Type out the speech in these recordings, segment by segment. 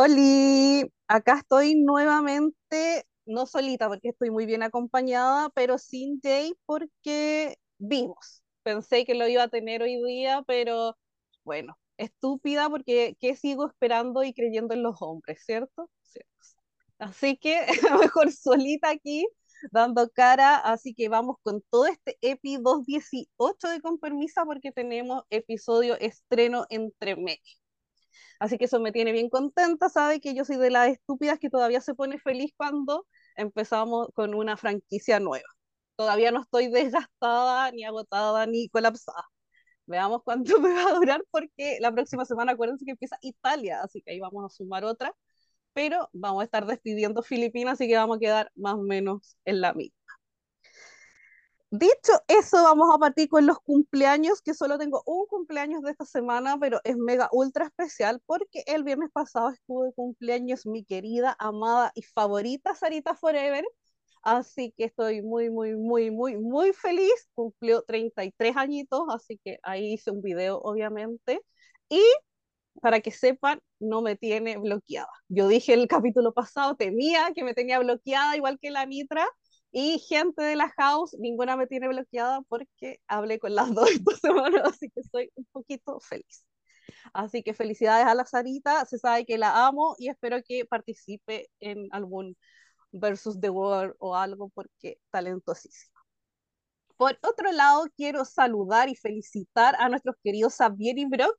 Oli, acá estoy nuevamente, no solita porque estoy muy bien acompañada, pero sin Jay porque vimos. Pensé que lo iba a tener hoy día, pero bueno, estúpida porque ¿qué sigo esperando y creyendo en los hombres, ¿cierto? Así que mejor solita aquí, dando cara, así que vamos con todo este EPI 218 de Con Permisa porque tenemos episodio estreno entre medio. Así que eso me tiene bien contenta, sabe que yo soy de las estúpidas que todavía se pone feliz cuando empezamos con una franquicia nueva. Todavía no estoy desgastada, ni agotada, ni colapsada. Veamos cuánto me va a durar porque la próxima semana acuérdense que empieza Italia, así que ahí vamos a sumar otra, pero vamos a estar despidiendo Filipinas, así que vamos a quedar más o menos en la misma. Dicho eso, vamos a partir con los cumpleaños, que solo tengo un cumpleaños de esta semana, pero es mega ultra especial porque el viernes pasado estuvo de cumpleaños mi querida, amada y favorita Sarita Forever. Así que estoy muy, muy, muy, muy, muy feliz. Cumplió 33 añitos, así que ahí hice un video, obviamente. Y para que sepan, no me tiene bloqueada. Yo dije el capítulo pasado, temía que me tenía bloqueada, igual que la Nitra y gente de la house, ninguna me tiene bloqueada porque hablé con las dos esta semana, así que estoy un poquito feliz. Así que felicidades a la Sarita, se sabe que la amo y espero que participe en algún versus the world o algo porque talentosísima. Por otro lado, quiero saludar y felicitar a nuestros queridos Xavier y Brock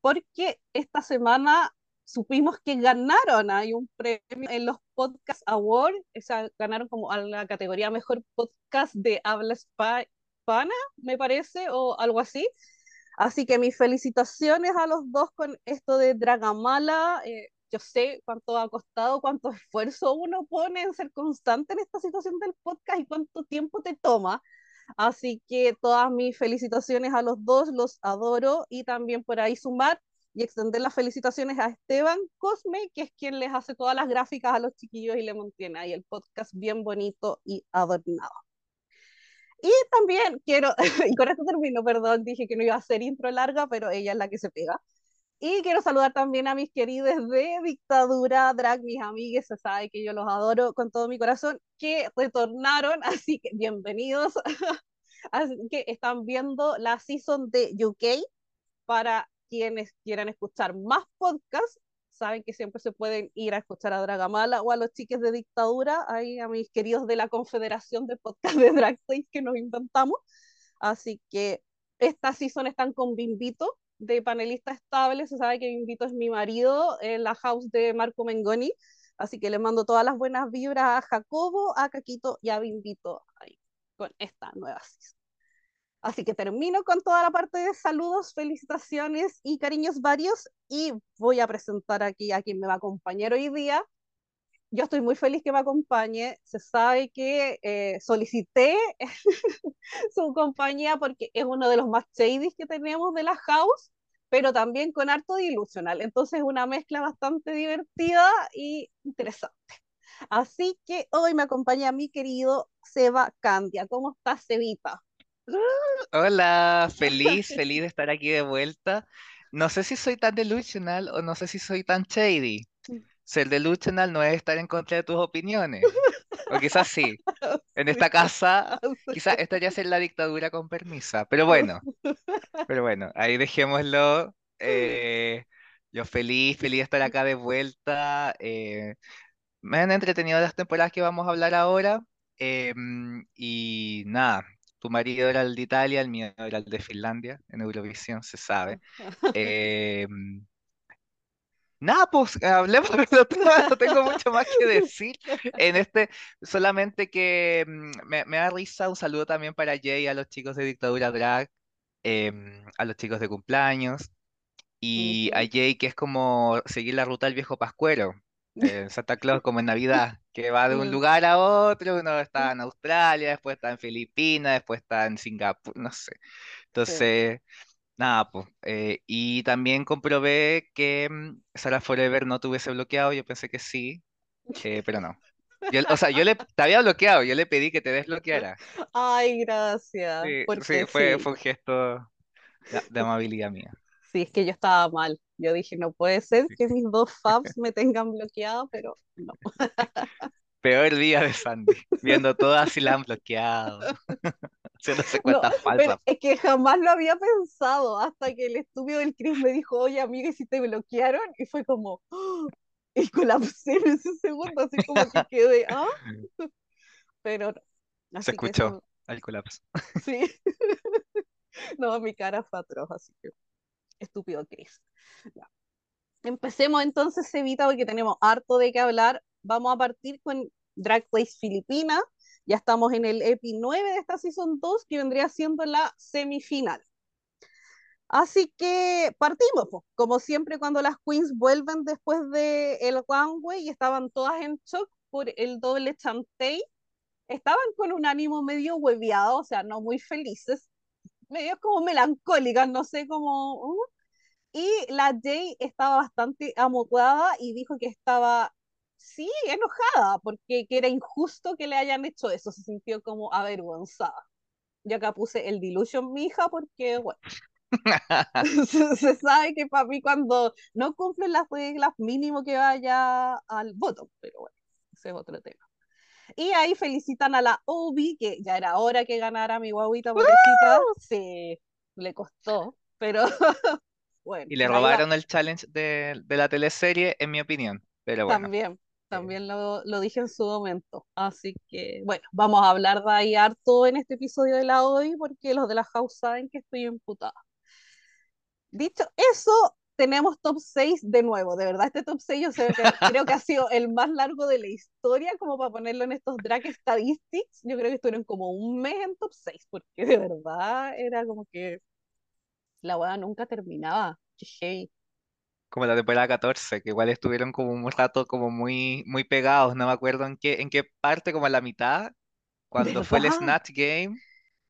porque esta semana supimos que ganaron, hay un premio en los Podcast Awards, o sea, ganaron como a la categoría Mejor Podcast de Habla Hispana, me parece, o algo así. Así que mis felicitaciones a los dos con esto de Dragamala. Eh, yo sé cuánto ha costado, cuánto esfuerzo uno pone en ser constante en esta situación del podcast y cuánto tiempo te toma. Así que todas mis felicitaciones a los dos, los adoro y también por ahí sumar y extender las felicitaciones a Esteban Cosme, que es quien les hace todas las gráficas a los chiquillos y le mantiene ahí el podcast bien bonito y adornado. Y también quiero, y con esto termino, perdón, dije que no iba a ser intro larga, pero ella es la que se pega. Y quiero saludar también a mis queridos de Dictadura Drag, mis amigues, se sabe que yo los adoro con todo mi corazón, que retornaron, así que bienvenidos. así que están viendo la season de UK para quienes quieran escuchar más podcasts, saben que siempre se pueden ir a escuchar a Dragamala o a los chiques de dictadura, ahí a mis queridos de la Confederación de Podcast de Drag que nos inventamos. Así que esta season están con Bimbito de panelista estable. Se sabe que Bimbito es mi marido en la house de Marco Mengoni. Así que le mando todas las buenas vibras a Jacobo, a Caquito y a Bimbito con esta nueva season. Así que termino con toda la parte de saludos, felicitaciones y cariños varios y voy a presentar aquí a quien me va a acompañar hoy día. Yo estoy muy feliz que me acompañe. Se sabe que eh, solicité su compañía porque es uno de los más shady que tenemos de la house, pero también con harto dilusional. Entonces, una mezcla bastante divertida y interesante. Así que hoy me acompaña mi querido Seba Candia. ¿Cómo estás, Sebita? Hola, feliz, feliz de estar aquí de vuelta. No sé si soy tan delusional o no sé si soy tan shady. Ser delusional no es estar en contra de tus opiniones. O quizás sí. En esta casa, quizás esta ya es la dictadura con permisa. Pero bueno, pero bueno, ahí dejémoslo. Eh, yo feliz, feliz de estar acá de vuelta. Eh, me han entretenido las temporadas que vamos a hablar ahora. Em, y nada, tu marido era el de Italia, el mío era el de Finlandia, en Eurovisión, se sabe. Em, nada, pues hablemos de no tengo mucho más que decir en este, solamente que mm, me, da risa, un saludo también para Jay, a los chicos de Dictadura Drag, em, a los chicos de cumpleaños, y a Jay que es como seguir la ruta del viejo Pascuero, en Santa Claus como en Navidad, que va de un mm. lugar a otro, uno está en Australia, después está en Filipinas, después está en Singapur, no sé. Entonces, nada, pues. Eh, y también comprobé que mm, Sara Forever no tuviese bloqueado, yo pensé que sí, eh, pero no. o sea, yo le, te había bloqueado, yo le pedí que te desbloqueara. Ay, gracias. Sí, fue, fue un gesto de, de amabilidad mía. Sí, es que yo estaba mal. Yo dije, no puede ser Sí. que mis dos faves me tengan bloqueado, pero no. Peor día de Sandy, viendo todas y la han bloqueado, haciéndose No, cuentas pero falsas. es que jamás lo había pensado hasta que el estúpido del Chris me dijo, oye, amiga, ¿y si te bloquearon? Y fue como, ¡oh! y colapsé en ese segundo, así como que quedé, ¿ah? Pero no. Se Así escuchó eso, el colapso. sí, no, mi cara fue atroz, así que estúpido Chris. Ya. Empecemos entonces, Evita, porque tenemos harto de qué hablar. Vamos a partir con Drag Race Filipina. Ya estamos en el EPI 9 de esta Season 2, que vendría siendo la semifinal. Así que partimos, como siempre cuando las queens vuelven después del el runway y estaban todas en shock por el doble chantey, estaban con un ánimo medio hueviado, o sea, no muy felices, medio como melancólicas, no sé cómo... uh. Y la Jay estaba bastante amocuada y dijo que estaba, sí, enojada, porque que era injusto que le hayan hecho eso, se sintió como avergonzada. Yo acá puse el Delusion, mi hija, porque, bueno, se, se sabe que para mí cuando no cumplen las reglas, mínimo que vaya al voto, pero bueno, ese es otro tema. Y ahí felicitan a la Obi, que ya era hora que ganara mi guaguita pobrecita, sí, le costó, pero bueno, Y le robaron el challenge de, de la teleserie, en mi opinión. Pero bueno, También, también lo, lo dije en su momento. Así que, bueno, vamos a hablar de ahí harto en este episodio de la hoy, porque los de la house saben que estoy imputada. Dicho eso, tenemos top 6 de nuevo. De verdad, este top 6 yo sé que, creo que ha sido el más largo de la historia, como para ponerlo en estos drag statistics. Yo creo que estuvieron como un mes en top 6, porque de verdad era como que la hueá nunca terminaba. Heavy. Como la temporada 14, que igual estuvieron como un rato como muy, muy pegados. No me acuerdo en qué, en qué parte, como a la mitad, cuando fue el. Snatch Game.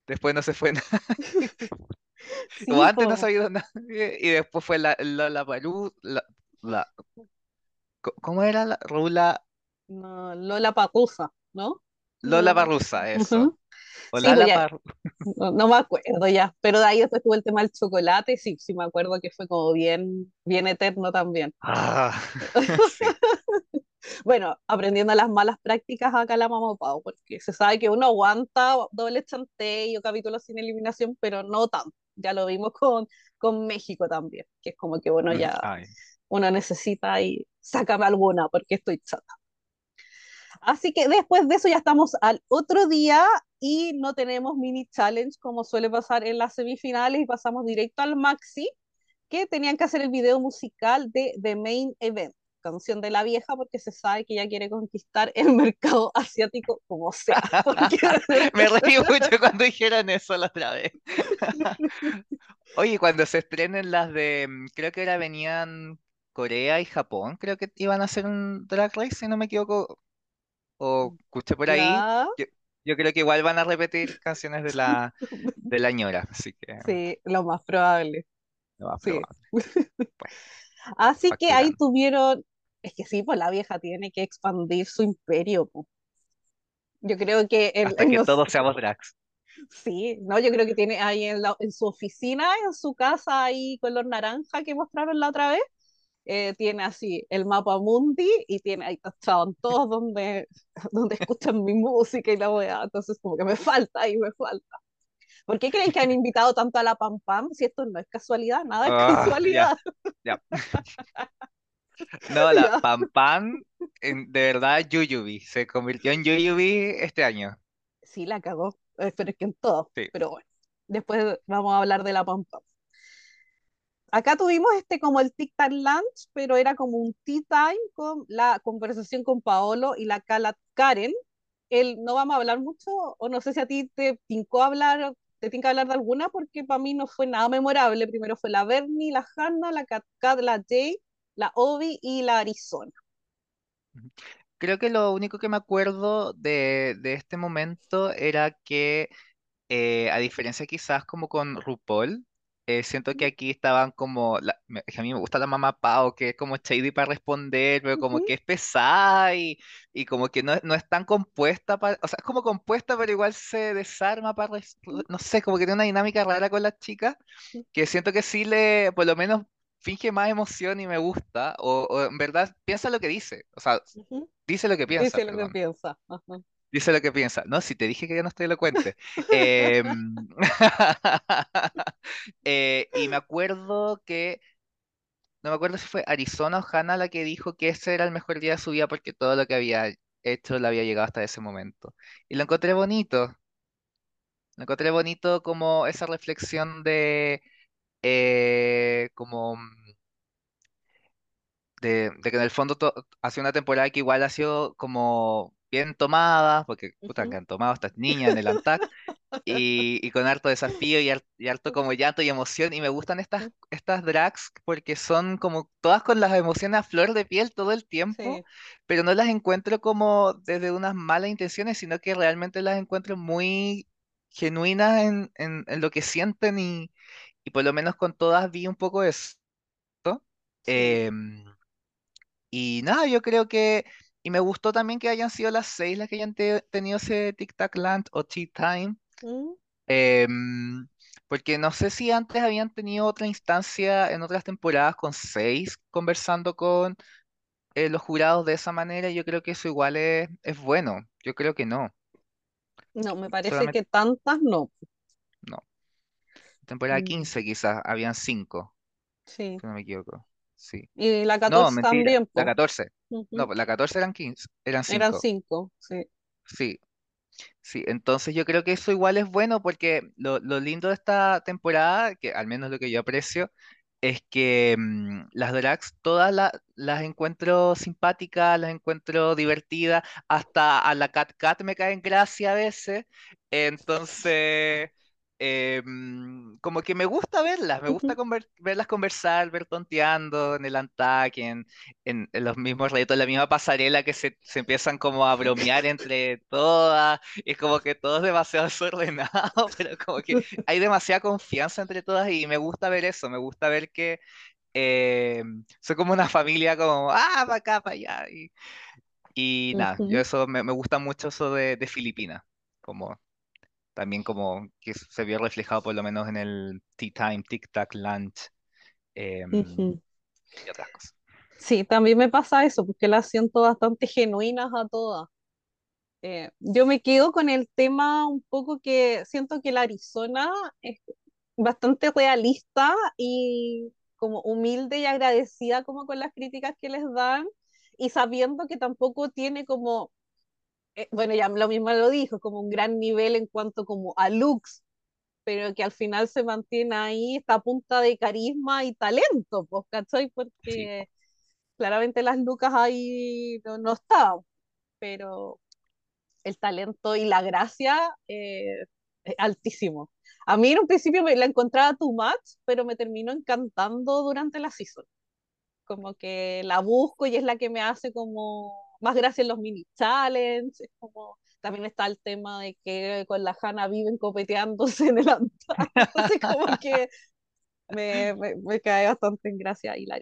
Después no se fue nada. O Sí, antes no se ha ido nadie. Y después fue la, la, la, la, la- ¿cómo era la Rula? No, Lola Pacusa, ¿no? Lola Lola Pa- Parrusa, eso. Sí, pues ya, no, no me acuerdo ya, pero de ahí después tuvo el tema del chocolate, sí, sí me acuerdo que fue como bien, bien eterno también. Ah, sí. Bueno, aprendiendo las malas prácticas acá la mamá Pau, porque se sabe que uno aguanta doble chanteo, capítulos sin eliminación, pero no tanto. Ya lo vimos con, con México también, que es como que bueno, ya Ay. uno necesita y sácame alguna porque estoy chata. Así que después de eso ya estamos al otro día y no tenemos mini challenge como suele pasar en las semifinales y pasamos directo al maxi, que tenían que hacer el video musical de The Main Event, canción de la vieja, porque se sabe que ella quiere conquistar el mercado asiático como sea. Porque... Me reí mucho cuando dijeron eso la otra vez. Oye, cuando se estrenen las de, mm, creo que ahora venían Corea y Japón, creo que iban a hacer un Drag Race, si no me equivoco, o escuché por ahí. ya, Yo, yo creo que igual van a repetir canciones de la, de la ñora, así que sí, lo más probable. lo más Sí. probable. Pues, Así que ahí facturando. tuvieron, es que sí, pues la vieja tiene que expandir su imperio. po. Yo creo que el, Hasta en que los- todos seamos drags. Sí, no, yo creo que tiene ahí en, la- en su oficina, en su casa ahí color naranja que mostraron la otra vez, eh, tiene así el mapa mundi y tiene ahí tachados todos donde, donde escuchan mi música y la weá, entonces como que me falta ahí, me falta. ¿Por qué creen que han invitado tanto a la Pam Pam si esto no es casualidad? Nada es Ah, casualidad. Ya. No, la Ya. Pam Pam, de verdad, Yuyubi, se convirtió en Yuyubi este año. Sí, la cagó, eh, pero es que en todo, Sí. pero bueno, después vamos a hablar de la Pam Pam. Acá tuvimos este como el Tic Tac Lunch, pero era como un tea time con la conversación con Paolo y la Karen. El, no vamos a hablar mucho, o no sé si a ti te tincó hablar, te tinca hablar de alguna, porque para mí no fue nada memorable. Primero fue la Bernie, la Hannah, la Kat Kat, la Jay, la Obi y la Arizona. Creo que lo único que me acuerdo de, de este momento era que, eh, a diferencia quizás como con RuPaul, eh, siento que aquí estaban como, la- me- que a mí me gusta la mamá Pau, que es como shady para responder, pero como que es pesada y, y como que no, es- no es tan compuesta, para, o sea, es como compuesta, pero igual se desarma para, res- no sé, como que tiene una dinámica rara con las chicas, que siento que sí le, por lo menos, finge más emoción y me gusta, o, o en verdad piensa lo que dice, o sea, ujú. dice lo que piensa, Dice lo que perdón. piensa. Ajá. Dice lo que piensa. No, si te dije que yo no estoy elocuente. Em, eh, y me acuerdo que, no me acuerdo si fue Arizona o Hannah la que dijo que ese era el mejor día de su vida porque todo lo que había hecho le había llegado hasta ese momento. Y lo encontré bonito. Lo encontré bonito como esa reflexión de, eh, como de, de que en el fondo to- ha sido una temporada que igual ha sido como bien tomada, porque puta, que han tomado estas niñas en el ANTAC, y, y con harto desafío y, y harto como llanto y emoción. Y me gustan estas, estas drags porque son como todas con las emociones a flor de piel todo el tiempo, Sí, pero no las encuentro como desde unas malas intenciones, sino que realmente las encuentro muy genuinas en, en, en lo que sienten y, y por lo menos con todas vi un poco eso. sí. Em, y nada, yo creo que, y me gustó también que hayan sido las seis las que hayan te- tenido ese Tic Tac Land o Tea Time Mm, Em, porque no sé si antes habían tenido otra instancia en otras temporadas con seis conversando con eh, los jurados de esa manera. Yo creo que eso igual es, es bueno. Yo creo que no. No, me parece Solamente que tantas no. no. Temporada Mm, 15 quizás habían cinco, Sí. si no me equivoco. Sí. Y la No, 14 mentira. también, La pues. 14. No, pues la 14 eran 15, eran Eran cinco. cinco, sí. Sí. Sí, entonces yo creo que eso igual es bueno porque lo, lo lindo de esta temporada, que al menos lo que yo aprecio, es que mm, las drags todas la- las encuentro simpáticas, las encuentro divertidas, hasta a la Cat Cat me cae en gracia a veces, entonces eh, como que me gusta verlas, me gusta conver- verlas conversar, ver tonteando en el Antac, en, en, en los mismos retos, la misma pasarela que se, se empiezan como a bromear entre todas, y es como que todo es demasiado desordenado, pero como que hay demasiada confianza entre todas y me gusta ver eso, me gusta ver que eh, son como una familia como, ah, para acá, para allá. Y, y nada, yo Ujú, eso me, me gusta mucho eso de, de Filipinas, como también como que se vio reflejado por lo menos en el Tea Time, Tic Tac Lunch em, ujú. y otras cosas. Sí, también me pasa eso, porque las siento bastante genuinas a todas. Eh, yo me quedo con el tema un poco que siento que la Arizona es bastante realista y como humilde y agradecida como con las críticas que les dan y sabiendo que tampoco tiene como, eh, bueno, ya lo mismo lo dijo, como un gran nivel en cuanto como a looks, pero que al final se mantiene ahí esta punta de carisma y talento, pues, ¿cachai? Sí, Porque claramente las lucas ahí no, no estaban, pero el talento y la gracia eh, es altísimo. A mí en un principio me la encontraba too much, pero me terminó encantando durante la season. Como que la busco y es la que me hace como más gracia en los mini challenges. Es como también está el tema de que con la Hannah viven copeteándose en el altar. Entonces como que me, me, cae bastante en gracia y la.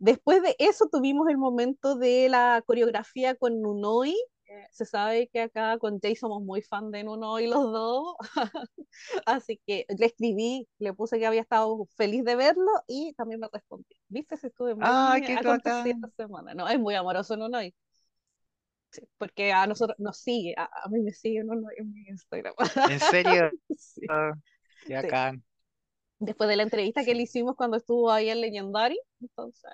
Después de eso tuvimos el momento de la coreografía con Nunoi. Eh, Se sabe que acá con Jay somos muy fan de Nunoi los dos, así que le escribí, le puse que había estado feliz de verlo y también me respondió. Viste, si estuve Ah, muy qué acontecida bacán. esta semana. No, es muy amoroso Nunoi, sí, porque a nosotros nos sigue, a, a mí me sigue Nunoi en mi Instagram. ¿En serio? Sí, Qué sí. bacán. Después de la entrevista que le hicimos cuando estuvo ahí en Legendary, entonces...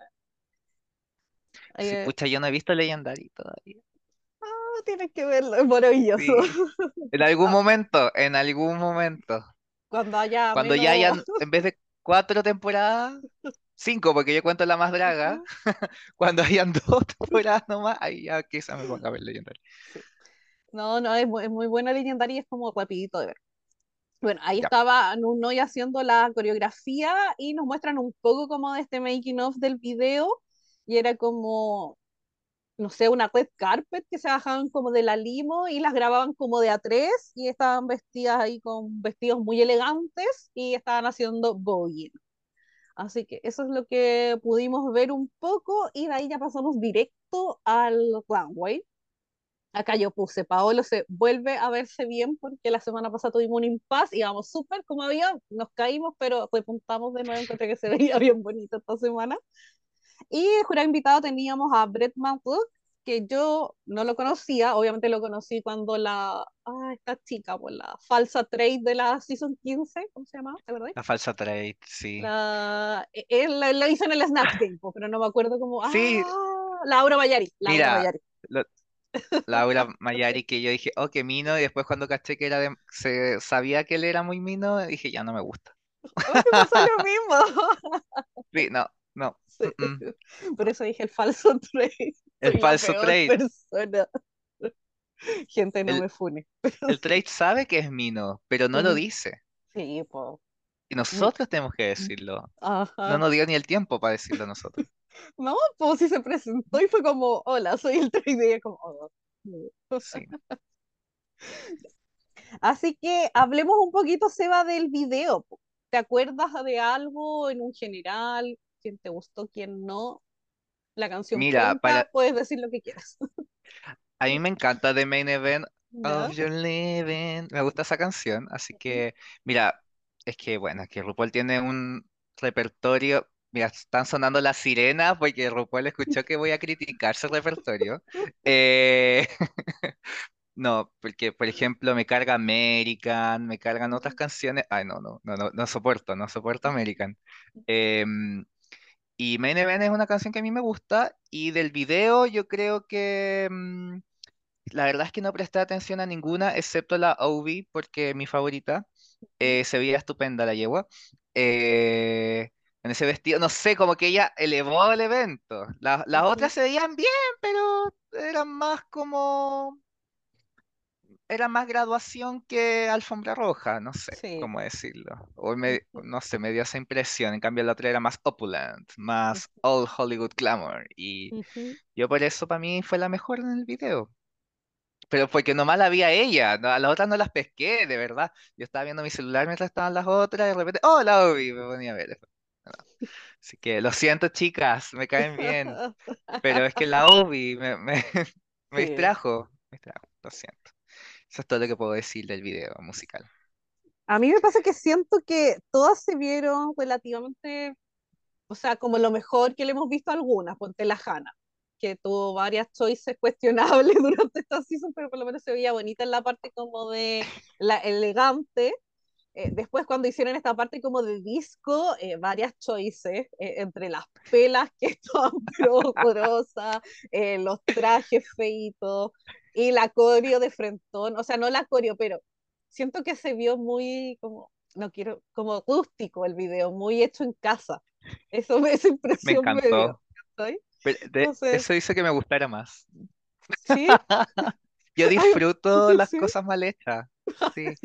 Sí, eh, pucha, yo no he visto Legendary todavía. Tienes que verlo, es maravilloso. Sí. En algún momento, en algún momento. cuando haya Cuando ya hayan, en vez de cuatro temporadas, cinco, porque yo cuento la más draga, cuando hayan dos temporadas nomás, ahí ya quizá me ponga a ver Legendary. sí. No, no, es muy, es muy buena Legendary y es como rapidito de ver. Bueno, ahí Ya. estaba Nunoy haciendo la coreografía y nos muestran un poco como de este making of del video y era como no sé, una red carpet que se bajaban como de la limo y las grababan como de a tres y estaban vestidas ahí con vestidos muy elegantes y estaban haciendo voguing. Así que eso es lo que pudimos ver un poco y de ahí ya pasamos directo al runway. Acá yo puse, Paolo se vuelve a verse bien porque la semana pasada tuvimos un impasse, íbamos súper como había, nos caímos, pero repuntamos de nuevo, encontré que se veía bien bonito esta semana. Y de jurado invitado teníamos a Brett Mantwood, que yo no lo conocía, obviamente lo conocí cuando la, ah, esta chica, pues la falsa trade de la Season 15, ¿cómo se llama? ¿Te La falsa trade, sí. La, él lo hizo en el Snap Game, pero no me acuerdo cómo, sí. ah, Laura Mayari. Laura Mira, Mayari. Lo, Laura Mayari, que yo dije, oh, qué mino, y después cuando caché que era de, se sabía que él era muy mino, dije, ya no me gusta. Oh, me pasó lo mismo. Sí, no, no. Sí. mm, mm. Por eso dije el falso trade. El Soy falso trade. persona. Gente, no El- me fune. El trade sabe que es mino, pero no lo Ujú. dice. Sí, po. Y nosotros tenemos que decirlo. No nos dio ni el tiempo para decirlo nosotros. No, pues sí se presentó y fue como, hola, soy el trade. Y ella como, "Oh, no". Sí. Así que hablemos un poquito, Seba, del video. ¿Te acuerdas de algo en un general? ¿Quién te gustó, quién no? La canción Mira, cuenta, para, puedes decir lo que quieras. a mí me encanta The Main Event ¿Ya? of Your Living. Me gusta esa canción, así que, mira, es que, bueno, es que RuPaul tiene un repertorio. Mira, están sonando las sirenas porque RuPaul escuchó que voy a criticar su repertorio. Eh, no, porque, por ejemplo, me carga American, me cargan otras canciones. Ay, no, no, no, no, no soporto, no soporto American. Em, y Main Event es una canción que a mí me gusta. Y del video, yo creo que. mm, la verdad es que no presté atención a ninguna, excepto la Obi, porque mi favorita. Eh, se veía estupenda la yegua. Eh, en ese vestido, no sé, como que ella elevó el evento. La- las otras se veían bien, pero eran más como, era más graduación que alfombra roja, no sé Sí. cómo decirlo. O me- no sé, me dio esa impresión. En cambio, la otra era más opulent, más all Hollywood glamour. Y yo por eso para mí fue la mejor en el video. Pero porque nomás la vi a ella, a las otras no las pesqué, de verdad. Yo estaba viendo mi celular mientras estaban las otras y de repente, ¡oh, la Obi! Me ponía a ver. No. Así que lo siento, chicas, me caen bien, pero es que la Obi me, me, me Sí. distrajo, me distrajo, lo siento. Eso es todo lo que puedo decir del video musical. A mí me pasa que siento que todas se vieron relativamente, o sea, como lo mejor que le hemos visto a algunas, ponte la Hannah, que tuvo varias choices cuestionables durante esta season, pero por lo menos se veía bonita en la parte como de la elegante. Eh, después cuando hicieron esta parte como de disco, eh, varias choices, eh, entre las pelas que estaban eh, los trajes feitos y la coreo de frentón, o sea, no la coreo, pero siento que se vio muy como, no quiero, como rústico el video, muy hecho en casa. Eso, esa Me impresión me. Pero de- Entonces, eso hizo que me gustara más. sí, Yo ay, disfruto las sí, cosas mal hechas. Sí.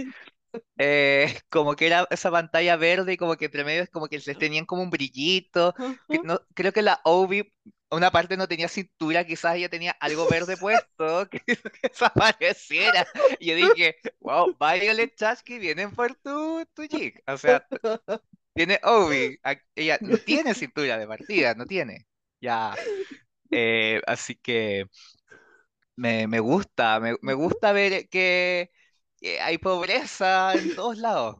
Eh, como que era esa pantalla verde y como que entre medio es como que les tenían como un brillito. que no, creo que la Obi, una parte no tenía cintura, quizás ella tenía algo verde puesto que desapareciera. Y yo dije, wow, Violet Chachki vienen por tu, tu jig. O sea, tiene Obi. Ella no tiene cintura de partida, no tiene. Ya. eh, así que me, me gusta, me, me gusta ver que, que hay pobreza en todos lados.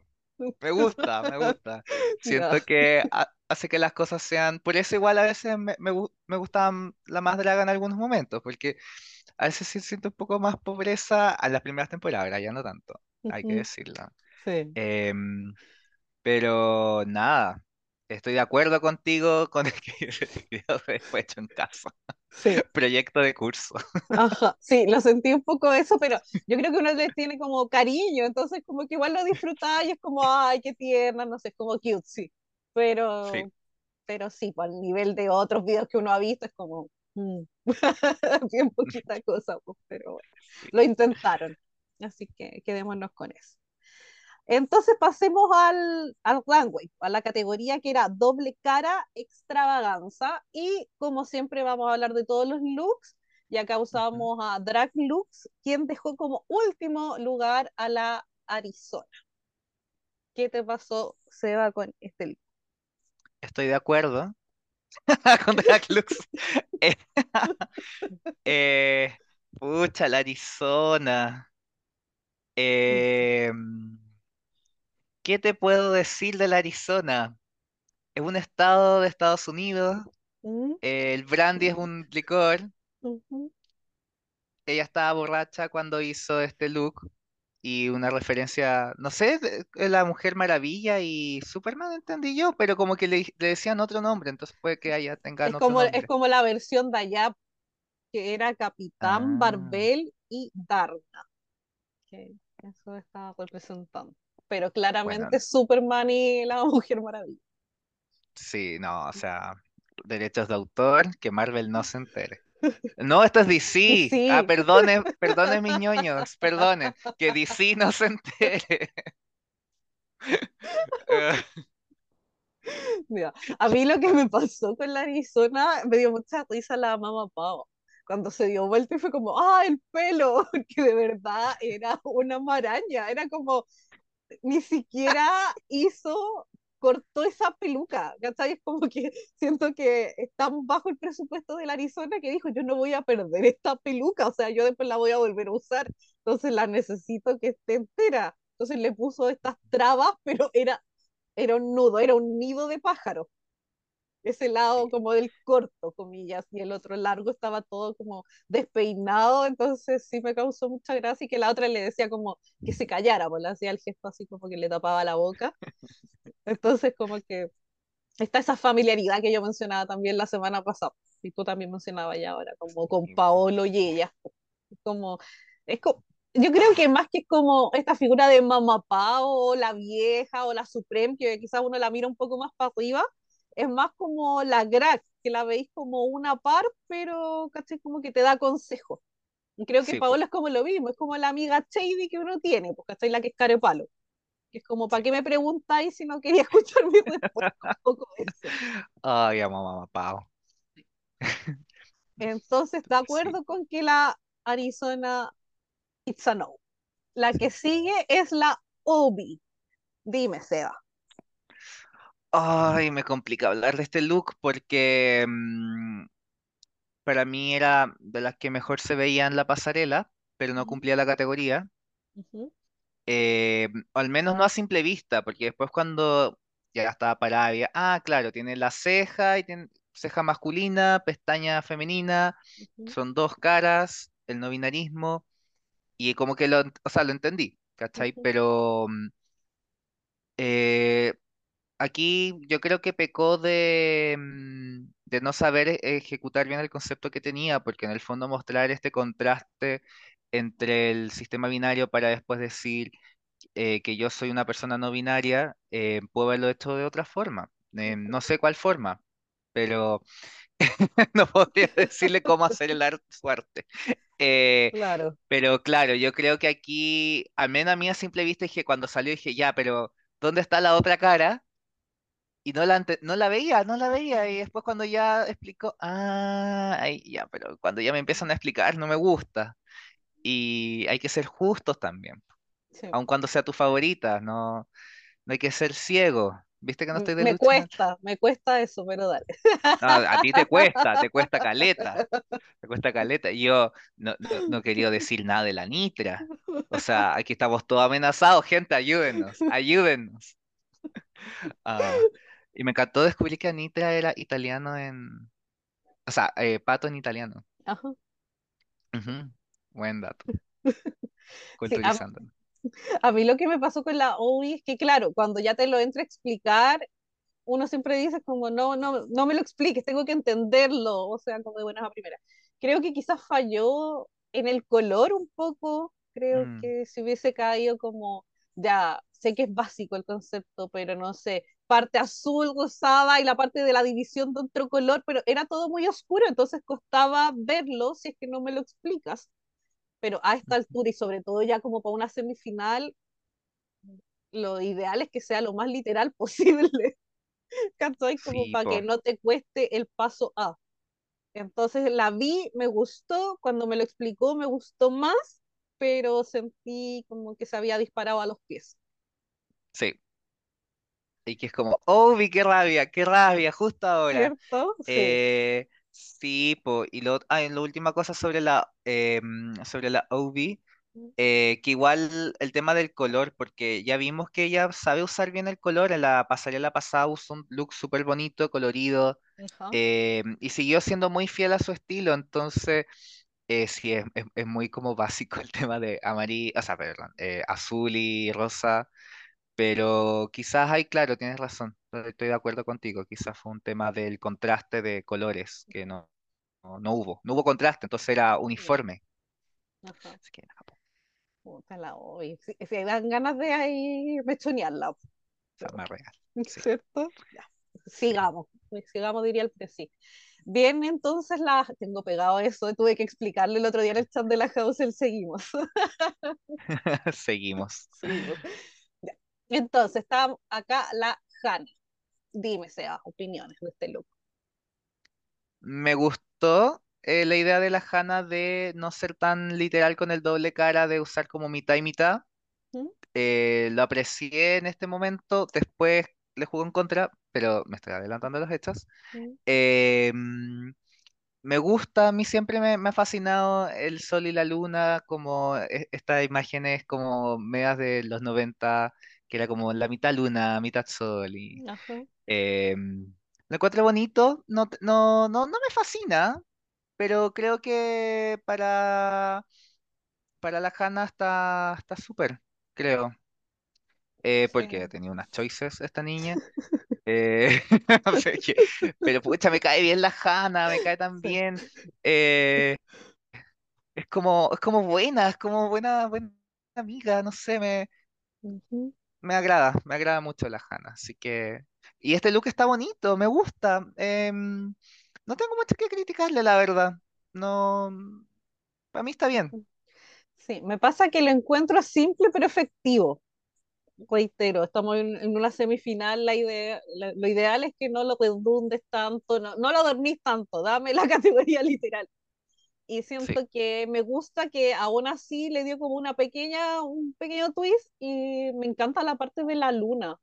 Me gusta, me gusta. Siento que ha- hace que las cosas sean, por eso igual a veces me, me, gu- me gusta la más draga en algunos momentos, porque a veces sí siento un poco más pobreza a las primeras temporadas, ya no tanto, hay que decirlo. sí, Em, pero nada, estoy de acuerdo contigo con el que video fue hecho en casa, sí. proyecto de curso. Ajá, sí, lo sentí un poco eso, pero yo creo que uno les tiene como cariño, entonces como que igual lo disfruta y es como, ay, qué tierna, no sé, es como cute, sí. Sí, Pero, pero sí, por el nivel de otros videos que uno ha visto es como, mm, bien poquita cosa, pues, pero bueno, sí. lo intentaron. Así que quedémonos con eso. Entonces pasemos al, al runway, a la categoría que era doble cara extravaganza y como siempre vamos a hablar de todos los looks, Y acá usamos a Drag Lux, quien dejó como último lugar a la Arizona. ¿Qué te pasó, Seba, con este look? Estoy de acuerdo con Drag Lux. Eh, eh, pucha, la Arizona. Eh, ¿qué te puedo decir de la Arizona? Es un estado de Estados Unidos. ¿Mm? El brandy es un licor. Ujú. Ella estaba borracha cuando hizo este look y una referencia, no sé, de- de la Mujer Maravilla y Superman entendí yo, pero como que le, le decían otro nombre, entonces puede que ella tengan Es otro como, es nombre. como la versión de allá, que era Capitán, Ah, Barbel y Darna. que eso estaba representando. Pero claramente bueno, Superman y la Mujer Maravilla. sí, no, o sea, derechos de autor, que Marvel no se entere. No, esto es DC. Ah, Sí, perdone, perdone mis ñoños, perdonen, que DC no se entere. mira, a mí lo que me pasó con la Arizona me dio mucha risa la mamá Pau. Cuando se dio vuelta y fue como, ¡ah, el pelo! Que de verdad era una maraña. Era como, ni siquiera hizo, cortó esa peluca, ¿cachai? Es como que siento que están bajo el presupuesto de la Arizona que dijo, yo no voy a perder esta peluca, o sea, yo después la voy a volver a usar, entonces la necesito que esté entera. Entonces le puso estas trabas, pero era, era un nudo, era un nido de pájaro. Ese lado como del corto, comillas, y el otro largo estaba todo como despeinado, entonces sí me causó mucha gracia y que la otra le decía como que se callara, pues le hacía el gesto así como que le tapaba la boca. Entonces como que está esa familiaridad que yo mencionaba también la semana pasada, y tú también mencionabas ya ahora, como con po. Paolo y ella, como, es como, yo creo que más que como esta figura de Mamá Pao, o la vieja, o la Supreme, que quizás uno la mira un poco más para arriba, es más como la Grac, que la veis como una par, pero, ¿cachai? Como que te da consejos. Y creo que Sí, Paola es como lo mismo, es como la amiga Shady que uno tiene, pues, ¿cachai? La que es carepalo. Que es como, ¿para qué me preguntáis si no quería escuchar mi respuesta? Ay, amo mamá Pau. Entonces, de Sí. acuerdo con que la Arizona It's a no. La que sigue es la Obi. Dime, Seba. Ay, me complica hablar de este look porque mm, para mí era de las que mejor se veía en la pasarela, pero no cumplía la categoría. ujú, Eh, al menos no a simple vista, porque después cuando ya estaba parada, había, ah, claro, tiene la ceja y tiene ceja masculina, pestaña femenina, ujú, son dos caras, el no binarismo, y como que lo, o sea, lo entendí, ¿cachai? ujú, Pero mm, eh, aquí yo creo que pecó de, mm, de no saber e- ejecutar bien el concepto que tenía, porque en el fondo mostrar este contraste entre el sistema binario para después decir eh, que yo soy una persona no binaria, eh, puedo haberlo hecho de otra forma. Eh, no sé cuál forma, pero no podría decirle cómo hacer el arte. Eh, Claro. pero claro, yo creo que aquí, al menos a mí a simple vista, dije, cuando salió dije, ya, pero ¿dónde está la otra cara? Y no la, no la veía, no la veía. Y después cuando ya explicó, ah, ay, ya, pero cuando ya me empiezan a explicar, no me gusta. Y hay que ser justos también, Sí. aun cuando sea tu favorita, no, no hay que ser ciego. ¿Viste que no estoy de Me lucha? cuesta, me cuesta eso, pero dale. No, a ti te cuesta, te cuesta caleta, te cuesta caleta. Yo no, no, no quería decir nada de la Nitra. O sea, aquí estamos todos amenazados, gente, ayúdennos, ayúdennos. Ah, y me encantó descubrir que Anitra era italiano en... O sea, eh, pato en italiano. Ajá. Ujú, Buen dato, Sí, a, a mí lo que me pasó con la Obi es que, claro, cuando ya te lo entra a explicar, uno siempre dice como, no, no, no me lo expliques, tengo que entenderlo, o sea, como de buenas a primeras. Creo que quizás falló en el color un poco, creo Mm, que si hubiese caído como, ya, sé que es básico el concepto, pero no sé, parte azul, rosada y la parte de la división de otro color, pero era todo muy oscuro, entonces costaba verlo si es que no me lo explicas. Pero a esta altura y sobre todo ya como para una semifinal, lo ideal es que sea lo más literal posible. ¿cachai? Como sí, para que no te cueste el paso A. Entonces la vi, me gustó, cuando me lo explicó me gustó más, pero sentí como que se había disparado a los pies. Sí. Y que es como, oh, qué rabia, qué rabia, justo ahora. ¿Cierto? Sí. Eh, sí, po, y lo, ah, y la última cosa sobre la, em, sobre la OV, eh, que igual el tema del color, porque ya vimos que ella sabe usar bien el color, en la pasarela pasada usó un look súper bonito, colorido, em, y siguió siendo muy fiel a su estilo, entonces eh, sí, es, es- es muy como básico el tema de amarillo, o sea, perdón, eh, azul y rosa, pero quizás ahí, claro, tienes razón, estoy de acuerdo contigo, quizás fue un tema del contraste de colores, que no, no, no hubo, no hubo contraste, entonces era uniforme. Ajá. Así que nada, po, Puta la oí. Si, si dan ganas de ahí mechonearla, es más real, sí. ¿cierto? Ya. Sigamos, pues, sigamos diría el sí. Bien, entonces la tengo pegado eso, tuve que explicarle el otro día en el chat de la house el seguimos. Seguimos. seguimos. Entonces, está acá la Hannah. Dime, sea, opiniones de este look. Me gustó eh, la idea de la Hannah de no ser tan literal con el doble cara, de usar como mitad y mitad. ¿Mm? Eh, lo aprecié en este momento, después le jugó en contra, pero me estoy adelantando los hechos. ¿Mm? Eh, mm, me gusta, a mí siempre me, me ha fascinado el sol y la luna, como e- estas imágenes como medias de los 90 que era como la mitad luna, mitad sol. Y, Ajá. eh, lo encuentro bonito, no, no, no, no me fascina, pero creo que para, para la Hannah está está súper, creo. Eh, porque Sí. tenía unas choices esta niña. Eh, o sea que- pero pucha, me cae bien la Hannah, me cae tan Sí. bien. eh, es como, es como buena, es como buena, buena amiga, no sé, me, Ujú. Me agrada, me agrada mucho la Hannah. Así que. Y este look está bonito, me gusta. em, no tengo mucho que criticarle, la verdad. No, para mí está bien. Sí, me pasa que lo encuentro simple pero efectivo. Reitero, estamos en, en una semifinal, la idea, la- lo ideal es que no lo redundes tanto, no, no lo dormís tanto, dame la categoría literal. Y Sí, siento que me gusta que aún así le dio como una pequeña, un pequeño twist y me encanta la parte de la luna,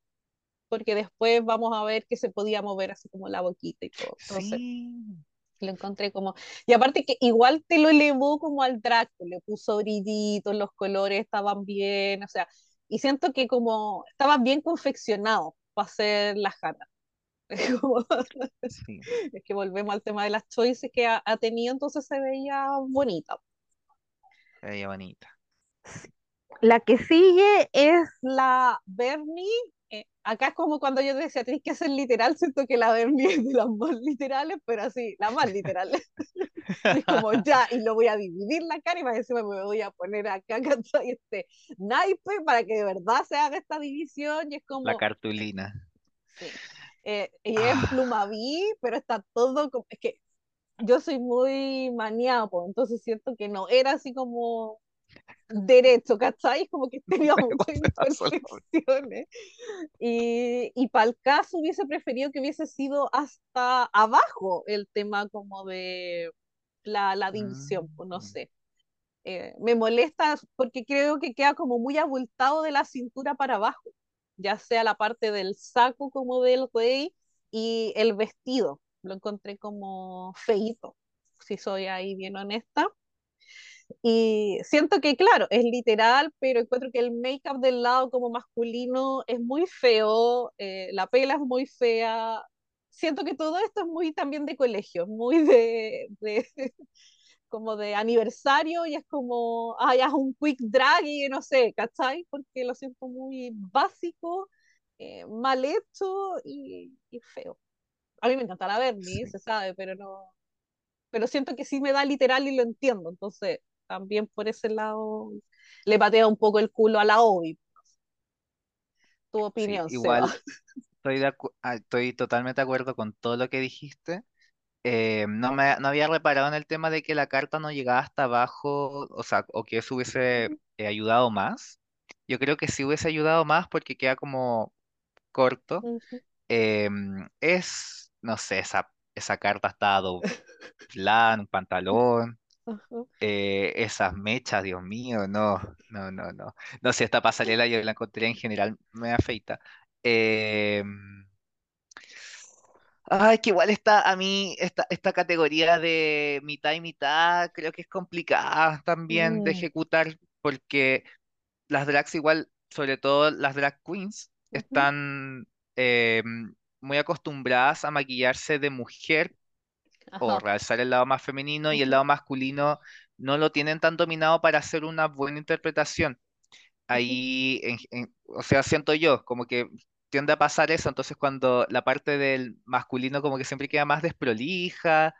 porque después vamos a ver que se podía mover así como la boquita y todo. Entonces, sí, lo encontré como... Y aparte que igual te lo elevó como al pues, le puso brillitos, los colores estaban bien, o sea, y siento que como estaban bien confeccionados para hacer las Hannah. Es como- sí, es que volvemos al tema de las choices que ha, ha tenido, entonces se veía bonita. ella bonita. La que sigue es la Bernie. Eh, acá es como cuando yo decía, tienes que ser literal, siento que la Bernie es de las más literales, pero así, la más literal. Es como ya, y lo voy a dividir la cara y más encima me voy a poner acá, ¿cachai? Este naipe para que de verdad se haga esta división. Y es La como, cartulina. sí. Eh, y es Ah, plumaví, pero está todo como, es que yo soy muy maniapo, entonces siento que no era así como derecho, ¿cachai? Como que tenía me muchas pasa absolutamente. imperfecciones. Y, y para el caso hubiese preferido que hubiese sido hasta abajo el tema como de la, la división, pues no Mm, sé. Eh, me molesta porque creo que queda como muy abultado de la cintura para abajo, ya sea la parte del saco como del rey y el vestido. Lo encontré como feíto, si soy ahí bien honesta. Y siento que, claro, es literal, pero encuentro que el make-up del lado como masculino es muy feo, eh, la pela es muy fea. Siento que todo esto es muy también de colegio, muy de como de aniversario y es como, ay, haz un quick drag y no sé, ¿cachai? Porque lo siento muy básico, eh, mal hecho y, y feo. A mí me encanta la Bernie, sí, se sabe, pero no, pero siento que sí me da literal y lo entiendo, entonces también por ese lado le patea un poco el culo a la Obi. Tu sí. opinión, Seba. Igual estoy, de ah, estoy totalmente de acuerdo con todo lo que dijiste. Eh, no me, no había reparado en el tema de que la carta no llegaba hasta abajo, o sea, o que eso hubiese eh, ayudado más. Yo creo que sí hubiese ayudado más porque queda como corto. Em, es, no sé, esa, esa carta está doble. flan, un pantalón, eh, esas mechas, Dios mío, no, no, no, no. No sé, esta pasarela yo la encontré en general, me afeita. Eh, ay, que igual está, a mí, esta, esta categoría de mitad y mitad, creo que es complicada también de Mm, ejecutar, porque las drags igual, sobre todo las drag queens, ujú, están eh, muy acostumbradas a maquillarse de mujer o Ajá. realzar el lado más femenino y el ujú, lado masculino no lo tienen tan dominado para hacer una buena interpretación. ujú, Ahí, en- en- o sea, siento yo, como que tiende a pasar eso, entonces cuando la parte del masculino como que siempre queda más desprolija,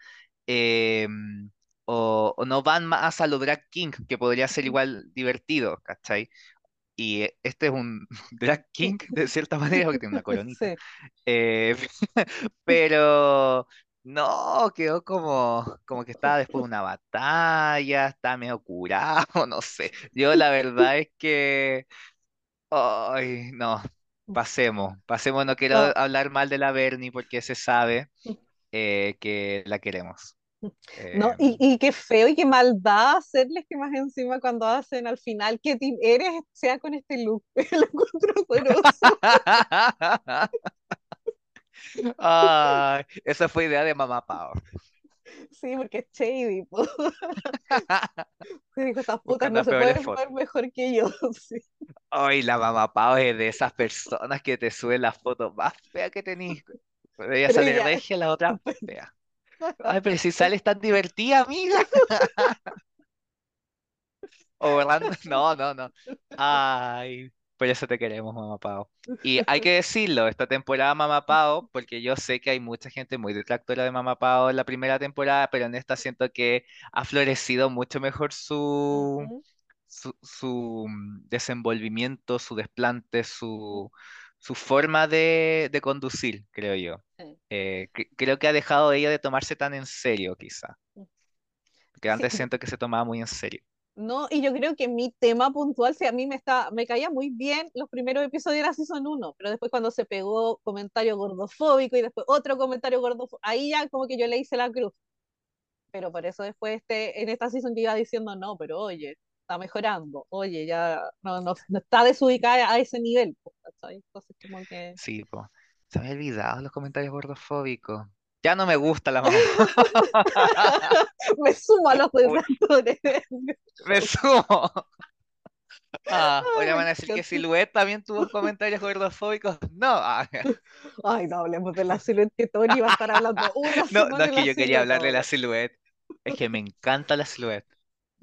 eh, o, o no van más a lo drag king, que podría ser igual divertido, ¿cachai? Y eh, este es un drag king de cierta manera porque tiene una coronita. Sí. Eh, pero no, quedó como, como que estaba después de una batalla, estaba medio curado, no sé. Yo la verdad es que, ay, no, pasemos, pasemos, no quiero hablar mal de la Bernie porque se sabe eh, que la queremos. no, y, y qué feo y qué maldad hacerles que más encima cuando hacen al final, ¿qué team eres? Sea con este look. Lo encuentro horroroso. Esa fue idea de Mamá Pao. Sí, porque es shady, po. Dijo, estas putas Buscando no se pueden ver mejor que yo. Sí. Ay, la Mamá Pao es de esas personas que te suben las fotos más feas que tenís. Pero ella Pero sale regia, la otra fea. Ay, pero si sales tan divertida, amiga. O Orlando. No, no, no. Ay, por eso te queremos, Mamá Pao. Y hay que decirlo, esta temporada Mamá Pao, porque yo sé que hay mucha gente muy detractora de Mamá Pao en la primera temporada, pero en esta siento que ha florecido mucho mejor su, Ujú, su, su, mm, desenvolvimiento, su desplante, su, su forma de, de conducir, creo yo. Eh, cre- creo que ha dejado ella de tomarse tan en serio, quizá, porque Sí, antes siento que se tomaba muy en serio. No, y yo creo que mi tema puntual, sí, a mí me está, me caía muy bien los primeros episodios de la Season uno pero después cuando se pegó comentario gordofóbico y después otro comentario gordofóbico, ahí ya como que yo le hice la cruz. Pero por eso después este, en esta season yo iba diciendo, no, pero oye, está mejorando, oye, ya no, no, no está desubicada a ese nivel. Entonces como que Sí, pues. Se me olvidado los comentarios gordofóbicos. Ya no me gusta la mamá. me sumo a los detractores. Me sumo. Ah, van a decir que. Silhouette también tuvo comentarios gordofóbicos. No, ah, Ay, no hablemos de la silueta que Tony va a estar hablando una no, no es que yo quería hablar de la. Silhouette. Es que me encanta la Silhouette.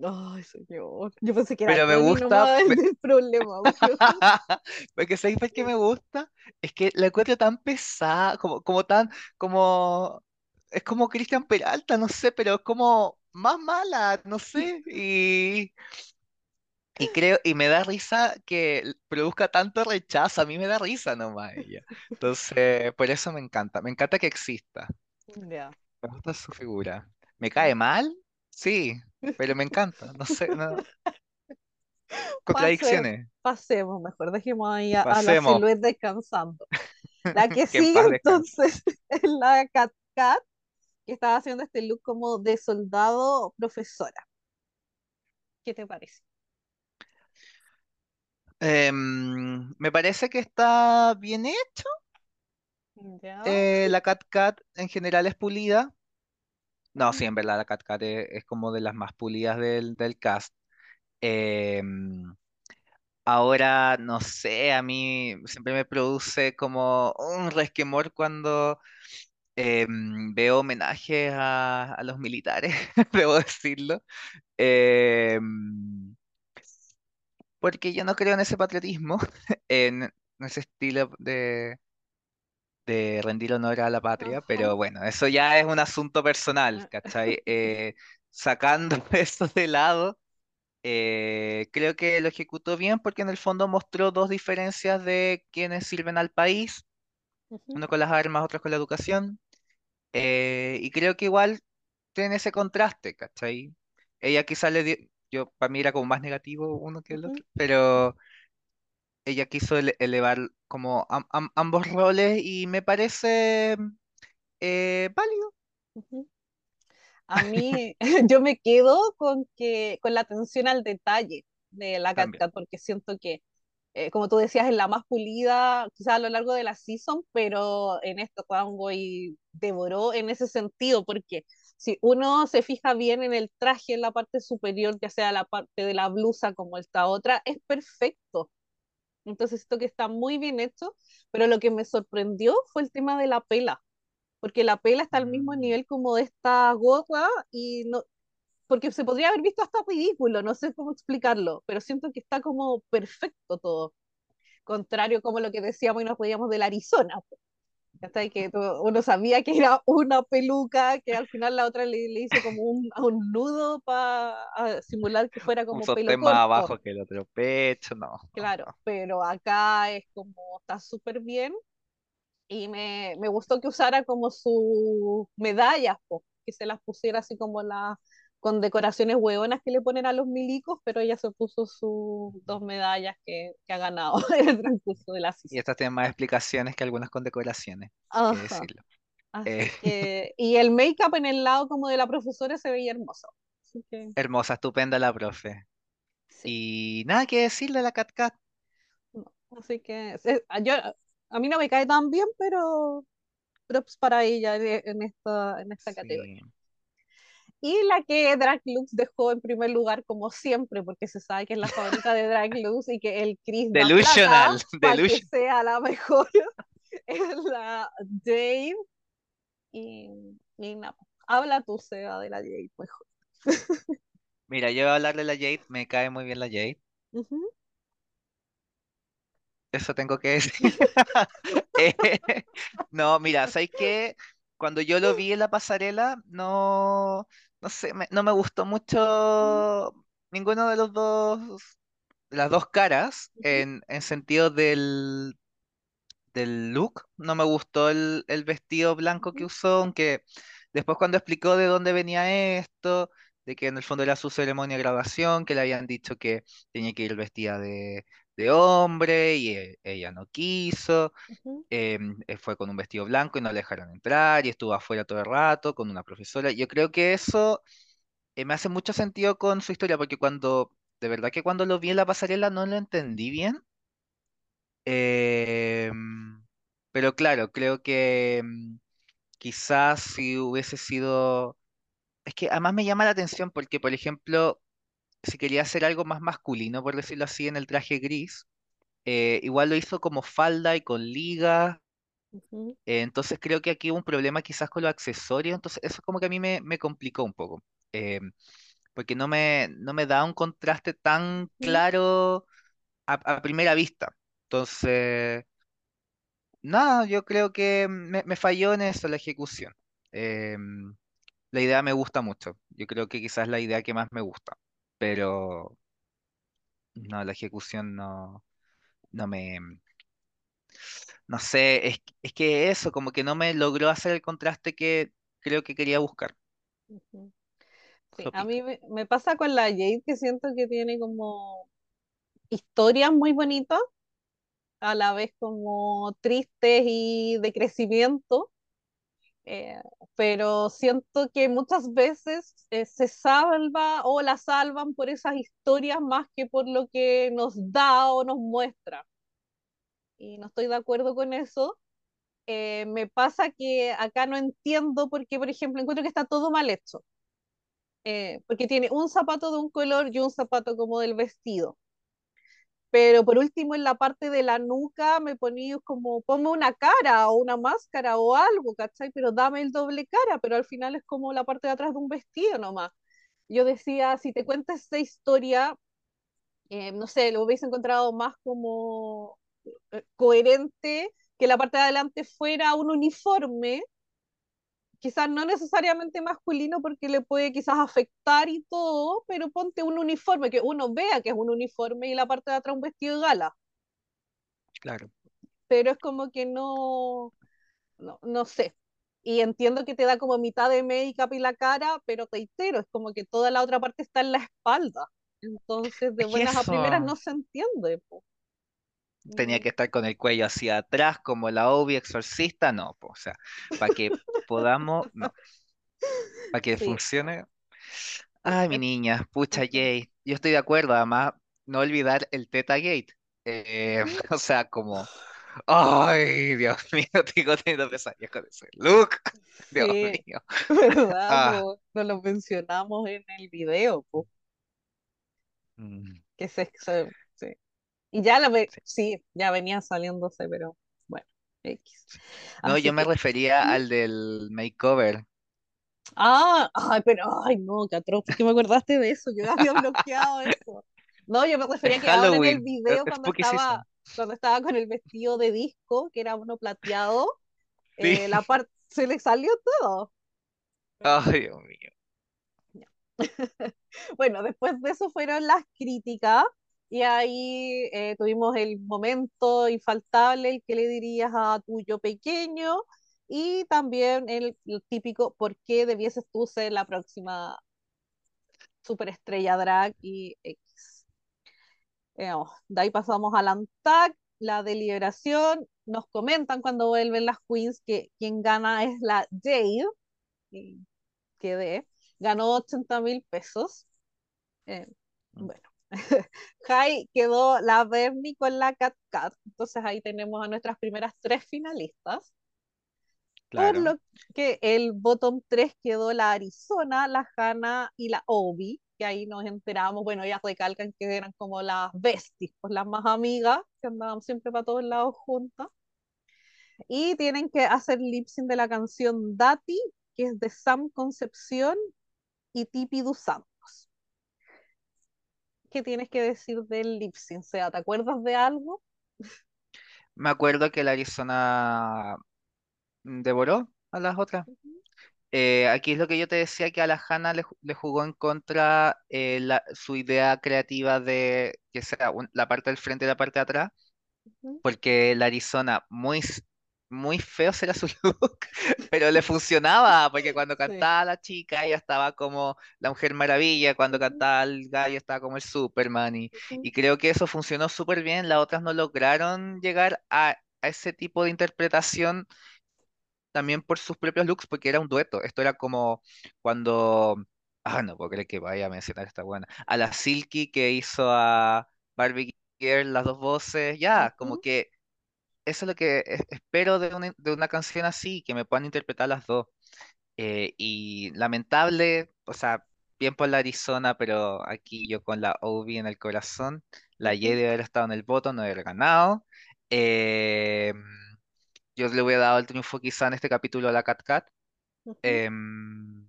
Ay, señor. Yo pensé que era Pero me gusta. el problema, Porque ¿sabéis por qué me gusta? Es que la encuentro tan pesada, como, como tan, como. Es como Cristian Peralta, no sé, pero es como más mala, no sé. Y. Y creo, y me da risa que produzca tanto rechazo, a mí me da risa nomás ella. Entonces, por eso me encanta, me encanta que exista, ya. me gusta su figura. ¿Me cae mal? Sí, pero me encanta, no sé, no, contradicciones. pasemos mejor, dejemos ahí a, a la silueta descansando. La que sigue entonces es la Cat Cat, que estaba haciendo este look como de soldado profesora. ¿Qué te parece? Em, me parece que está bien hecho, eh, la Cat Cat en general es pulida. No, sí, en verdad la Cat Cat es, como de las más pulidas del, del cast. Em, Ahora, no sé, a mí siempre me produce como un resquemor cuando em, veo homenajes a, a los militares, debo decirlo, Em, porque yo no creo en ese patriotismo, en ese estilo de, de rendir honor a la patria, pero bueno, eso ya es un asunto personal, ¿cachai? Eh, sacando eso de lado. Eh, creo que lo ejecutó bien porque en el fondo mostró dos diferencias de quienes sirven al país, uno con las armas, otro con la educación, eh, y creo que igual tiene ese contraste, ¿cachai? Ella quizá le dio, yo para mí era como más negativo uno que el otro, pero ella quiso ele- elevar como am- am- ambos roles y me parece eh, válido. ujú. A mí, yo me quedo con, que, con la atención al detalle de la Cat También. Cat, porque siento que, eh, como tú decías, es la más pulida, quizás a lo largo de la season, pero en esto Boy devoró en ese sentido, porque si uno se fija bien en el traje, en la parte superior, ya sea la parte de la blusa como esta otra, es perfecto. Entonces, esto que está muy bien hecho, pero lo que me sorprendió fue el tema de la pela, porque la pela está al mismo Mm. nivel como de esta gorra y no, porque se podría haber visto hasta ridículo, no sé cómo explicarlo, pero siento que está como perfecto todo, contrario como lo que decíamos y nos podíamos del Arizona, que uno sabía que era una peluca, que al final la otra le, le hizo como un, un nudo para simular que fuera Un como pelo sostén más corto, abajo que el otro pecho, no, no, claro, no. pero acá es como, está súper bien. Y me, me gustó que usara como sus medallas, po, que se las pusiera así como las con decoraciones hueonas que le ponen a los milicos, pero ella se puso sus dos medallas que, que ha ganado en el transcurso de la Y season. estas tienen más explicaciones que algunas condecoraciones, hay que decirlo. Eh, que, y el make-up en el lado como de la profesora se veía hermoso. Así que, hermosa, estupenda la profe. sí, Y nada que decirle a la Cat Cat. no, así que, se- yo, a mí no me cae tan bien, pero props para ella en, en esta, en esta categoría. Y la que Drag Lux dejó en primer lugar, como siempre, porque se sabe que es la favorita de Drag Lux y que el Chris plata Delusional, para que delusion. sea la mejor, es la Jade. Y, y nada, habla tú, Seba, de la Jade mejor. Mira, yo voy a hablar de la Jade, me cae muy bien la Jade. Eso tengo que decir. Eh, no, mira, ¿sabes qué? Cuando yo lo vi en la pasarela, no, no sé, me- no me gustó ujú, mucho ninguno de los dos, las dos caras, en, en sentido del, del look. No me gustó el, el vestido blanco que usó, aunque después cuando explicó de dónde venía esto, de que en el fondo era su ceremonia de graduación, que le habían dicho que tenía que ir vestida de, de hombre y e- ella no quiso, ujú, em, eh, fue con un vestido blanco y no le dejaron entrar y estuvo afuera todo el rato con una profesora. Yo creo que eso eh, me hace mucho sentido con su historia, porque cuando, de verdad que cuando lo vi en la pasarela no lo entendí bien. Em, pero claro, creo que em, quizás si hubiese sido... Es que además me llama la atención porque, por ejemplo, si quería hacer algo más masculino, por decirlo así, en el traje gris, eh, igual lo hizo como falda y con ligas. ujú, eh, entonces creo que aquí hubo un problema quizás con los accesorios. Entonces eso como que a mí me, me complicó un poco. em, porque no me, no me da un contraste tan claro a, a primera vista. Entonces... Nada, yo creo que me, me falló en eso la ejecución. Em, la idea me gusta mucho. Yo creo que quizás es la idea que más me gusta. Pero no, la ejecución no, no me, no sé, es, es que eso, como que no me logró hacer el contraste que creo que quería buscar. ujú. Sí, Eso a mí me, me pasa con la Jade que siento que tiene como historias muy bonitas, a la vez como tristes y de crecimiento eh, pero siento que muchas veces eh, se salva o la salvan por esas historias más que por lo que nos da o nos muestra. Y no estoy de acuerdo con eso. Eh, me pasa que acá no entiendo porque, por ejemplo, encuentro que está todo mal hecho. Porque tiene un zapato de un color y un zapato como del vestido. Pero por último, en la parte de la nuca me ponía como, ponme una cara o una máscara o algo, ¿cachai? Pero dame el doble cara, pero al final es como la parte de atrás de un vestido nomás. Yo decía, si te cuentas esta historia, eh, no sé, lo hubiese encontrado más como eh, coherente que la parte de adelante fuera un uniforme, quizás no necesariamente masculino porque le puede quizás afectar y todo, pero ponte un uniforme, que uno vea que es un uniforme y la parte de atrás un vestido de gala Claro. pero es como que no, no, no sé. Y entiendo que te da como mitad de make-up y la cara, pero reitero, es como que toda la otra parte está en la espalda. Entonces, de buenas a primeras no se entiende. po. Tenía que estar con el cuello hacia atrás como la Obi exorcista, no, po, o sea, para que podamos, no. para que Sí, funcione. Ay, mi niña, pucha. Jay, yo estoy de acuerdo, además, no olvidar el Teta Gate. Eh, o sea, como, ay, Dios mío, tengo teniendo pesadillas con ese look. Dios Sí, mío. ¿verdad? Ah? No lo mencionamos en el video, po, mm, que se, se-. Y ya la ve, sí. sí, ya venía saliéndose, pero bueno, X. No, Así yo me refería al del makeover. ah, ay, pero, ay, no, qué atroz, ¿por qué me acordaste de eso? Yo había bloqueado eso. No, yo me refería que ahora en el es video cuando estaba, cuando estaba con el vestido de disco, que era uno plateado, Sí. eh, la parte, se le salió todo. Ay, Dios mío. Bueno, después de eso fueron las críticas y ahí eh, tuvimos el momento infaltable, el que le dirías a tu yo pequeño y también el, el típico por qué debieses tú ser la próxima superestrella drag y X. Eh, oh, de ahí pasamos al ANTAC, la deliberación, nos comentan cuando vuelven las queens que quien gana es la Jade, y quedé, ganó 80 mil pesos. Eh, Mm, bueno, Jai quedó la Bernie con la Cat Cat. Entonces ahí tenemos a nuestras primeras tres finalistas. Por Claro. lo que el bottom 3 quedó la Arizona, la Hanna y la Obi, que ahí nos enteramos, bueno, ellas recalcan que eran como las besties, pues las más amigas, que andaban siempre para todos lados juntas. Y tienen que hacer lip sync de la canción Dati, que es de Sam Concepción y Tipi dos ¿Qué tienes que decir del lip sync? O sea, ¿te acuerdas de algo? Me acuerdo que la Arizona devoró a las otras. Eh, aquí es lo que yo te decía, que a la Hannah le, ju- le jugó en contra eh, la- su idea creativa de que sea un- la parte del frente y la parte de atrás, porque la Arizona, muy, muy feo será su look, pero le funcionaba, porque cuando Sí. cantaba la chica, ella estaba como la Mujer Maravilla, cuando cantaba el gallo estaba como el Superman, y, creo que eso funcionó súper bien, las otras no lograron llegar a a ese tipo de interpretación también por sus propios looks, porque era un dueto. Esto era como cuando, ah, no puedo creer que vaya a mencionar esta buena, a la Silky que hizo a Barbie Girl, las dos voces, ya, como ujú. que eso es lo que es- espero de una, de una canción así, que me puedan interpretar las dos. Eh, y lamentable, o sea, bien por la Arizona, pero aquí yo con la Obi en el corazón, la Y Ujú, de haber estado en el voto, no haber ganado. Eh, yo le hubiera dado el triunfo quizá en este capítulo a la Cat Cat. em,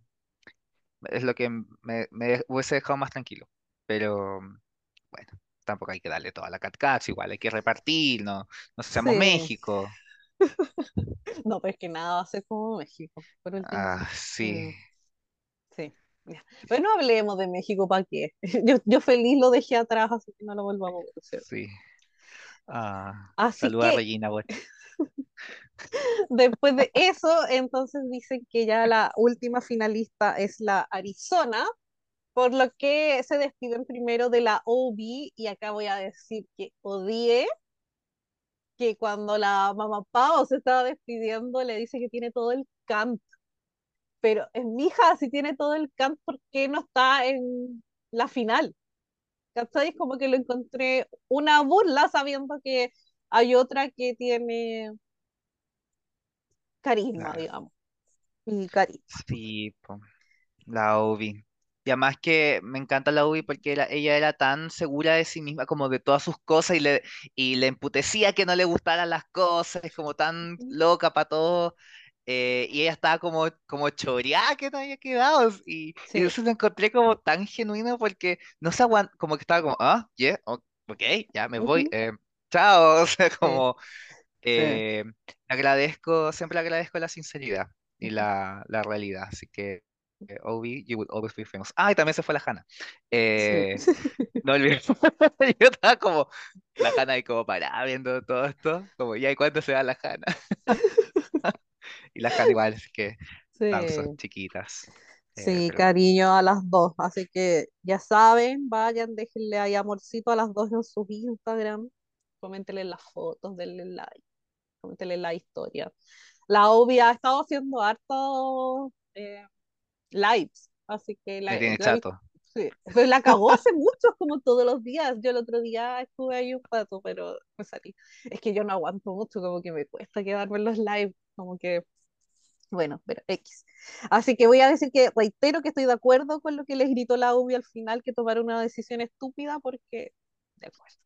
es lo que me, me hubiese dejado más tranquilo. Pero bueno, tampoco hay que darle toda la Cat Cat, igual hay que repartir, no, no seamos Sí, México. no, pero es que nada va a ser como México, por último. Ah, sí, Mm, sí, ya. Pero no hablemos de México, ¿para qué? Yo, yo feliz lo dejé atrás, así que no lo vuelvo a ver, ¿cierto? sí. Ah, Así saluda a que Regina Boch. después de eso, entonces dicen que ya la última finalista es la Arizona, por lo que se despiden primero de la OB, y acá voy a decir que odié que cuando la mamá Pau se estaba despidiendo le dice que tiene todo el canto, pero es mi hija, si tiene todo el canto, ¿por qué no está en la final? ¿Cachai? Como que lo encontré una burla sabiendo que hay otra que tiene carisma, Claro, digamos, y carisma. sí, po, la Obi. Y además que me encanta la Ubi porque era- ella era tan segura de sí misma, como de todas sus cosas, y le, y le emputecía que no le gustaran las cosas, como tan loca para todo. eh, y ella estaba como, como choreada que no había quedado. Y, eso lo encontré como tan genuino porque no se aguanta, como que estaba como, ah, yeah, ok, ya me voy, eh, chao. O sea, como sí. eh, agradezco, siempre agradezco la sinceridad y la, la realidad. Así que, Obi, you will always be famous. Ah, y también se fue la Hanna. Sí. Eh, no olvides. Yo estaba como, la Hanna ahí como parada viendo todo esto. Como, ya, ¿y cuándo se va la Hanna? Y la Hanna igual, así que, Sí. chiquitas. Eh, Sí, pero cariño a las dos. Así que ya saben, vayan, déjenle ahí amorcito a las dos en sus Instagram. Coméntenle las fotos, denle like, coméntenle la historia. La obvia ha estado haciendo harto. eh, lives. Así que la, Me tiene la chato. sí. Pero la cagó hace mucho, como todos los días. Yo el otro día estuve ahí un rato, pero me salí. Es que yo no aguanto mucho, como que me cuesta quedarme en los lives, como que, bueno, pero X. Así que voy a decir que reitero que estoy de acuerdo con lo que les gritó la UBI al final, que tomaron una decisión estúpida, porque, de acuerdo.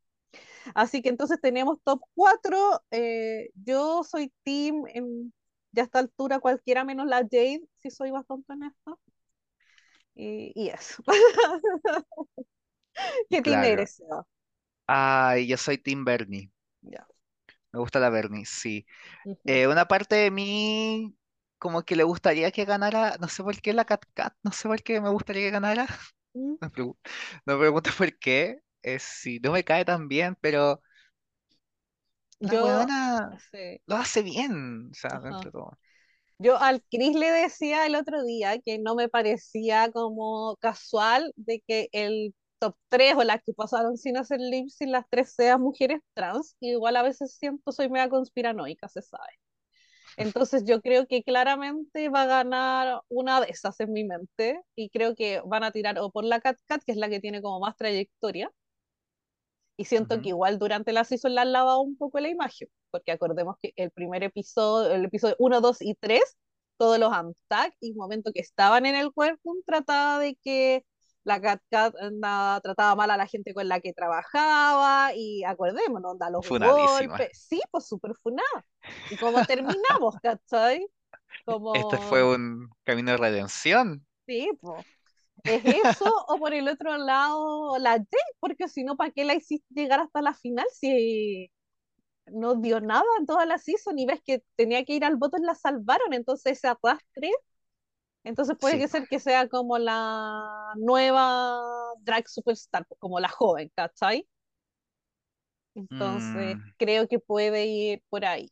Así que entonces tenemos top 4. eh, yo soy team en ya a esta altura cualquiera menos la Jade, si soy bastante honesta. Y, y eso. ¿Qué team Claro. eres, Seba? Ay, yo soy Team Bernie. Ya. Me gusta la Bernie, sí. Eh, una parte de mí como que le gustaría que ganara, no sé por qué la Cat Cat, no sé por qué me gustaría que ganara. Mm, No me pregunto por qué. Es si no me cae tan bien, pero la Yo, sí, lo hace bien, o sea, dentro todo. Yo al Chris le decía el otro día que no me parecía como casual de que el top 3 o las que pasaron sin hacer lip sync las tres sean mujeres trans, igual a veces siento soy media conspiranoica, se sabe. Entonces yo creo que claramente va a ganar una de esas en mi mente y creo que van a tirar o por la Cat Cat, que es la que tiene como más trayectoria, y siento que Ujú. igual durante la season la han lavado un poco la imagen, porque acordemos que el primer episodio, el episodio 1, 2 y 3, todos los Amtag y momento que estaban en el workroom trataba de que la Cat Cat anda- trataba mal a la gente con la que trabajaba y acordémonos, da los golpes, sí, pues súper funada. Y como terminamos, ¿cachai? Este fue Como, un camino de redención. sí, pues. ¿Es eso o por el otro lado la Jade? Porque si no, ¿para qué la hiciste llegar hasta la final si no dio nada en toda la season y ves que tenía que ir al voto y la salvaron? Entonces ese arrastre, entonces puede Sí. que ser que sea como la nueva drag superstar, como la joven, ¿cachai? Entonces Mm, creo que puede ir por ahí.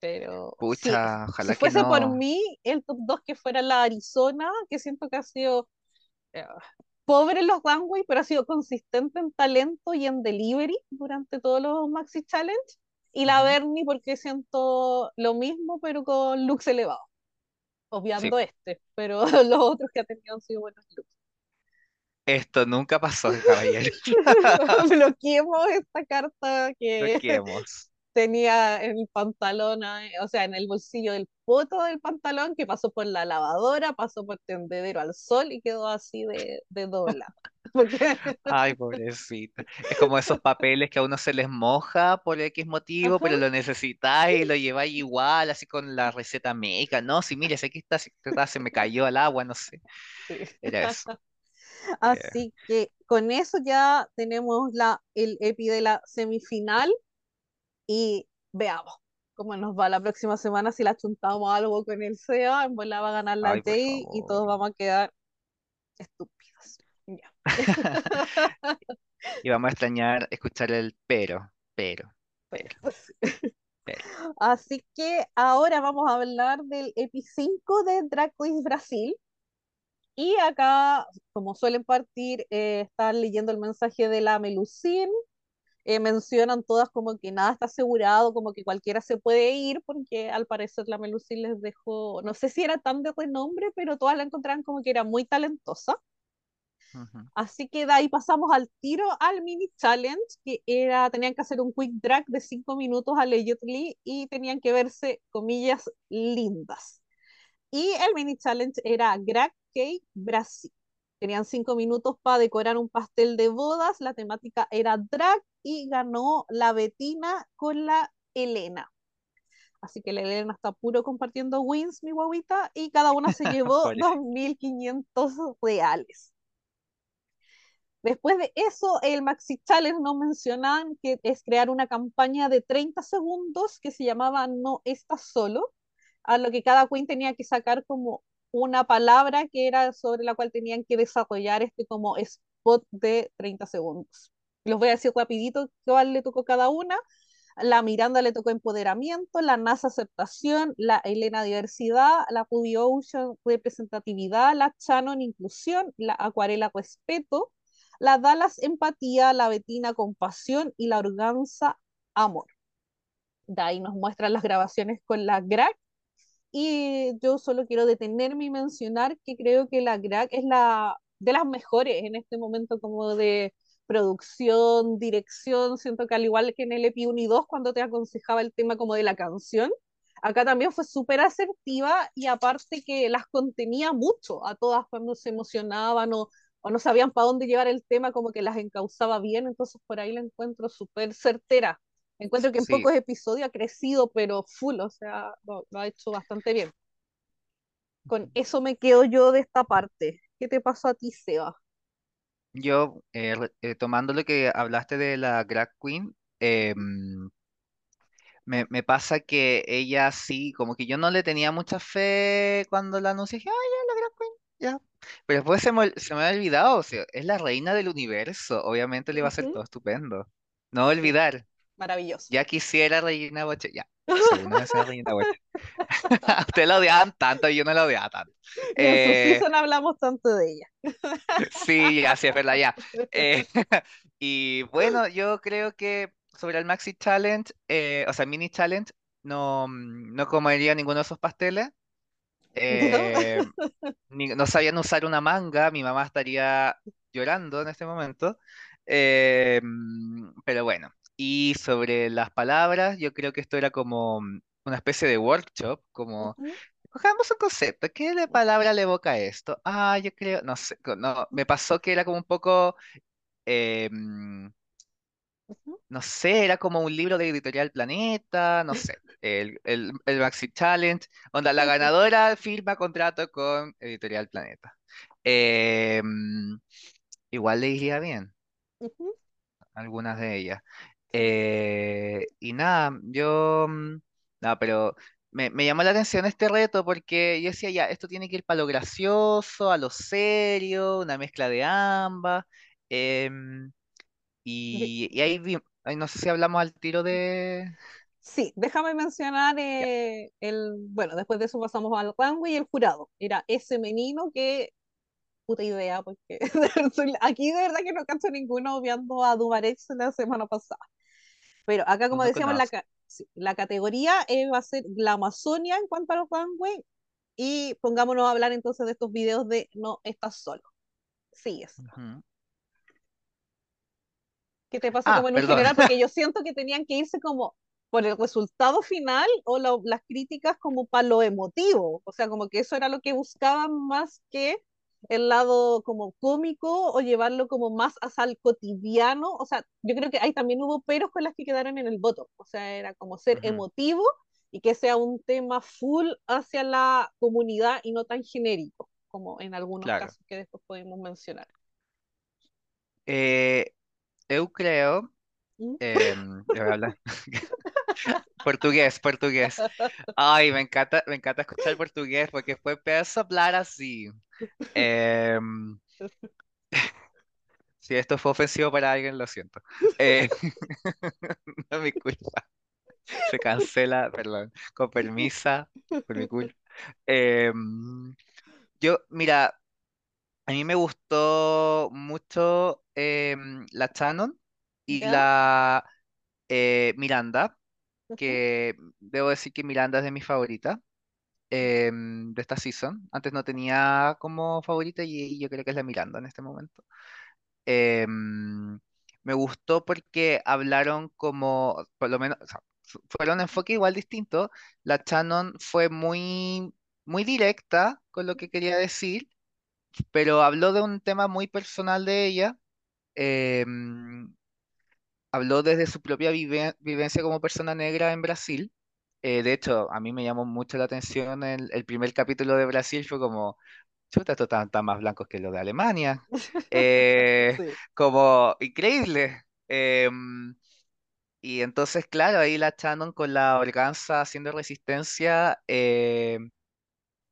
Pero si, pucha, si ojalá que fuese por no. mí, el top 2 que fuera la Arizona, que siento que ha sido pobre en los runway, pero ha sido consistente en talento y en delivery durante todos los Maxi Challenge. Y la. Bernie porque siento lo mismo, pero con looks elevados, Sí, obviando este, pero los otros que ha tenido han sido buenos looks. esto nunca pasó, caballero. Bloqueemos esta carta que queremos. Tenía en el pantalón, eh, o sea, en el bolsillo del poto del pantalón, que pasó por la lavadora, pasó por tendedero al sol y quedó así de, de dobla. Porque, Ay, pobrecita. Es como esos papeles que a uno se les moja por X motivo, ajá, pero lo necesitáis y lo lleváis igual, así con la receta médica. No, si mire, si aquí está, si está, se me cayó al agua, no sé. sí. Era eso. Así que con eso ya tenemos la, el EPI de la semifinal y veamos cómo nos va la próxima semana, si la chuntamos algo con el SEA, en bola va a ganar la Ay, Jay y todos vamos a quedar estúpidos. Ya. Y vamos a extrañar escuchar el pero, pero, Pero. Así que ahora vamos a hablar del EPI 5 de Drag Race Brasil. Y acá, como suelen partir, eh, están leyendo el mensaje de la Melusine. Eh, mencionan todas como que nada está asegurado, como que cualquiera se puede ir, porque al parecer la Melusine les dejó, no sé si era tan de renombre, pero todas la encontraban como que era muy talentosa. Así que de ahí pasamos al tiro al mini challenge, que era, tenían que hacer un quick drag de 5 minutos allegedly y tenían que verse, comillas, lindas. Y el mini challenge era Drag Cake Brasil. Tenían 5 minutos para decorar un pastel de bodas, la temática era drag y ganó la Betina con la Elena. Así que la Elena está puro compartiendo wins, mi guaguita, y cada una se llevó Pobrecito. 2.500 reales. Después de eso, el Maxi Challenge nos mencionan que es crear una campaña de 30 segundos que se llamaba No estás solo, a lo que cada queen tenía que sacar como una palabra que era sobre la cual tenían que desarrollar este como spot de 30 segundos. Los voy a decir rapidito cuál le tocó cada una. La Miranda le tocó empoderamiento, la NASA aceptación, la Elena diversidad, la Ruby Ocean representatividad, la Shannon inclusión, la Acuarela respeto, la Dallas empatía, la Betina compasión y la Organza amor. De ahí nos muestran las grabaciones con la Greg y yo solo quiero detenerme y mencionar que creo que la Crack es la de las mejores en este momento como de producción, dirección, siento que al igual que en el EPI 1 y 2 cuando te aconsejaba el tema como de la canción, acá también fue súper asertiva y aparte que las contenía mucho a todas cuando se emocionaban o, o no sabían para dónde llevar el tema, como que las encauzaba bien, entonces por ahí la encuentro súper certera. Encuentro que en Sí, pocos episodios ha crecido, pero full, o sea, lo, lo ha hecho bastante bien. Con eso me quedo yo de esta parte. ¿Qué te pasó a ti, Seba? yo eh, eh, tomando lo que hablaste de la drag queen, em, me, me pasa que ella sí, como que yo no le tenía mucha fe cuando la anuncié, dije, ay, ya, la drag queen, ya. Pero después se me, se me ha olvidado, o sea, es la reina del universo, obviamente le va a Ujú, todo estupendo. No olvidar, maravilloso. ya quisiera Regina Boche, ya, Regina Boche. Usted la odiaban tanto y yo no la odiaba tanto. Eh, season hablamos tanto de ella. sí, ya, sí, es verdad, ya. Eh, y bueno, yo creo que sobre el Maxi Challenge, eh, o sea, Mini Challenge, no, no comería ninguno de esos pasteles. ¿No? eh, ni- no sabían usar una manga, mi mamá estaría llorando en este momento. eh, pero bueno, y sobre las palabras, yo creo que esto era como mm, una especie de workshop, como Cojamos un concepto. ¿Qué de palabra le evoca esto? Ah, yo creo, no sé, no, me pasó que era como un poco, eh, mm, no sé, era como un libro de Editorial Planeta, no sé, el, el, el Maxi Challenge, onda, la ganadora firma contrato con Editorial Planeta. Eh, mm, igual le iría bien, algunas de ellas. Eh, y nada, yo, mm, no, pero me, me llamó la atención este reto porque yo decía, ya, esto tiene que ir para lo gracioso, a lo serio, una mezcla de ambas. em, y, y ahí, vi- ahí no sé si hablamos al tiro de... Sí, déjame mencionar eh, el, bueno, después de eso pasamos al runway y el jurado. Era ese menino que, puta idea, porque aquí de verdad que no canso ninguno obviando a Duvarex la semana pasada. Pero acá, como decíamos, la, la categoría eh, va a ser la Amazonia en cuanto a los runway y pongámonos a hablar entonces de estos videos de no estás solo. Sí, es. Ujú. ¿Qué te pasa como Ah, en un perdón. general? Porque yo siento que tenían que irse como por el resultado final o lo- las críticas como para lo emotivo. O sea, como que eso era lo que buscaban más que el lado como cómico o llevarlo como más hacia el cotidiano. O sea, yo creo que ahí también hubo peros con las que quedaron en el voto. O sea, era como ser emotivo y que sea un tema full hacia la comunidad y no tan genérico, como en algunos Claro. casos que después podemos mencionar. Eh, eu creo... ¿Mm? em, yo voy a hablar portugués, portugués. Ay, me encanta, me encanta escuchar portugués porque después empiezo a hablar así. Em, si esto fue ofensivo para alguien, lo siento. Eh, no es mi culpa. Se cancela, perdón. Con permisa, por mi culpa. Em, yo, mira, a mí me gustó mucho em, la Shannon y ¿Ya? la eh, Miranda, que debo decir que Miranda es de mis favoritas. em, de esta season. Antes no tenía como favorita y, y yo creo que es la Miranda en este momento. Em, me gustó porque hablaron como, por lo menos, o sea, enfoque igual distinto. La Shannon fue muy, muy directa con lo que quería decir, pero habló de un tema muy personal de ella. em, habló desde su propia vive- vivencia como persona negra en Brasil. Eh, de hecho, a mí me llamó mucho la atención el, el primer capítulo de Brasil, fue como, chuta, estos están, están más blancos que los de Alemania. Eh, Sí. como increíble. Em, y entonces, claro, ahí la Shannon con la organza haciendo resistencia, em,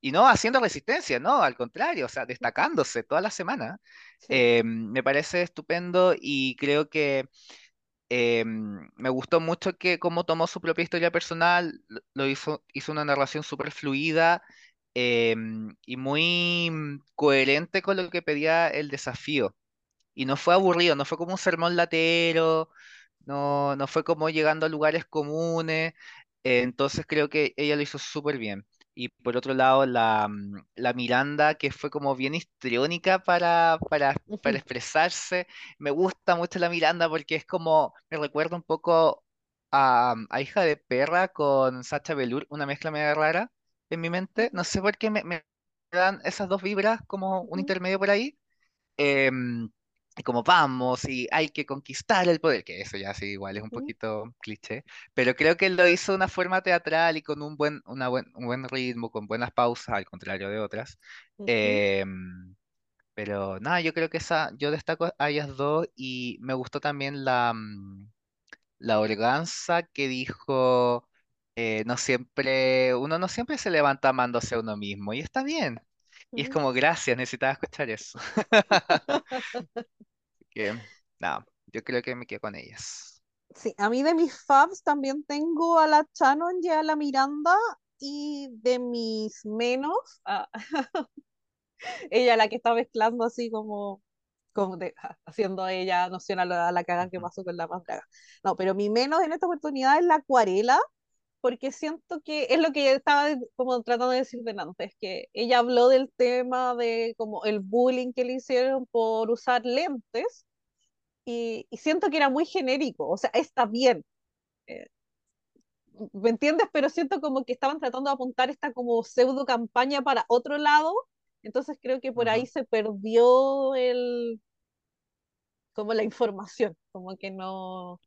y no haciendo resistencia, no, al contrario, o sea, destacándose toda la semana. Sí, Em, me parece estupendo y creo que em, me gustó mucho que cómo tomó su propia historia personal, lo hizo, hizo una narración súper fluida em, y muy mm, coherente con lo que pedía el desafío. Y no fue aburrido, no fue como un sermón latero, no, no fue como llegando a lugares comunes. entonces creo que ella lo hizo súper bien. Y por otro lado, la, mm, la Miranda, que fue como bien histriónica para, para, para expresarse. Me gusta mucho la Miranda porque es como, me recuerda un poco a, a Hija de Perra con Sacha Velour, una mezcla media rara en mi mente. No sé por qué me, me dan esas dos vibras como un intermedio por ahí. Y como vamos, y hay que conquistar el poder, que eso ya sí, igual es un poquito cliché, pero creo que él lo hizo de una forma teatral y con un buen, una buen, un buen ritmo, con buenas pausas, al contrario de otras. Em, pero nada, yo creo que esa, yo destaco a ellas dos y me gustó también la, mm, la Organza que dijo, eh, no siempre, uno no siempre se levanta amándose a uno mismo, y está bien. Y es como, gracias, necesitaba escuchar eso. que, nada, yo creo que me quedo con ellas. Sí, a mí de mis faves también tengo a la Shannon y a la Miranda y de mis menos, a- ella la que está mezclando así como, como de- haciendo ella noción a la, a la caga que pasó con la más draga. No, pero mi menos en esta oportunidad es la acuarela, porque siento que es lo que estaba como tratando de decir antes, que ella habló del tema de como el bullying que le hicieron por usar lentes y, y siento que era muy genérico, o sea, está bien. eh, ¿Me entiendes? Pero siento como que estaban tratando de apuntar esta como pseudo campaña para otro lado, entonces creo que por ahí se perdió el, como la información, como que no,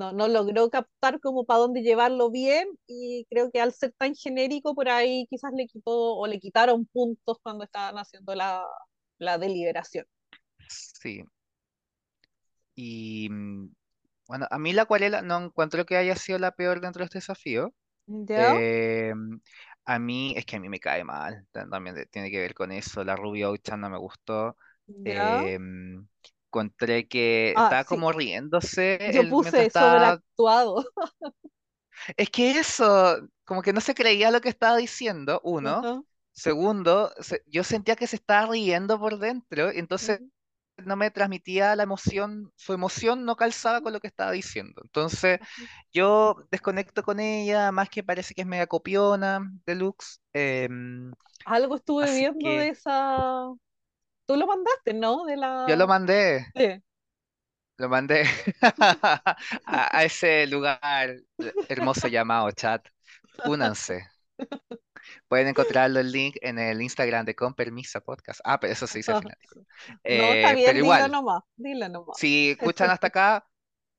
no, no logró captar como para dónde llevarlo bien y creo que al ser tan genérico por ahí quizás le quitó o le quitaron puntos cuando estaban haciendo la, la deliberación. Sí, y mm, bueno, a mí la acuarela no encuentro que haya sido la peor dentro de este desafío. ¿Ya? Eh, a mí, es que a mí me cae mal, ta- también tiene que ver con eso. La Rubia Ochan no me gustó. ¿Ya? Eh, encontré que Ah, estaba sí, como riéndose yo él puse estaba sobreactuado. Es que eso, como que no se creía lo que estaba diciendo, uno. Segundo, se- yo sentía que se estaba riendo por dentro, y entonces no me transmitía la emoción, su emoción no calzaba con lo que estaba diciendo. Entonces yo desconecto con ella, más que parece que es media copiona, deluxe. em, Algo estuve viendo de esa. Tú lo mandaste, ¿no? De yo lo la. mandé, Sí. lo mandé a, a ese lugar hermoso llamado chat. Únanse. Pueden encontrarlo el link en el Instagram de Con Permisa Podcast. Ah, pero eso se dice al final, disculpa. No, está Eh, pero bien, dilo igual, nomás, dilo nomás. si escuchan hasta acá,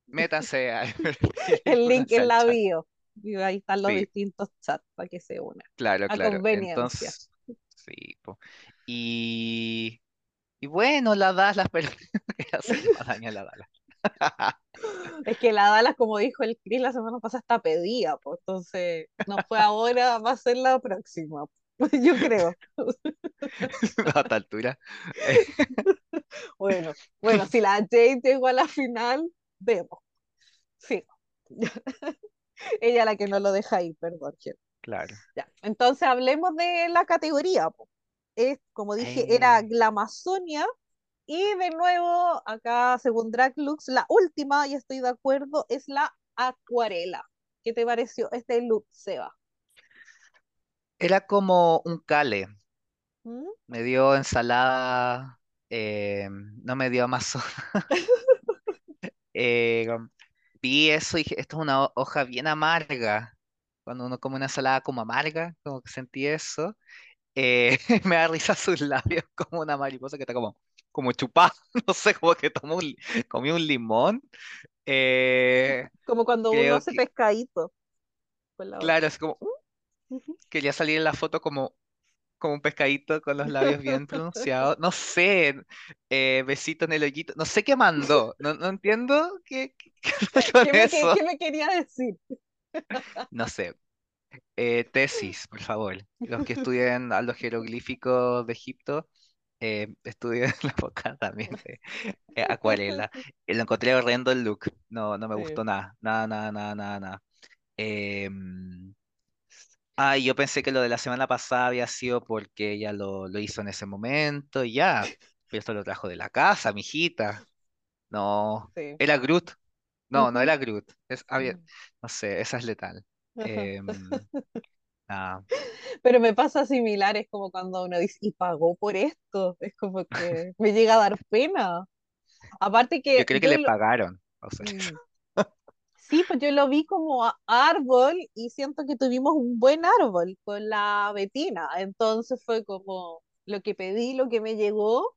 métanse al El link en la bio. Y ahí están los Sí, distintos chats para que se unan. claro, A claro. conveniencia. Entonces, sí. po. Y, y bueno, la das las personas que hacerle más daño a la Dala. Es que la Dallas, como dijo el Chris la semana pasada, está pedida, pues entonces no fue ahora, va a ser la próxima. Yo creo. a esta altura. Bueno, bueno, si la Jade llegó a la final, vemos. Sí. Ella la que no lo deja ahí, perdón. Claro. Ya. Entonces hablemos de la categoría. po. Es, como dije, era Glamazonia. Y de nuevo, acá, según Drag Looks, la última, y estoy de acuerdo, es la acuarela. ¿Qué te pareció este look, Seba? era como un cale. ¿Mm? Me dio ensalada, eh, no me dio más Eh, vi eso y dije, esto es una ho- hoja bien amarga. Cuando uno come una ensalada como amarga, como que sentí eso. Eh, me da risa sus labios como una mariposa que está como, como chupada. No sé, como que tomó un, comió un limón. Eh, Como cuando uno hace que, pescadito con la boca. claro, es como, Ujú. quería salir en la foto como, como un pescadito con los labios bien pronunciados. No sé, eh, besito en el hoyito. No sé qué mandó. No, no entiendo qué, qué, qué con ¿Qué me, qué me quería decir? No sé. Eh, tesis, por favor. Los que estudian a los jeroglíficos de Egipto, eh, estudien la boca también de eh, acuarela. Eh, lo encontré horrendo el look. No, no me Sí. gustó nada. Nada, nada, nada, nada, nada. Ah, yo pensé que lo de la semana pasada había sido porque ella lo, lo hizo en ese momento y ya. Pero esto lo trajo de la casa, mijita. No, Sí. era Groot. No, no era Groot. Es, había- no sé, esa es letal. Em, Ah, Pero me pasa similar, es como cuando uno dice, y pagó por esto, es como que me llega a dar pena. Aparte yo que creo que yo le lo, pagaron. O sea, mm, sí, pues yo lo vi como árbol y siento que tuvimos un buen árbol con la Betina, entonces fue como lo que pedí, lo que me llegó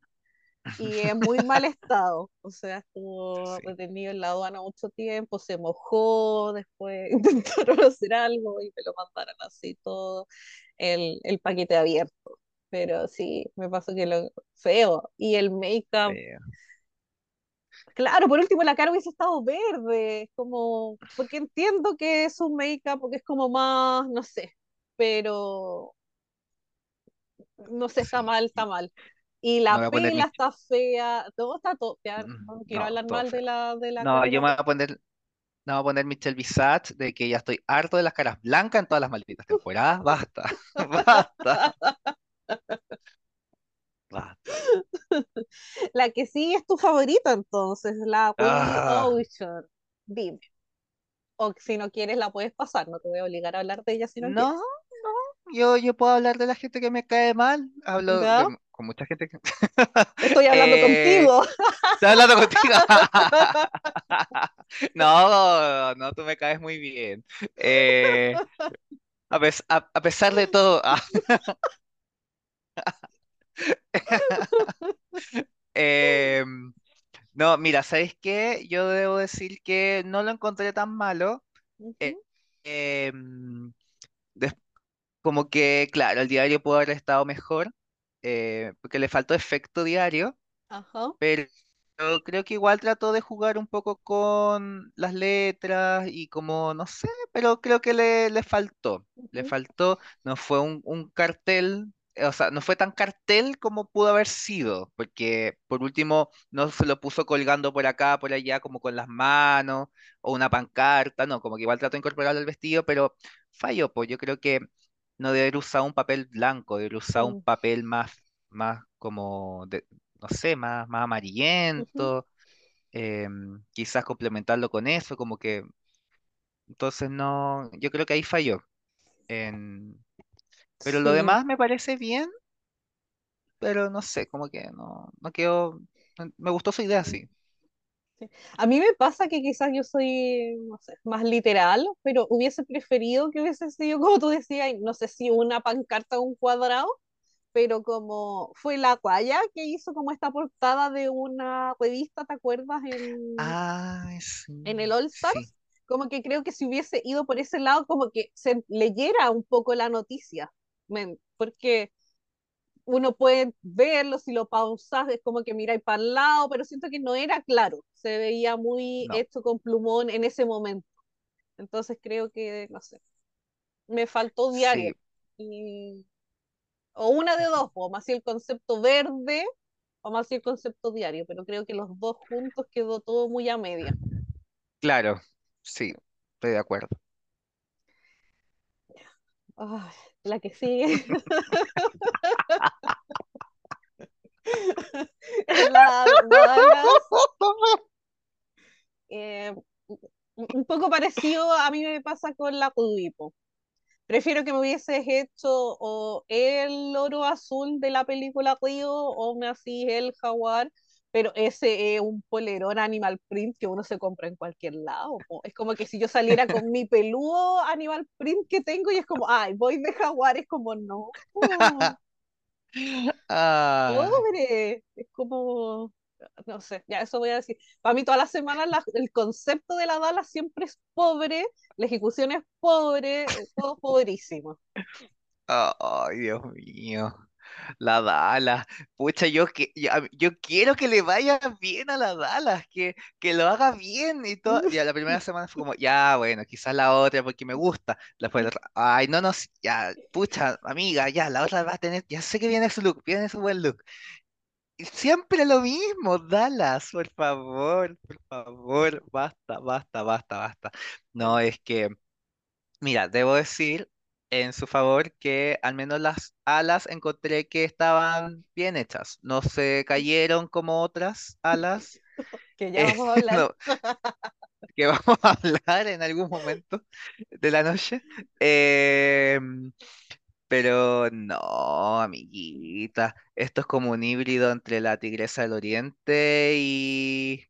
y en muy mal estado, o sea, estuvo sí, retenido en la aduana mucho tiempo, se mojó, después intentaron hacer algo y me lo mandaron así todo el, el paquete abierto. Pero sí, me pasó que lo feo. Y el make-up, claro, por último la cara hubiese estado verde, como, porque entiendo que es un make-up, porque es como más, no sé, pero no sé, está mal, está mal. Y me la voy a poner pela mi... está fea, todo está todo, Mm, no quiero No, hablar todo mal de la, de la No, yo me voy a poner, no voy a poner Michelle Visage de que ya estoy harto de las caras blancas en todas las malditas temporadas. Basta, basta, basta. La que sí es tu favorita entonces, la Ah, Ocean. Dime. O si no quieres la puedes pasar, no te voy a obligar a hablar de ella si no no, quieres. no, yo, yo puedo hablar de la gente que me cae mal. Hablo con mucha gente que... Estoy hablando Eh, contigo. ¿estoy hablando contigo? No, no, tú me caes muy bien. Eh, a, pes- a- a pesar de todo, ah, em, no, mira, ¿sabes qué? Yo debo decir que no lo encontré tan malo. Des- como que, claro, el diario pudo haber estado mejor, eh, porque le faltó efecto diario. Ajá. Pero creo que igual trató de jugar un poco con las letras y como, no sé, pero creo que le, le faltó. Le ujú, faltó, no fue un, un cartel, eh, o sea, no fue tan cartel como pudo haber sido, porque por último no se lo puso colgando por acá, por allá, como con las manos, o una pancarta, no, como que igual trató de incorporarlo al vestido, pero falló, pues yo creo que no debe haber usado un papel blanco, debe haber usado un papel más, más como de, no sé, más, más amarillento, em, quizás complementarlo con eso, como que, entonces no, yo creo que ahí falló. En- pero lo demás me parece bien, pero no sé, como que no, no quedó, me gustó su idea, mm, sí. Sí. A mí me pasa que quizás yo soy, no sé, más literal, pero hubiese preferido que hubiese sido, como tú decías, no sé si una pancarta o un cuadrado, pero como fue la Guaya que hizo como esta portada de una revista, ¿te acuerdas? En, Ah, sí, en el All sí, Stars, como que creo que si hubiese ido por ese lado, como que se leyera un poco la noticia, porque uno puede verlo, si lo pausas, es como que miráis para el lado, pero siento que no era claro, se veía muy no, hecho con plumón en ese momento. Entonces creo que, no sé, me faltó sí, diario. Y, o una de dos, o más si el concepto verde o más si el concepto diario, pero creo que los dos juntos quedó todo muy a media. claro, sí, estoy de acuerdo. Ay, la que sigue la Dallas. Eh, un poco parecido a mí me pasa con la Kudipo. Prefiero que me hubieses hecho o el oro azul de la película Río o me así el jaguar, pero ese es un polerón animal print que uno se compra en cualquier lado. po. Es como que si yo saliera con mi peludo animal print que tengo y es como, ay, voy de jaguar, es como, no, Ah, pobre, es como, no sé, ya eso voy a decir. Para mí todas las semanas la- el concepto de la Dala siempre es pobre, la ejecución es pobre, todo pobrísimo. ay, Dios mío. La Dallas, pucha, yo, que, yo, yo quiero que le vaya bien a la Dallas, que, que lo haga bien y todo. Ya la primera semana fue como, ya, bueno, quizás la otra porque me gusta. Después, la otra, ay, no, no, ya, pucha, amiga, ya, la otra va a tener, ya sé que viene su look, viene su buen look. Y siempre lo mismo, Dallas, por favor, por favor, basta, basta, basta, basta. No, es que. Mira, debo decir en su favor que al menos las alas encontré que estaban bien hechas. No se cayeron como otras alas. que ya Eh, vamos a hablar. no, que vamos a hablar en algún momento de la noche. Em, pero no, amiguita, esto es como un híbrido entre la tigresa del oriente y,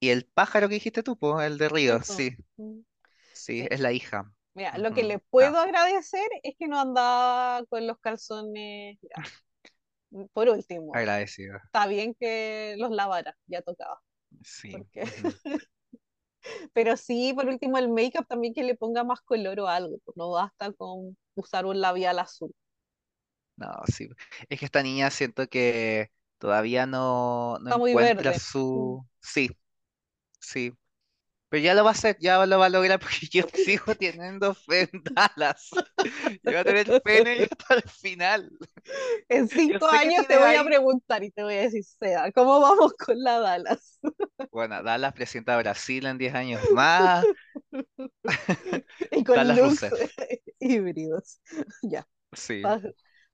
y el pájaro que dijiste tú, el de Río, sí, Mm, sí, sí. es la hija. Mira, lo que le puedo agradecer es que no andaba con los calzones. ya. Por último, agradecido, está bien que los lavara, ya tocaba. sí. Porque... Pero sí, por último, el make-up también que le ponga más color o algo. pues no basta con usar un labial azul. No, sí. Es que esta niña siento que todavía no, no Está muy encuentra verde. Mm. su... Sí, sí. Pero ya lo va a hacer, ya lo va a lograr porque yo sigo teniendo fe en Dallas. Yo voy a tener fe en ella hasta el final. En cinco años te voy a preguntar y te voy a decir, Seda, ¿cómo vamos con la Dallas? Bueno, Dallas presenta a Brasil en 10 años más. Y con Dallas looks Rousseff. híbridos. Ya, Sí. pa-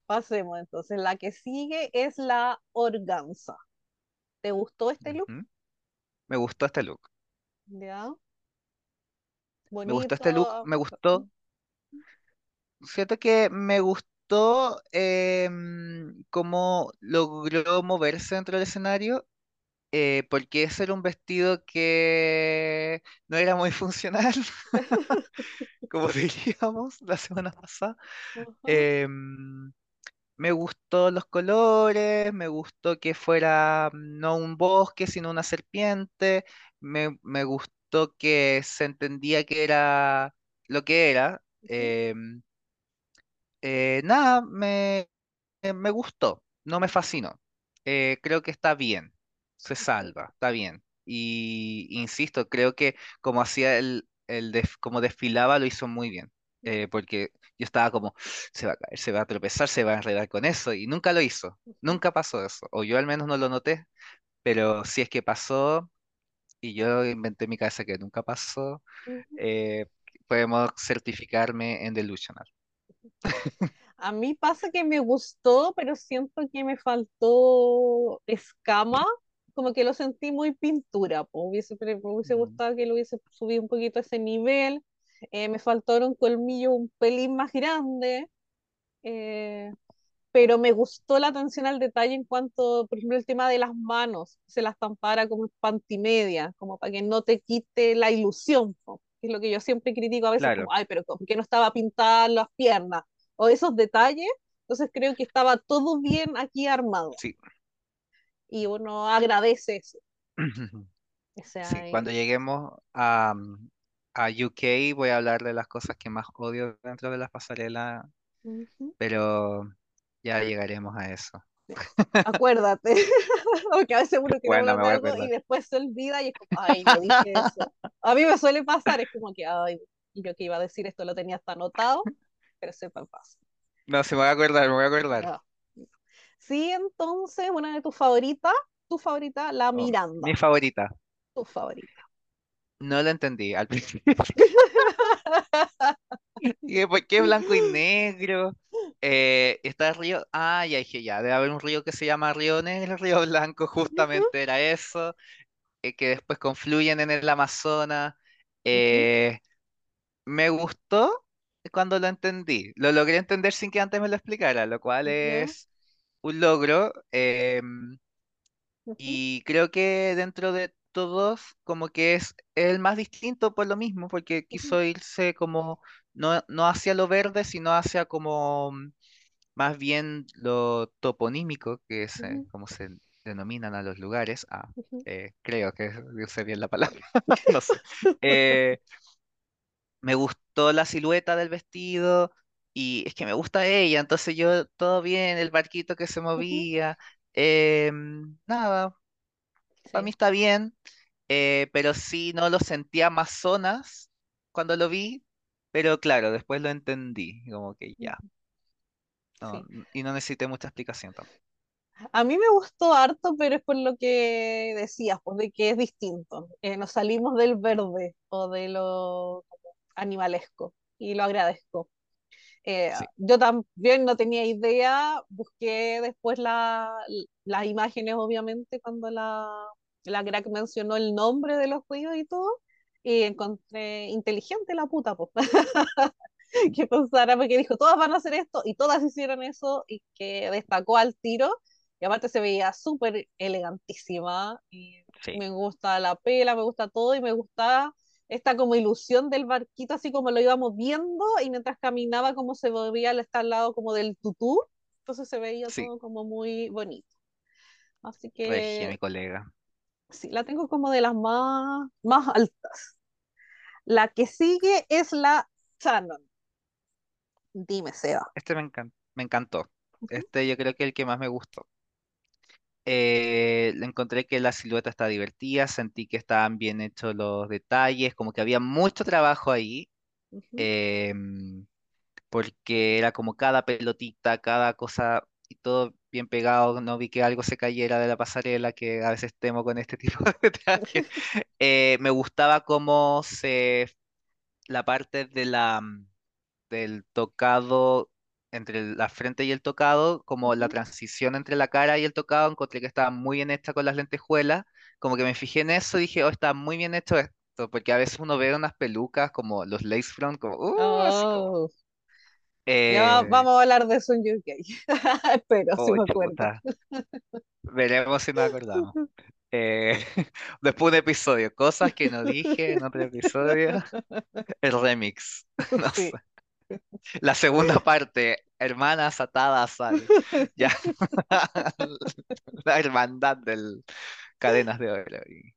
pasemos entonces. La que sigue es la organza. ¿Te gustó este look? Me gustó este look. Ya, Me gustó este look. bonito. Me gustó. Siento que me gustó em, cómo logró moverse dentro del escenario eh, porque ese era un vestido que no era muy funcional, como diríamos la semana pasada. Em, me gustó los colores, me gustó que fuera mm, no un bosque, sino una serpiente, me, me gustó que se entendía que era lo que era. em, eh, nada, me, eh, me gustó, no me fascinó. Eh, creo que está bien, se salva, está bien. Y insisto, creo que como hacía el, el def- como desfilaba lo hizo muy bien. Eh, porque yo estaba como, se va a caer, se va a tropezar, se va a enredar con eso, y nunca lo hizo, nunca pasó eso, o yo al menos no lo noté, pero si es que pasó, y yo inventé en mi cabeza que nunca pasó, eh, podemos certificarme en delusional. A mí pasa que me gustó, pero siento que me faltó escama, como que lo sentí muy pintura, pues hubiese, me hubiese Ujú. gustado que lo hubiese subido un poquito a ese nivel, eh, me faltaron colmillos un pelín más grandes, eh, pero me gustó la atención al detalle en cuanto, por ejemplo, el tema de las manos, se las tampara como pantimedia, como para que no te quite la ilusión, po, que es lo que yo siempre critico a veces, como, ay, pero ¿por qué no estaba pintada las piernas? O esos detalles, entonces creo que estaba todo bien aquí armado, sí. y uno agradece eso. O Sí, cuando eh, lleguemos a, a UK voy a hablar de las cosas que más odio dentro de las pasarelas, pero ya llegaremos a eso. Acuérdate, porque a veces uno quiere Bueno, me algo y después se olvida y es como, ay, no dije eso. A mí me suele pasar, es como que, ay, yo que iba a decir esto lo tenía hasta anotado, pero se me pasa. No, sí me voy a acordar, me voy a acordar. Sí, entonces, una de tus favoritas, tu favorita, la Oh, Miranda, mi favorita. tu favorita. No la entendí al principio. Dije, ¿por qué blanco y negro? Eh, está el río. Ah, ya dije, ya, debe haber un río que se llama Río Negro, Río Blanco, justamente era eso, eh, que después confluyen en el Amazonas. Eh, Me gustó cuando lo entendí. Lo logré entender sin que antes me lo explicara, lo cual es un logro. em, y creo que dentro de todos, como que es el más distinto por lo mismo, porque quiso irse como no, no hacia lo verde, sino hacia como mm, más bien lo toponímico, que es eh, como se denominan a los lugares. Ah, eh, creo que usé bien la palabra, no sé. Eh, me gustó la silueta del vestido y es que me gusta ella, entonces yo todo bien, el barquito que se movía, em, nada, para mí está bien, eh, pero sí no lo sentía Amazonas cuando lo vi, pero claro, después lo entendí, como que ya, no, Sí. y no necesité mucha explicación tampoco. A mí me gustó harto, pero es por lo que decías, pues de que es distinto. Eh, nos salimos del verde o de lo animalesco y lo agradezco. Eh, Sí, yo también no tenía idea, busqué después la, las imágenes, obviamente, cuando la, la crack mencionó el nombre de los ríos y todo, y encontré inteligente la puta, pues. que pensara, porque dijo, todas van a hacer esto, y todas hicieron eso, y que destacó al tiro, y aparte se veía súper elegantísima, y Sí, me gusta la pela, me gusta todo, y me gusta esta como ilusión del barquito, así como lo íbamos viendo, y mientras caminaba como se veía al estar al lado como del tutú, entonces se veía sí, todo como muy bonito. Así que mi colega. Sí, la tengo como de las más, más altas. La que sigue es la Shannon. Dime, Seba. Este me encantó, me encantó. Este yo creo que el que más me gustó. Eh, le encontré que la silueta está divertida, sentí que estaban bien hechos los detalles, como que había mucho trabajo ahí, em, porque era como cada pelotita, cada cosa y todo bien pegado. No vi que algo se cayera de la pasarela, que a veces temo con este tipo de trajes. Eh, me gustaba cómo se, la parte de la del tocado entre la frente y el tocado, como la transición entre la cara y el tocado, encontré que estaba muy bien hecha con las lentejuelas, como que me fijé en eso dije, oh, está muy bien hecho esto, porque a veces uno ve unas pelucas como los lace front, como, uh, así como, Va- eh, vamos a hablar de en UK. Espero, si me acuerdo. veremos si nos acordamos. Eh, después de un episodio, cosas que no dije en otro episodio, el remix, no Sí. sé. La segunda parte, hermanas atadas al, ya, la hermandad del Cadenas de Oro y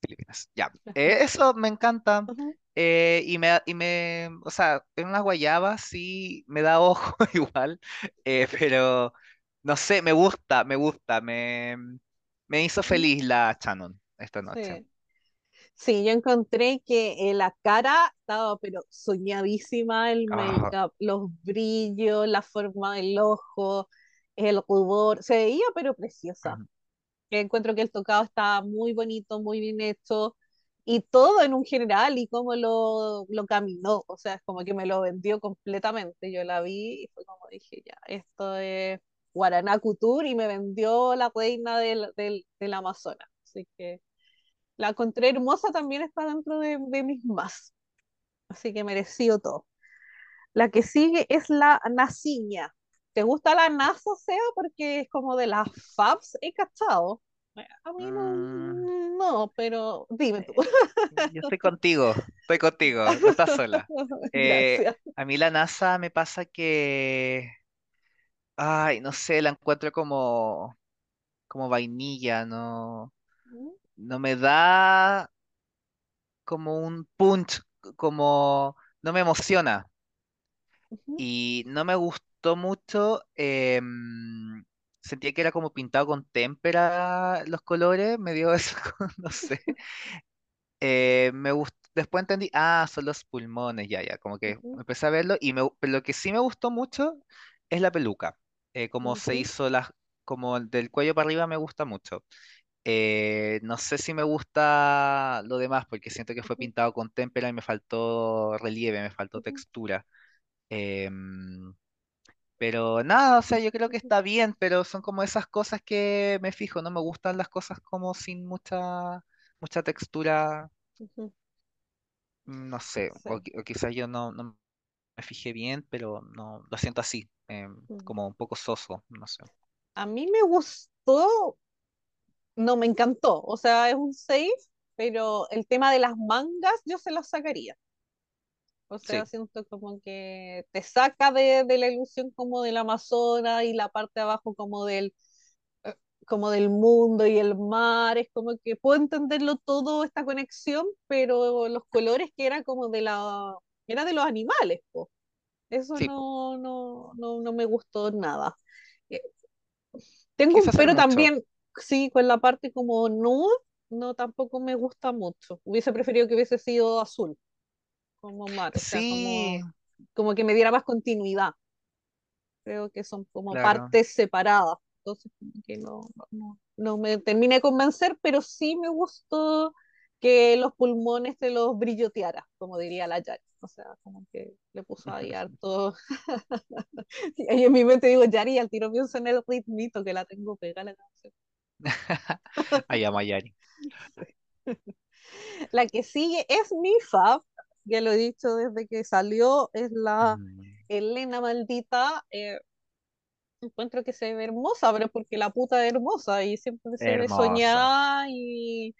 Filipinas. Ya, Eh, eso me encanta. Eh, y me, y me, o sea, en unas guayabas sí me da ojo igual, eh, pero no sé, me gusta, me gusta, me, me hizo feliz la Shannon esta noche. Sí. Sí, yo encontré que la cara estaba pero soñadísima, el Ah, make-up, los brillos, la forma del ojo, el rubor, se veía pero preciosa. Encuentro que el tocado está muy bonito, muy bien hecho y todo en un general y cómo lo, lo caminó, o sea, es como que me lo vendió completamente. Yo la vi y fue como dije, ya, esto es Guaraná Couture y me vendió la reina del, del, del Amazonas. Así que la encontré hermosa, también está dentro de, de mis más, así que mereció todo. La que sigue es la Nasiña. ¿Te gusta la NASA, Sea? Porque es como de las Fabs, he cachado. A mí no, mm, no, pero dime tú. eh, Yo estoy contigo, estoy contigo, no estás sola. Eh, a mí la NASA me pasa que, ay, no sé, la encuentro como, como vainilla, no, no me da como un punch, como, no me emociona. Y no me gustó mucho, em, sentía que era como pintado con témpera los colores, me dio eso, no sé. Eh, me gustó, después entendí, ah, son los pulmones, ya, ya, como que ujú, empecé a verlo y me, pero lo que sí me gustó mucho es la peluca, eh, como se hizo las, como el del cuello para arriba me gusta mucho. Eh, no sé si me gusta lo demás porque siento que fue pintado con témpera y me faltó relieve, me faltó textura. Pero nada, o sea, yo creo que está bien, pero son como esas cosas que me fijo, no me gustan las cosas como sin mucha, mucha textura ujú. Mm, No sé, o, Sí. qui- o quizás yo no, no me fijé bien, pero no lo siento así, em, Ujú. como un poco soso, no sé. A mí me gustó, no me encantó, o sea, es un 6, pero el tema de las mangas yo se las sacaría. O sea, Sí, siento como que te saca de, de la ilusión como del Amazonas y la parte de abajo como del, eh, como del mundo y el mar. Es como que puedo entenderlo todo, esta conexión, pero los colores que era como de la, era de los animales, po. Eso sí, no, no, no, no me gustó nada. Eh, Tengo un pero también, sí, con la parte como nude, no tampoco me gusta mucho. Hubiese preferido que hubiese sido azul, como mar, o sea, Sí, como, como que me diera más continuidad. Creo que son como claro. partes separadas. Entonces, que no, no, no me terminé de convencer, pero sí me gustó que los pulmones te los brilloteara, como diría la Yari. O sea, como que le puso ahí harto. Y ahí en mi mente digo, Yari, al tiro pienso en el ritmito que la tengo pegada la canción. Ay, a Mayari. La que sigue es mi fab, ya lo he dicho desde que salió, es la Mm, Elena Maldita. eh, encuentro que se ve hermosa, pero porque la puta es hermosa y siempre se ve hermosa. soñada y,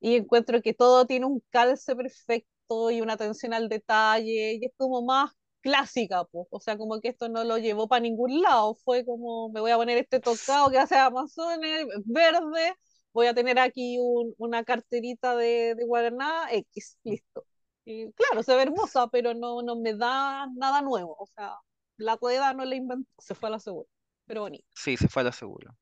y encuentro que todo tiene un calce perfecto y una atención al detalle y es como más clásica, pues. O sea, como que esto no lo llevó para ningún lado, fue como me voy a poner este tocado que hace Amazones, verde, voy a tener aquí un- una carterita de, de Guaraná, X, listo. Y claro, se ve hermosa, pero no, no me da nada nuevo, o sea, la rueda no la inventó, se fue a la segura, pero bonito. Sí, se fue a lo seguro.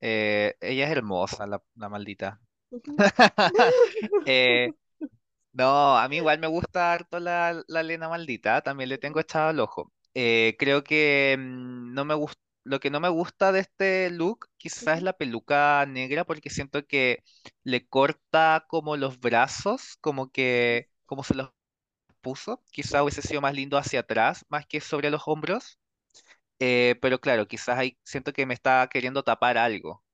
Eh, ella es hermosa, la, la maldita. Eh, no, a mí igual me gusta harto la, la Lena maldita, también le tengo echado el ojo. Eh, creo que mm, no me gusta, lo que no me gusta de este look quizás es la peluca negra porque siento que le corta como los brazos, como que, como se los puso. Quizás hubiese sido más lindo hacia atrás, más que sobre los hombros. Eh, pero claro, quizás ahí siento que me está queriendo tapar algo.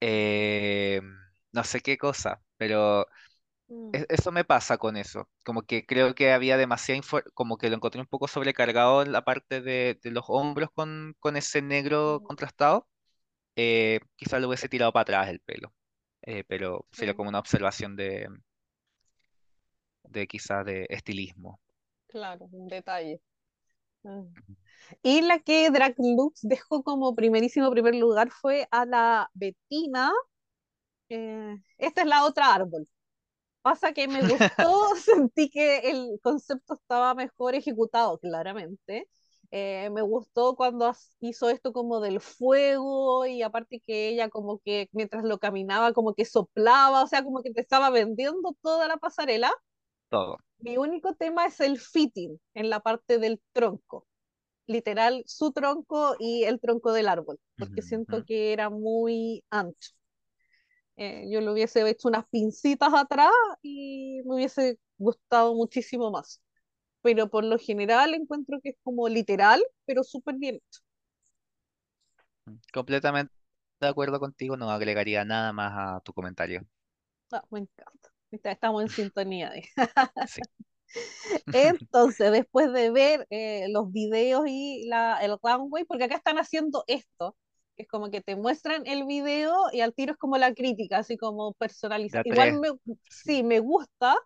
Eh, no sé qué cosa, pero Mm, e- eso me pasa con eso. Como que creo que había demasiada info- como que lo encontré un poco sobrecargado en la parte de, de los hombros con, con ese negro mm, contrastado. Eh, quizás lo hubiese tirado para atrás el pelo. Eh, pero sería mm, como una observación de, de quizás de estilismo. Claro, un detalle. Y la que Drag Lux dejó como primerísimo primer lugar fue a la Betina. eh, esta es la otra árbol. Pasa que me gustó, sentí que el concepto estaba mejor ejecutado, claramente. Eh, me gustó cuando hizo esto como del fuego y aparte que ella como que mientras lo caminaba como que soplaba, o sea, como que te estaba vendiendo toda la pasarela. Todo. Mi único tema es el fitting en la parte del tronco, literal su tronco y el tronco del árbol, porque siento Ujú. que era muy ancho. Eh, yo le hubiese hecho unas pincitas atrás y me hubiese gustado muchísimo más. Pero por lo general encuentro que es como literal, pero súper bien hecho. Completamente de acuerdo contigo, no agregaría nada más a tu comentario. Ah, me encanta. Estamos en sintonía. Sí. Entonces, después de ver eh, los videos y la, el runway, porque acá están haciendo esto, es como que te muestran el video y al tiro es como la crítica, así como personalizada. Igual me, Sí. sí, me gusta,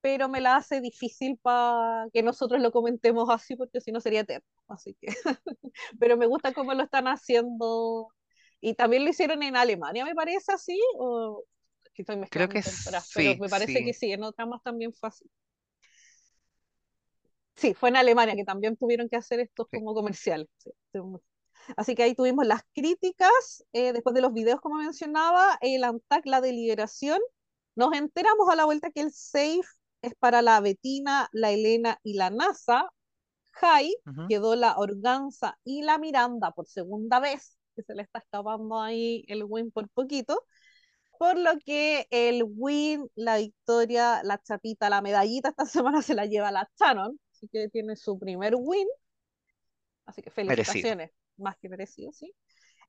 pero me la hace difícil para que nosotros lo comentemos así, porque si no sería eterno. Así que, pero me gusta cómo lo están haciendo. Y también lo hicieron en Alemania, me parece así, o estoy Creo que temporadas, pero sí, me parece que sí, sí, en otras más también fue así. Sí, fue en Alemania que también tuvieron que hacer estos sí. como comerciales. sí, sí, Así que ahí tuvimos las críticas, eh, después de los videos, como mencionaba, el ANTAC, la deliberación. Nos enteramos a la vuelta que el SAFE es para la Betina, la Elena y la NASA. High Ujú. quedó la Organza y la Miranda por segunda vez, que se le está escapando ahí el win por poquito. Por lo que el win, la victoria, la chapita, la medallita esta semana se la lleva la Shannon, así que tiene su primer win, así que Merecido. Más que merecido, ¿sí?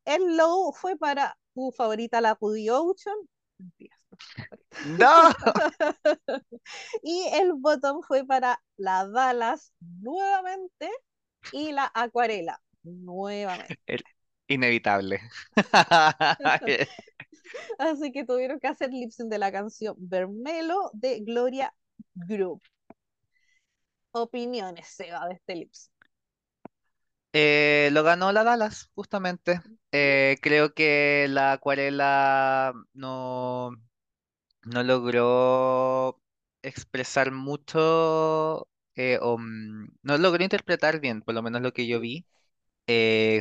El low fue para tu favorita, la Rudy Ocean, mentiras, no y el bottom fue para la Dallas nuevamente y la Acuarela nuevamente. El- Inevitable. Así que tuvieron que hacer lip sync de la canción Vermelo de Gloria Group. Opiniones, Seba, de este lip sync. Eh, lo ganó la Dallas, justamente. Eh, creo que la acuarela no, no logró expresar mucho eh, o mm, no logró interpretar bien, por lo menos lo que yo vi.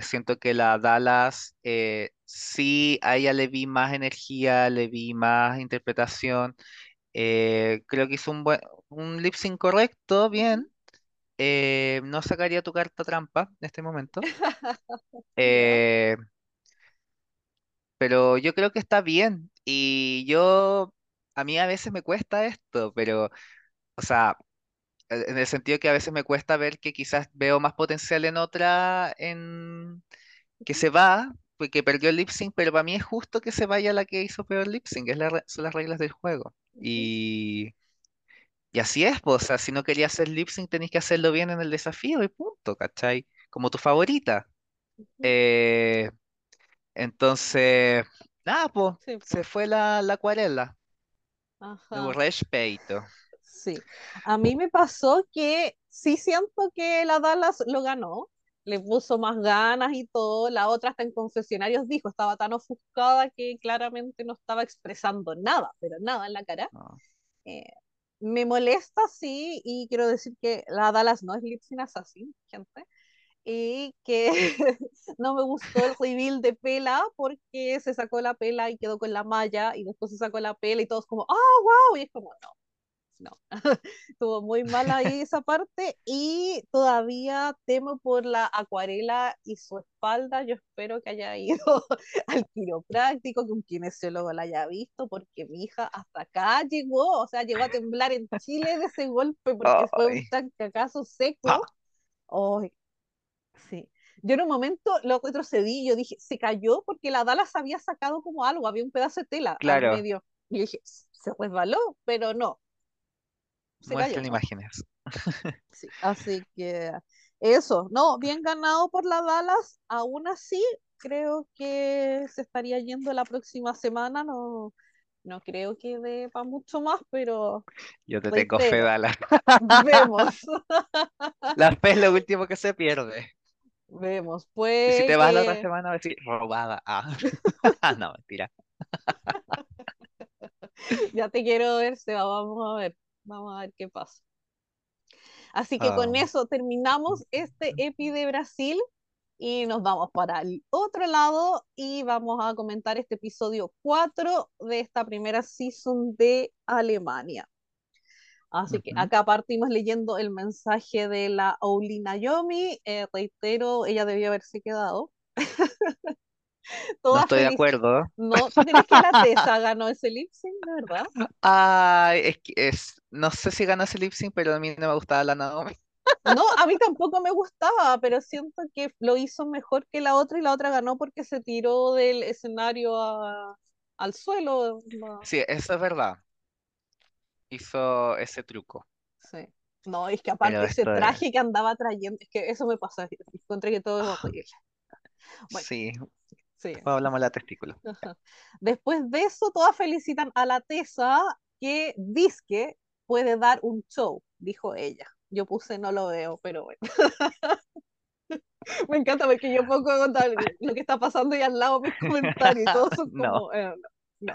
Siento que la Dallas eh, sí, a le vi más energía, le vi más interpretación. Creo que hizo un buen, un lip sync correcto, bien. Eh, no sacaría tu carta trampa en este momento. ¿Ya? Eh, pero yo creo que está bien. Y yo, a mí a veces me cuesta esto, pero, o sea, e- en el sentido que a veces me cuesta ver que quizás veo más potencial en otra, en que se va, pues, que perdió el lip sync, pero para mí es justo que se vaya la que hizo peor lip sync, es la re- son las reglas del juego. ujú, Y, y así es, pues, o sea, si no querías hacer lip sync, tenés que hacerlo bien en el desafío y punto, ¿cachai? Como tu favorita. Eh, entonces, nada, pues, Sí, se po. fue la, la acuarela. Ajá. respeto. Sí, a mí me pasó que sí siento que la Dallas lo ganó, le puso más ganas y todo, la otra hasta en confesionarios dijo, estaba tan ofuscada que claramente no estaba expresando nada, pero nada en la cara. No, Eh, me molesta, sí, y quiero decir que la Dallas no es lip sync assassin, gente, y que no me gustó el reveal de Pela porque se sacó la pela y quedó con la malla y después se sacó la pela y todos como, ¡ah, wow! Y es como, no no, estuvo muy mal ahí esa parte y todavía temo por la acuarela y su espalda. Yo espero que haya ido al quiropráctico, que un kinesiólogo la haya visto, porque mi hija hasta acá llegó, o sea, llegó a temblar en Chile de ese golpe porque fue un tancacazo seco. Ay, sí. Yo en un momento lo retrocedí, yo dije, se cayó porque la Dallas había sacado como algo, había un pedazo de tela al claro, medio. Y yo dije, se resbaló, pero no, se cayó, muestran ¿no? imágenes. Sí, así que eso, no, bien ganado por la Dallas, aún así creo que se estaría yendo la próxima semana, no, no creo que dé para mucho más, pero Yo te tengo fe, Dala. vemos, La fe es lo último que se pierde. vemos, Y si te vas la otra que semana, vas a decir, robada. Ah, no, mentira. ya te quiero ver, Seba, vamos a ver, vamos a ver qué pasa. Así que Ah, con eso terminamos este EPI de Brasil y nos vamos para el otro lado y vamos a comentar este episodio 4 de esta primera season de Alemania. Así que acá partimos leyendo el mensaje de la Ouli Naomi. Eh, reitero, ella debió haberse quedado. No estoy de acuerdo. No, ¿tú crees que la Tessa ganó ese lip sync, verdad? Ay, es que es, no sé si ganó ese lip sync, pero a mí no me gustaba la Naomi. No, a mí tampoco me gustaba, pero siento que lo hizo mejor que la otra y la otra ganó porque se tiró del escenario a- al suelo. no, Sí, eso es verdad. Hizo ese truco. Sí. No, es que aparte ese es... traje que andaba trayendo, es que eso me pasa, encontré que todo es ah, horrible. Bueno, sí, sí. después hablamos de la testícula. Ajá. Después de eso, todas felicitan a la Tessa que que puede dar un show, dijo ella. Yo puse no lo veo, pero bueno. Me encanta porque yo pongo contar lo que está pasando y al lado mis comentarios y No. como, eh, no, no.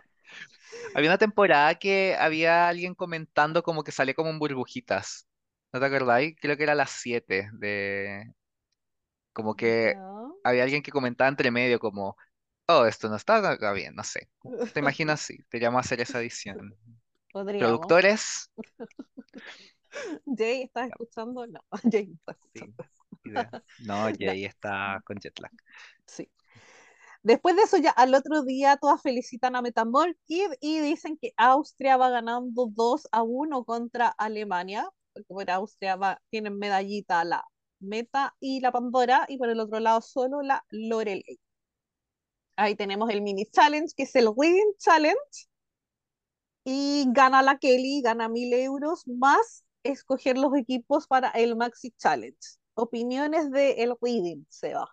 Había una temporada que había alguien comentando como que salía como en burbujitas. ¿No te acordáis? Creo que era las 7 de... Como que había alguien que comentaba entre medio como, oh, esto no está bien, no sé. Te imagino así, te llamo a hacer esa edición. Podríamos. Productores, Jay, ¿estás escuchando? No, Jay no está sí, escuchando. idea. No, Ya, Jay está con jet lag. sí. Después de eso, ya al otro día, todas felicitan a Metamorkid y dicen que Austria va ganando 2 a 1 contra Alemania, porque por Austria va, tienen medallita la Meta y la Pandora, y por el otro lado solo la Lorelei. Ahí tenemos el mini challenge, que es el Reading Challenge, y gana la Kelly, gana mil euros, más escoger los equipos para el Maxi Challenge. Opiniones de el Reading, Seba.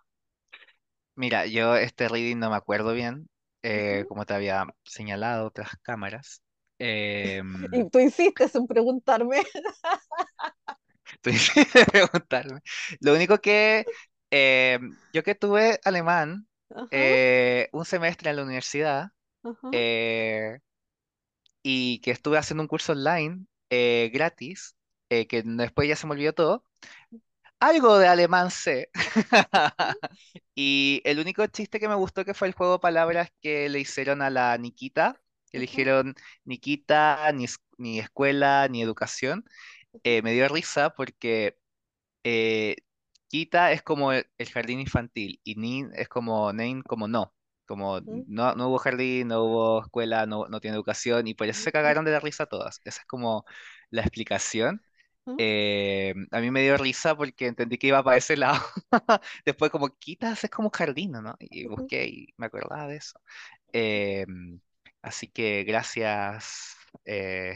Mira, yo este reading no me acuerdo bien, eh, como te había señalado otras cámaras. Y Em, tú insistes en preguntarme. preguntarme. Lo único que em, yo que tuve alemán eh, un semestre en la universidad eh, y que estuve haciendo un curso online eh, gratis, eh, que después ya se me olvidó todo. Algo de alemán sé. Y el único chiste que me gustó que fue el juego de palabras que le hicieron a la Nikita, que le dijeron Nikita, ni, ni escuela, ni educación. Eh, me dio risa porque eh, Kita es como el, el jardín infantil y Nin es como Nein como no. Como no, no hubo jardín, no hubo escuela, no, no tiene educación y por eso se cagaron de la risa todas. Esa es como la explicación. Eh, a mí me dio risa porque entendí que iba para ese lado. Después como quitas es como jardín, ¿no? Y busqué y me acordaba de eso. Eh, así que gracias eh,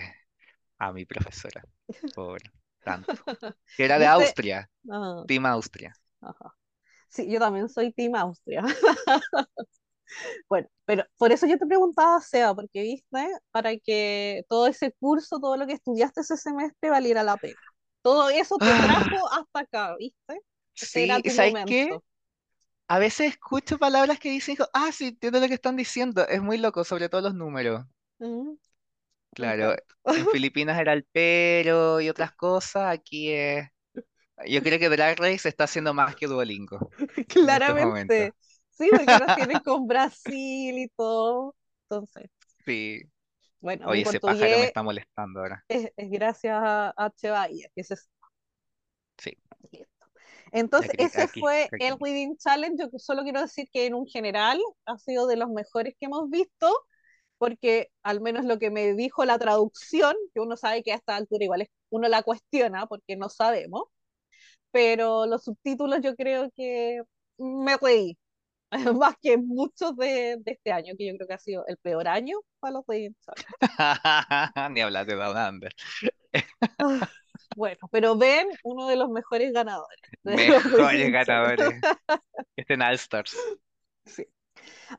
a mi profesora por tanto. Que era de Austria, ah, Team Austria. ajá. Sí, yo también soy Team Austria. Bueno, pero por eso yo te preguntaba, Seba, porque viste, para que todo ese curso, todo lo que estudiaste ese semestre valiera la pena. Todo eso te trajo hasta acá, ¿viste? Este sí, ¿sabes qué? A veces escucho palabras que dicen, ah, sí, entiendo lo que están diciendo. Es muy loco, sobre todo los números. Me Claro, en Filipinas era el pero y otras cosas. Aquí es. Yo creo que Drag Race está haciendo más que Duolingo en estos momentos. Claramente. Sí, porque nos tienen con Brasil y todo. Entonces, Sí. bueno, mi Oye, ese pájaro me portugués está molestando ahora. es, es gracias a, a Che Bahía, que ese es Sí, listo. Entonces, aquí, ese aquí, fue el aquí. Reading Challenge. Yo solo quiero decir que en un general ha sido de los mejores que hemos visto, porque al menos lo que me dijo la traducción, que uno sabe que a esta altura igual es, uno la cuestiona porque no sabemos, pero los subtítulos yo creo que me reí, más que muchos de, de este año, que yo creo que ha sido el peor año para los Challenge. Ni hablar de Down. Ah, Bueno, pero ven, uno de los mejores ganadores de Mejores ganadores. Este en All Stars. Sí.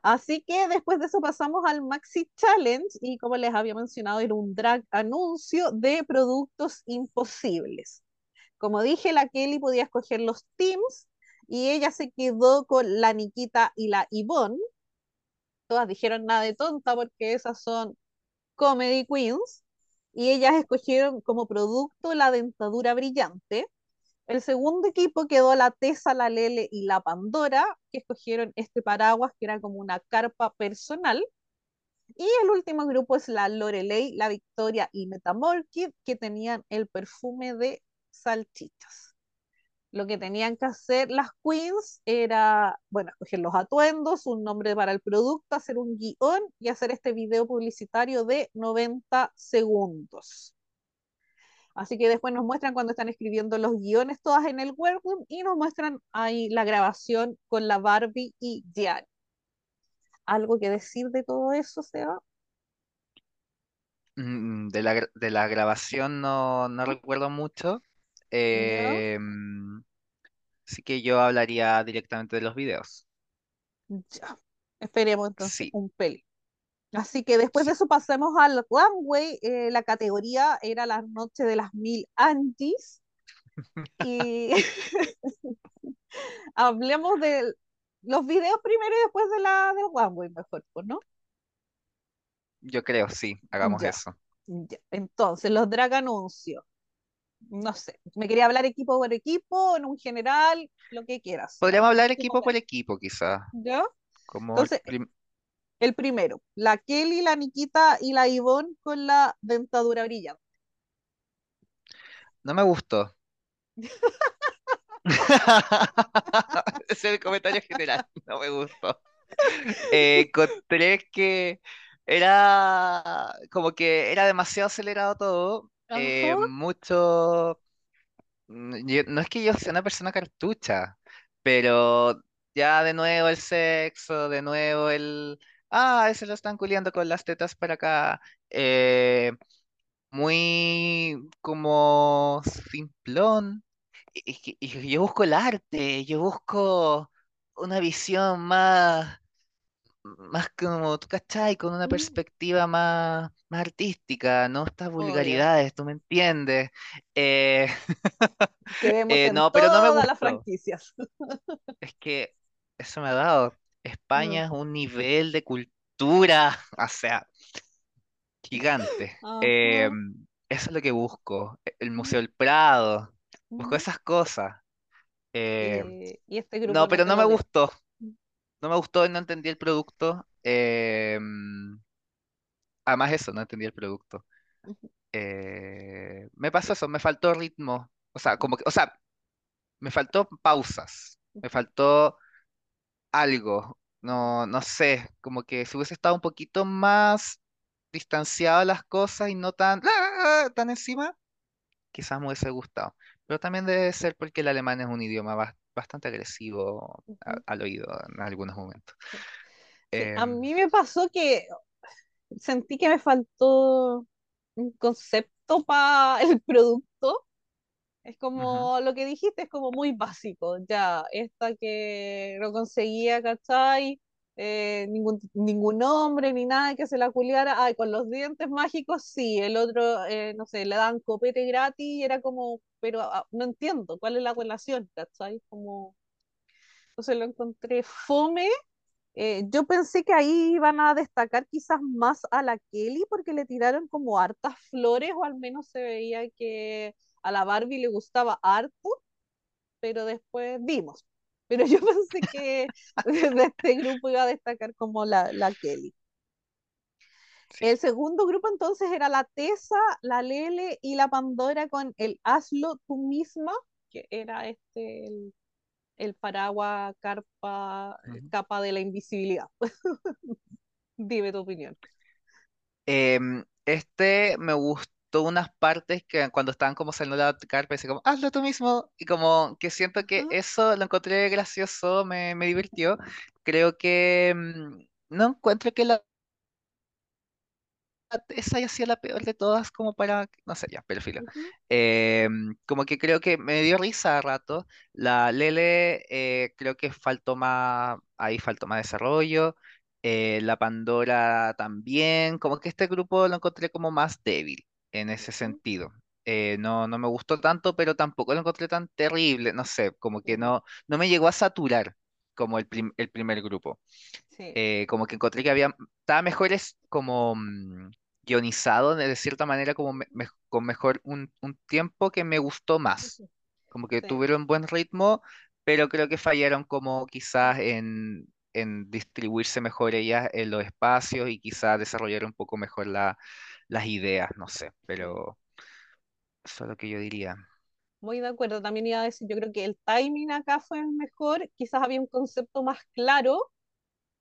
Así que después de eso pasamos al Maxi Challenge y como les había mencionado era un drag anuncio de productos imposibles. Como dije, la Kelly podía escoger los teams y ella se quedó con la Nikita y la Yvonne. Todas dijeron nada de tonta porque esas son comedy queens y ellas escogieron como producto la dentadura brillante. El segundo equipo quedó la Tessa, la Lele y la Pandora, que escogieron este paraguas que era como una carpa personal. Y el último grupo es la Lorelei, la Victoria y Metamorkid, que tenían el perfume de salchichas. Lo que tenían que hacer las queens era, bueno, escoger los atuendos, un nombre para el producto, hacer un guion y hacer este video publicitario de 90 segundos. Así que después nos muestran cuando están escribiendo los guiones todas en el workroom y nos muestran ahí la grabación con la Barbie y Diane. ¿Algo que decir de todo eso, Seba? Mm, De la, de la grabación no, no recuerdo mucho. Eh, mm, así que yo hablaría directamente de los videos. Ya. Esperemos entonces Sí, un peli. Así que después de eso pasemos al runway. eh, la categoría era la noche de las mil Antis. Y hablemos de los videos primero y después de la del runway, mejor, pues, ¿no? Yo creo, sí, hagamos Ya, eso. ya. Entonces, los drag anuncios. No sé, me quería hablar equipo por equipo, en un general, lo que quieras. Podríamos hablar equipo por equipo, quizás. ¿Ya? Como Entonces, el primero, la Kelly, la Nikita y la Ivonne con la dentadura brillante. No me gustó. Ese es el comentario general. No me gustó. Eh, encontré que era como que era demasiado acelerado todo. Eh, mucho. mm, yo- no es que yo sea una persona cartucha, pero ya de nuevo el sexo, de nuevo el. Ah, ese lo están culiando con las tetas para acá. eh, muy como simplón. Y- y que- y yo busco el arte, yo busco una visión más, más como, ¿tú cachai? Con una Mm, perspectiva más, más artística, no estas Obvio. vulgaridades, ¿tú me entiendes? Eh, Que vemos eh, en no, pero no me todas las franquicias. Es que eso me ha dado. Mm, España es un nivel de cultura, o sea, gigante. Eh, Ajá. eso es lo que busco. e, El Mm, Museo del Prado, busco mm. esas cosas. Eh, Eh, y este grupo no, no pero te no me lo dio. gustó. Mm, No me gustó y no entendí el producto. eh, además eso, no entendí el producto. ujú, Eh, me pasó eso, me faltó ritmo. O sea, como que, o sea, me faltó pausas. Me faltó algo. No, no sé, como que si hubiese estado un poquito más distanciado de las cosas y no tan, ¡ah! tan encima, quizás me hubiese gustado. Pero también debe ser porque el alemán es un idioma bas- bastante agresivo a- al oído en algunos momentos. Sí, a Em, mí me pasó que sentí que me faltó. un concepto para el producto. Es como lo que dijiste, es como muy básico. Ya, esta que no conseguía, ¿cachai? Eh, ningún, ningún nombre ni nada que se la culiara. Ay, con los dientes mágicos sí. El otro, eh, no sé, le dan copete gratis y era como, pero ah, no entiendo cuál es la relación, ¿cachai? Como, entonces lo encontré fome eh, yo pensé que ahí iban a destacar quizás más a la Kelly porque le tiraron como hartas flores o al menos se veía que a la Barbie le gustaba harto, pero después vimos. Pero yo pensé que de este grupo iba a destacar como la, la Kelly. sí. El segundo grupo entonces era la Tessa, la Lele y la Pandora con el Hazlo tú misma, que era este el, el paraguas, carpa, capa de la invisibilidad. Dime tu opinión. Em, este me gustó unas partes que cuando estaban como saliendo la carpa, pensé como, hazlo tú mismo. Y como que siento que eso lo encontré gracioso, me, me divirtió. Creo que mm, no encuentro que la esa haya sido la peor de todas como para, no sé, ya, pero filo. ujú, Eh, como que creo que me dio risa a rato. La Lele eh, creo que faltó más, ahí faltó más desarrollo. Eh, la Pandora también, como que este grupo lo encontré como más débil en ese sentido. Eh, no, no me gustó tanto, pero tampoco lo encontré tan terrible, no sé, como que no, no me llegó a saturar como el, prim- el primer grupo Sí. eh, como que encontré que había, estaba mejor es como mm, guionizado de cierta manera, como me- me- con mejor un, un tiempo que me gustó más. Como que Sí. tuvieron buen ritmo, pero creo que fallaron como quizás en, en distribuirse mejor ellas en los espacios y quizás desarrollar un poco mejor la, las ideas, no sé, pero eso es lo que yo diría. Muy de acuerdo. También iba a decir, yo creo que el timing acá fue el mejor. Quizás había un concepto más claro,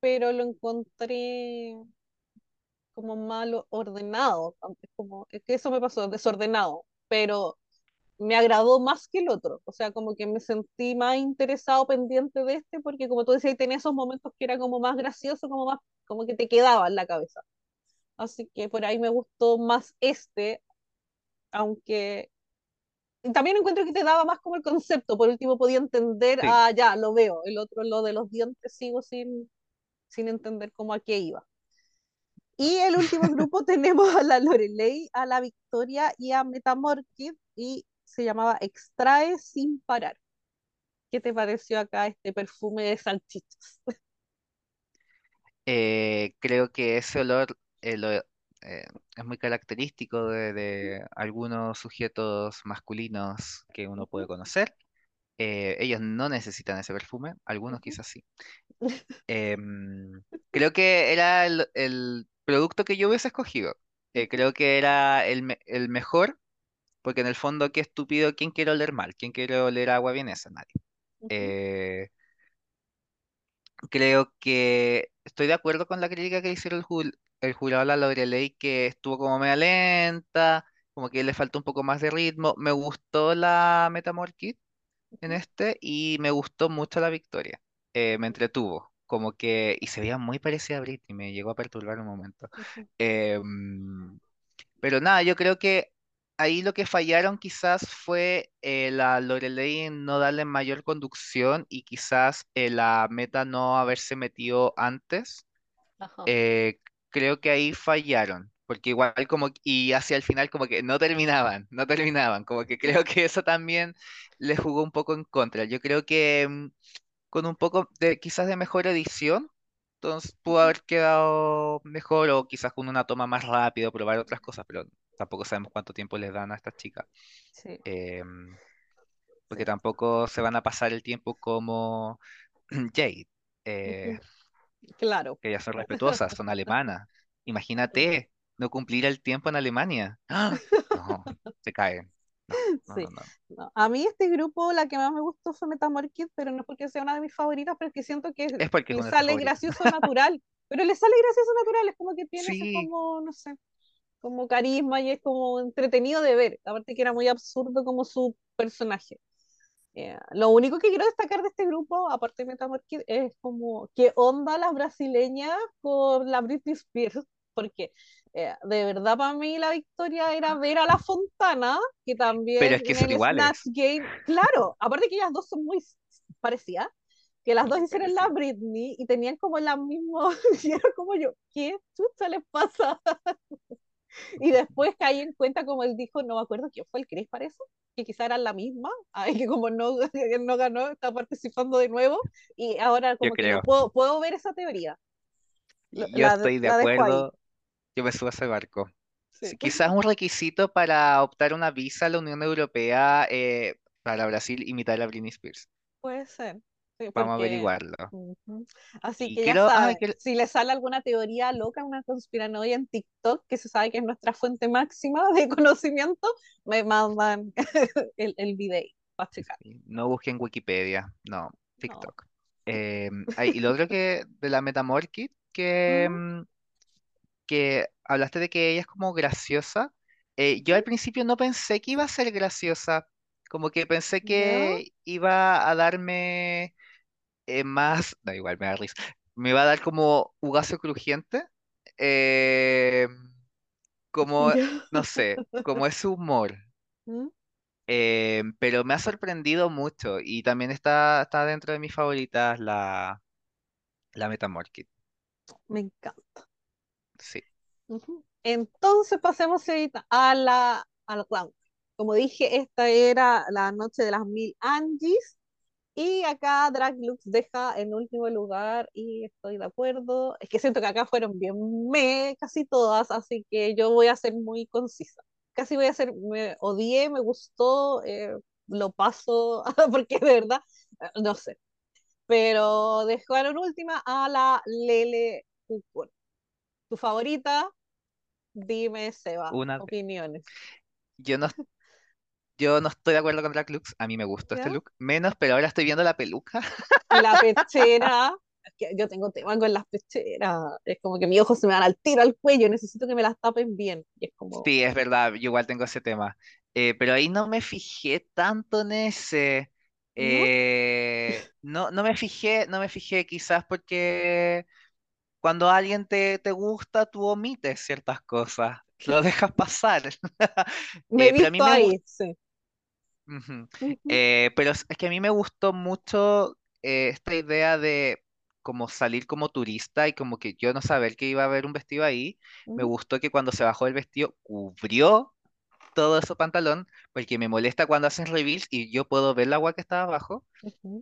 pero lo encontré como mal ordenado. Como, es que eso me pasó, desordenado. Pero me agradó más que el otro. O sea, como que me sentí más interesado, pendiente de este, porque como tú decías, tenía esos momentos que era como más gracioso, como más, como que te quedaba en la cabeza. Así que por ahí me gustó más este, aunque también encuentro que te daba más como el concepto, por último podía entender, Sí. ah, ya, lo veo, el otro, lo de los dientes, sigo sin, sin entender cómo a qué iba. Y el último grupo tenemos a la Lorelei, a la Victoria y a Metamorphid, y se llamaba Extrae sin parar. ¿Qué te pareció acá este perfume de salchichas? Eh, creo que ese olor eh, lo- eh, es muy característico de, de algunos sujetos masculinos que uno puede conocer. Eh, ellos no necesitan ese perfume, algunos quizás sí. Em, creo que era el, el producto que yo hubiese escogido. Creo que era el, el mejor, porque en el fondo, qué estúpido, ¿quién quiere oler mal? ¿Quién quiere oler agua vienesa? Nadie. ujú, Eh, Creo que estoy de acuerdo con la crítica que hicieron el, jurado la Loreley, que estuvo como media lenta, como que le faltó un poco más de ritmo. Me gustó la Metamorph en este y me gustó mucho la victoria. Eh, me entretuvo, como que, y se veía muy parecida a Britney, me llegó a perturbar un momento. Em, pero nada, yo creo que ahí lo que fallaron quizás fue eh, la Loreley en no darle mayor conducción y quizás eh, la meta no haberse metido antes. Eh, creo que ahí fallaron, porque igual como, y hacia el final como que no terminaban, no terminaban, como que creo que eso también le jugó un poco en contra. Yo creo que mm, con un poco de quizás de mejor edición, entonces pudo haber quedado mejor o quizás con una toma más rápida, probar otras cosas, pero tampoco sabemos cuánto tiempo les dan a estas chicas, Sí, em, porque tampoco se van a pasar el tiempo como Jade, eh, Claro. que ellas son respetuosas, son alemanas. Imagínate no cumplir el tiempo en Alemania. ¡Ah! No, se caen. No, no, Sí. no, A mí este grupo, la que más me gustó fue Metamorphic, pero no es porque sea una de mis favoritas, pero es que siento que Es porque le sale gracioso natural. Pero le sale gracioso natural, es como que tiene ese como, no sé, como carisma y es como entretenido de ver. Aparte que era muy absurdo como su personaje. Eh, lo único que quiero destacar de este grupo, aparte de Metamorphic, es como qué onda las brasileñas con la Britney Spears. ¿Por qué? Eh, de verdad, para mí la victoria era ver a la Fontana, que Pero también es que son iguales. Game, claro, aparte que ellas dos son muy parecidas, que las dos hicieron la. Britney y tenían como la misma, y era como yo, ¿qué chucha les pasa? Y después caí en cuenta, como él dijo, no me acuerdo quién fue el Chris, parece, que quizá eran la misma, ay, que como no, él no ganó, está participando de nuevo, y ahora Yo como que creo. puedo, puedo ver esa teoría, Yo estoy de acuerdo. Yo me subo a ese barco. Sí, quizás un requisito para optar una visa a la Unión Europea eh, para Brasil imitar a Britney Spears. Puede ser, sí, Vamos a averiguarlo. Así Y que ya ah, saben, si les sale alguna teoría loca, una conspiranoia en TikTok, que se sabe que es nuestra fuente máxima de conocimiento, me mandan el, el video para checar. no busquen Wikipedia, no, No. TikTok. Eh, ay, y lo otro que de la Metamorphit, que, mm, que hablaste de que ella es como graciosa. eh, yo al principio no pensé que iba a ser graciosa, como que pensé que iba a darme eh, más, da igual, me da risa, me iba a dar como ugazo crujiente, eh, como, ¿Ya? no sé, como ese humor. ¿Mm? eh, pero me ha sorprendido mucho y también está, está dentro de mis favoritas la, la Metamorphit, Me encanta. sí. Ujú. Entonces pasemos ahorita a la, al round. Como dije, esta era la noche de las mil Angies. Y acá Drag Lux deja en último lugar y estoy de acuerdo. Es que siento que acá fueron bien me casi todas, así que yo voy a ser muy concisa. Casi voy a ser, me odié, me gustó, eh, lo paso, porque de verdad, no sé. Pero dejaron última a la Lele. ¿Tu favorita? Dime, Seba, Una, opiniones. yo no, yo no estoy de acuerdo con Drag Lux, a mí me gustó este look, menos, pero ahora estoy viendo la peluca. La pechera, yo tengo tema con las pecheras, es como que mis ojos se me van al tiro al cuello, necesito que me las tapen bien. Y es como, Sí, es verdad, yo igual tengo ese tema. Eh, pero ahí no me fijé tanto en ese. ¿no? eh, no, no me fijé, no me fijé quizás porque cuando alguien te, te gusta, tú omites ciertas cosas, lo dejas pasar. Me he Eh, pero a mí me ahí, sí. Ujú, pero es que a mí me gustó mucho eh, esta idea de como salir como turista y como que yo no saber que iba a haber un vestido ahí. Me gustó que cuando se bajó el vestido cubrió todo ese pantalón, porque me molesta cuando hacen reveals y yo puedo ver la agua que estaba abajo.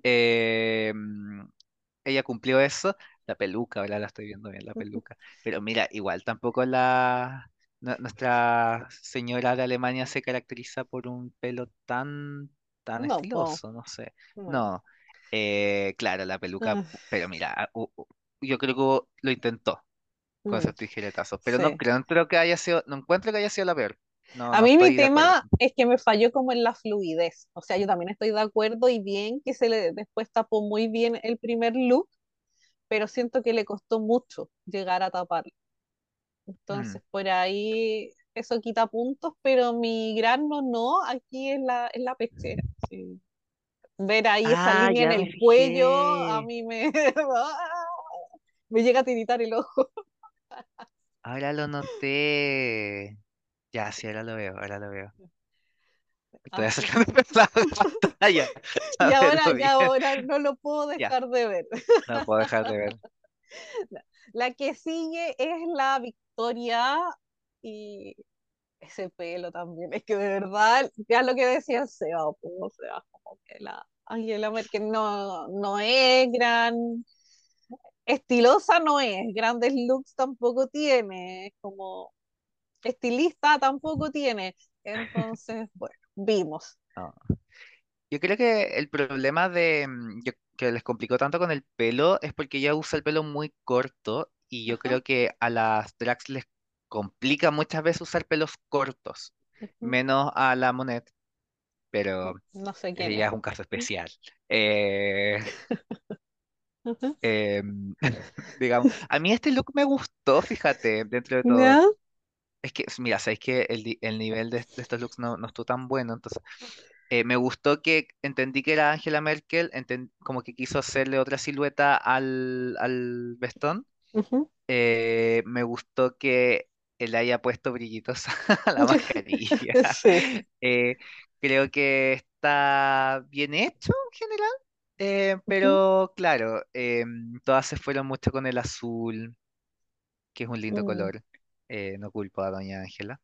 Eh, mm, ella cumplió eso. La peluca, ahora la estoy viendo bien, la peluca. Pero mira, igual tampoco la nu- nuestra señora de Alemania se caracteriza por un pelo tan, tan No, po, estiloso, no sé. no. No, eh, claro, la peluca, Ah, pero mira, ah, u- u- yo creo que lo intentó con mm, esos tijeretazos, pero no sí. creo, no creo que haya sido, no encuentro que haya sido la peor. No, A no mí mi estoy de acuerdo. tema es que me falló como en la fluidez. O sea, yo también estoy de acuerdo y bien que se le después tapó muy bien el primer look, pero siento que le costó mucho llegar a taparlo. Mm. Entonces, por ahí eso quita puntos, pero mi gran no, no, aquí es la, es la pechera. sí. Ver ahí esa Ah, línea en el cuello, a mí me, me llega a tiritar el ojo. Ahora lo noté. Ya, sí, ahora lo veo, ahora lo veo. Estoy Así acercando la pantalla y ahora, y ahora no lo puedo Ya, dejar de ver. no puedo dejar de ver. La que sigue es la Y ese pelo también. Es que de verdad, ya lo que decía Seba, pues, o sea, como que la Angela Merkel no, no es gran estilosa, no es, grandes looks tampoco tiene, es como estilista tampoco tiene. Entonces, bueno, vimos. No. Yo creo que el problema de mm, yo- que les complicó tanto con el pelo es porque ella usa el pelo muy corto y yo Ajá, creo que a las drags les complica muchas veces usar pelos cortos, menos a la Monet, pero no, no sé quién ella es. es un caso especial. Eh, em, digamos, a mí este look me gustó, fíjate, dentro de todo. ¿Ya? Es que, mira, sabéis que el, el nivel de, de estos looks no, no estuvo tan bueno, entonces eh, me gustó que entendí que era Angela Merkel, como que quiso hacerle otra silueta al, al vestón. Ujú, Eh, me gustó que le haya puesto brillitos a la mascarilla. Sí. Eh, creo que está bien hecho en general, eh, Ujú, pero claro, em, todas se fueron mucho con el azul, que es un lindo mm, color. eh, no culpo a Doña Ángela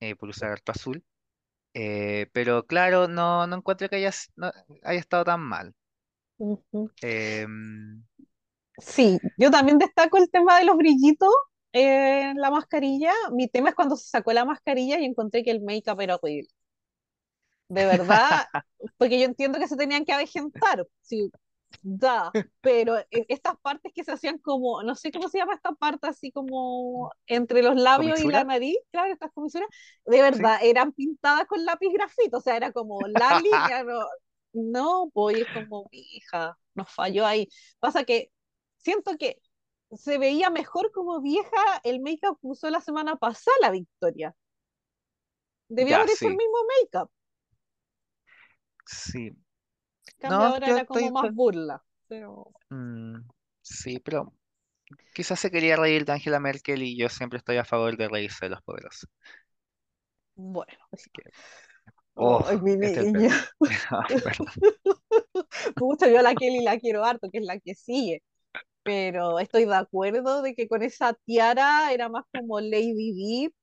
eh, por usar harto azul. eh, pero claro, no, no encuentro que haya, s- no haya estado tan mal. ujú. Em, Sí, yo también destaco el tema de los brillitos en la mascarilla. Mi tema es cuando se sacó la mascarilla y encontré que el make-up era horrible. De verdad, porque yo entiendo que se tenían que avejentar, sí, da, pero e- estas partes que se hacían como, no sé cómo se llama esta parte, así como entre los labios y la nariz, claro, estas comisuras, de Sí. verdad, eran pintadas con lápiz grafito, o sea, era como la línea, no, no, pues es como, hija, nos falló ahí. Pasa que siento que se veía mejor como vieja el make-up que usó la semana pasada la Victoria. Debió Ya, haber hecho el mismo make-up. sí. En cambio No, ahora era como estoy... más burla. Pero mm, sí, pero quizás se quería reír de Angela Merkel y yo siempre estoy a favor de reírse de los poderosos. bueno, Así que, oh, ay, mi este niña. Perdón. Mucho yo a la Kelly la quiero harto, que es la que sigue. Pero estoy de acuerdo de que con esa tiara era más como Lady Di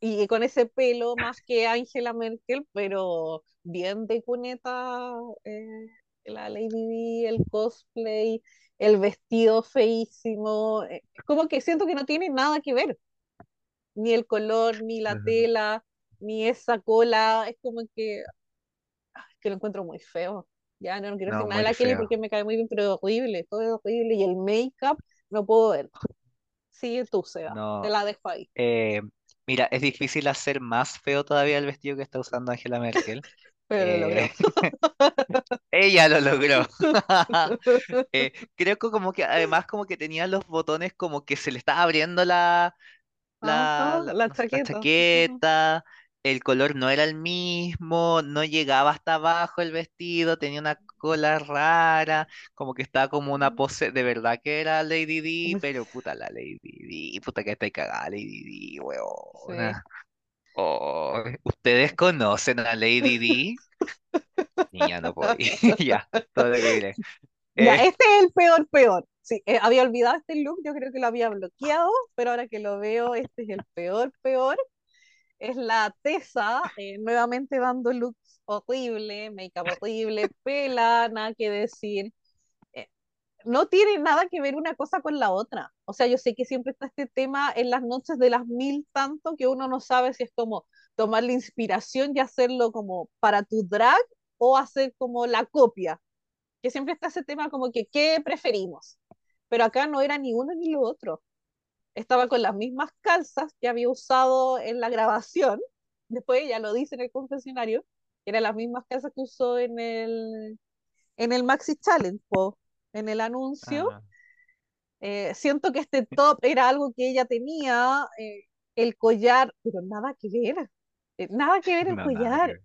y con ese pelo más que Angela Merkel, pero bien de cuneta eh, la Lady Di, el cosplay, el vestido feísimo. eh, como que siento que no tiene nada que ver, ni el color, ni la tela, ni esa cola. Es como que que lo encuentro muy feo. Ya no, no quiero decir No, nada de la Kelly porque me cae muy bien, pero es horrible, todo es horrible. Y el make-up no puedo ver. Sigue tú, Seba. Te No. la dejo ahí. eh, mira, es difícil hacer más feo todavía el vestido que está usando Angela Merkel. Pero lo Eh, logró. ella lo logró. Eh, creo que como que además como que tenía los botones como que se le estaba abriendo la, la, Ajá, la, sé, la chaqueta. El color no era el mismo, no llegaba hasta abajo el vestido, tenía una cola rara, como que estaba como una pose, de verdad que era Lady Di, pero puta la Lady Di, puta que está cagada Lady Di, Sí. weona. Oh, ¿ustedes conocen a Lady Di? Niña, no ir. Ya, todo lo que diré. Ya, Eh, este es el peor, peor. Sí, eh, había olvidado este look, yo creo que lo había bloqueado, pero ahora que lo veo, este es el peor, peor. Es la Tesa, eh, nuevamente dando looks horrible, make-up horrible, pela, nada que decir. Eh, no tiene nada que ver una cosa con la otra. O sea, yo sé que siempre está este tema en las noches de las mil tanto que uno no sabe si es como tomar la inspiración y hacerlo como para tu drag o hacer como la copia, que siempre está ese tema como que, ¿qué preferimos? Pero acá no era ni uno ni lo otro. Estaba con las mismas calzas que había usado en la grabación, después ella lo dice en el confesionario, que eran las mismas calzas que usó en el, en el Maxi Challenge, po, en el anuncio ah, eh, siento que este top era algo que ella tenía, eh, el collar, pero nada que ver, eh, nada que ver el no, collar.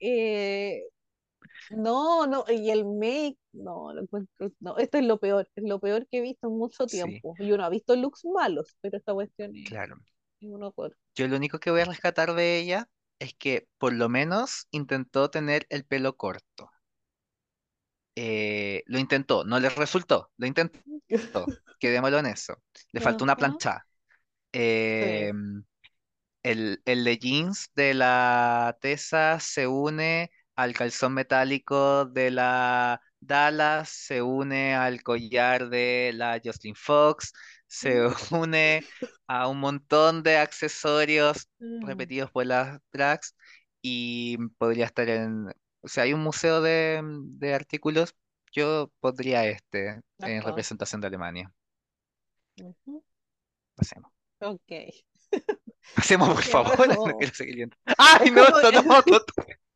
Eh, no, no, y el make, no, lo encuentro, no, esto es lo peor, es lo peor que he visto en mucho Sí, tiempo. Y uno ha visto looks malos, pero esta cuestión es, claro. es un horror. Yo lo único que voy a rescatar de ella es que por lo menos intentó tener el pelo corto. Eh, lo intentó, no le resultó, lo intentó, quedémoslo en eso. Le faltó una plancha. sí. Eh, el, el de jeans de la Tesa se une al calzón metálico de la Dallas, se une al collar de la Jocelyn Fox, se une a un montón de accesorios Mm, repetidos por las drags y podría estar en, o sea, hay un museo de, de artículos, yo pondría este en representación de Alemania. Pasemos. Ok. Pasemos, por favor, no no. ¡Ay, no, como, esto no!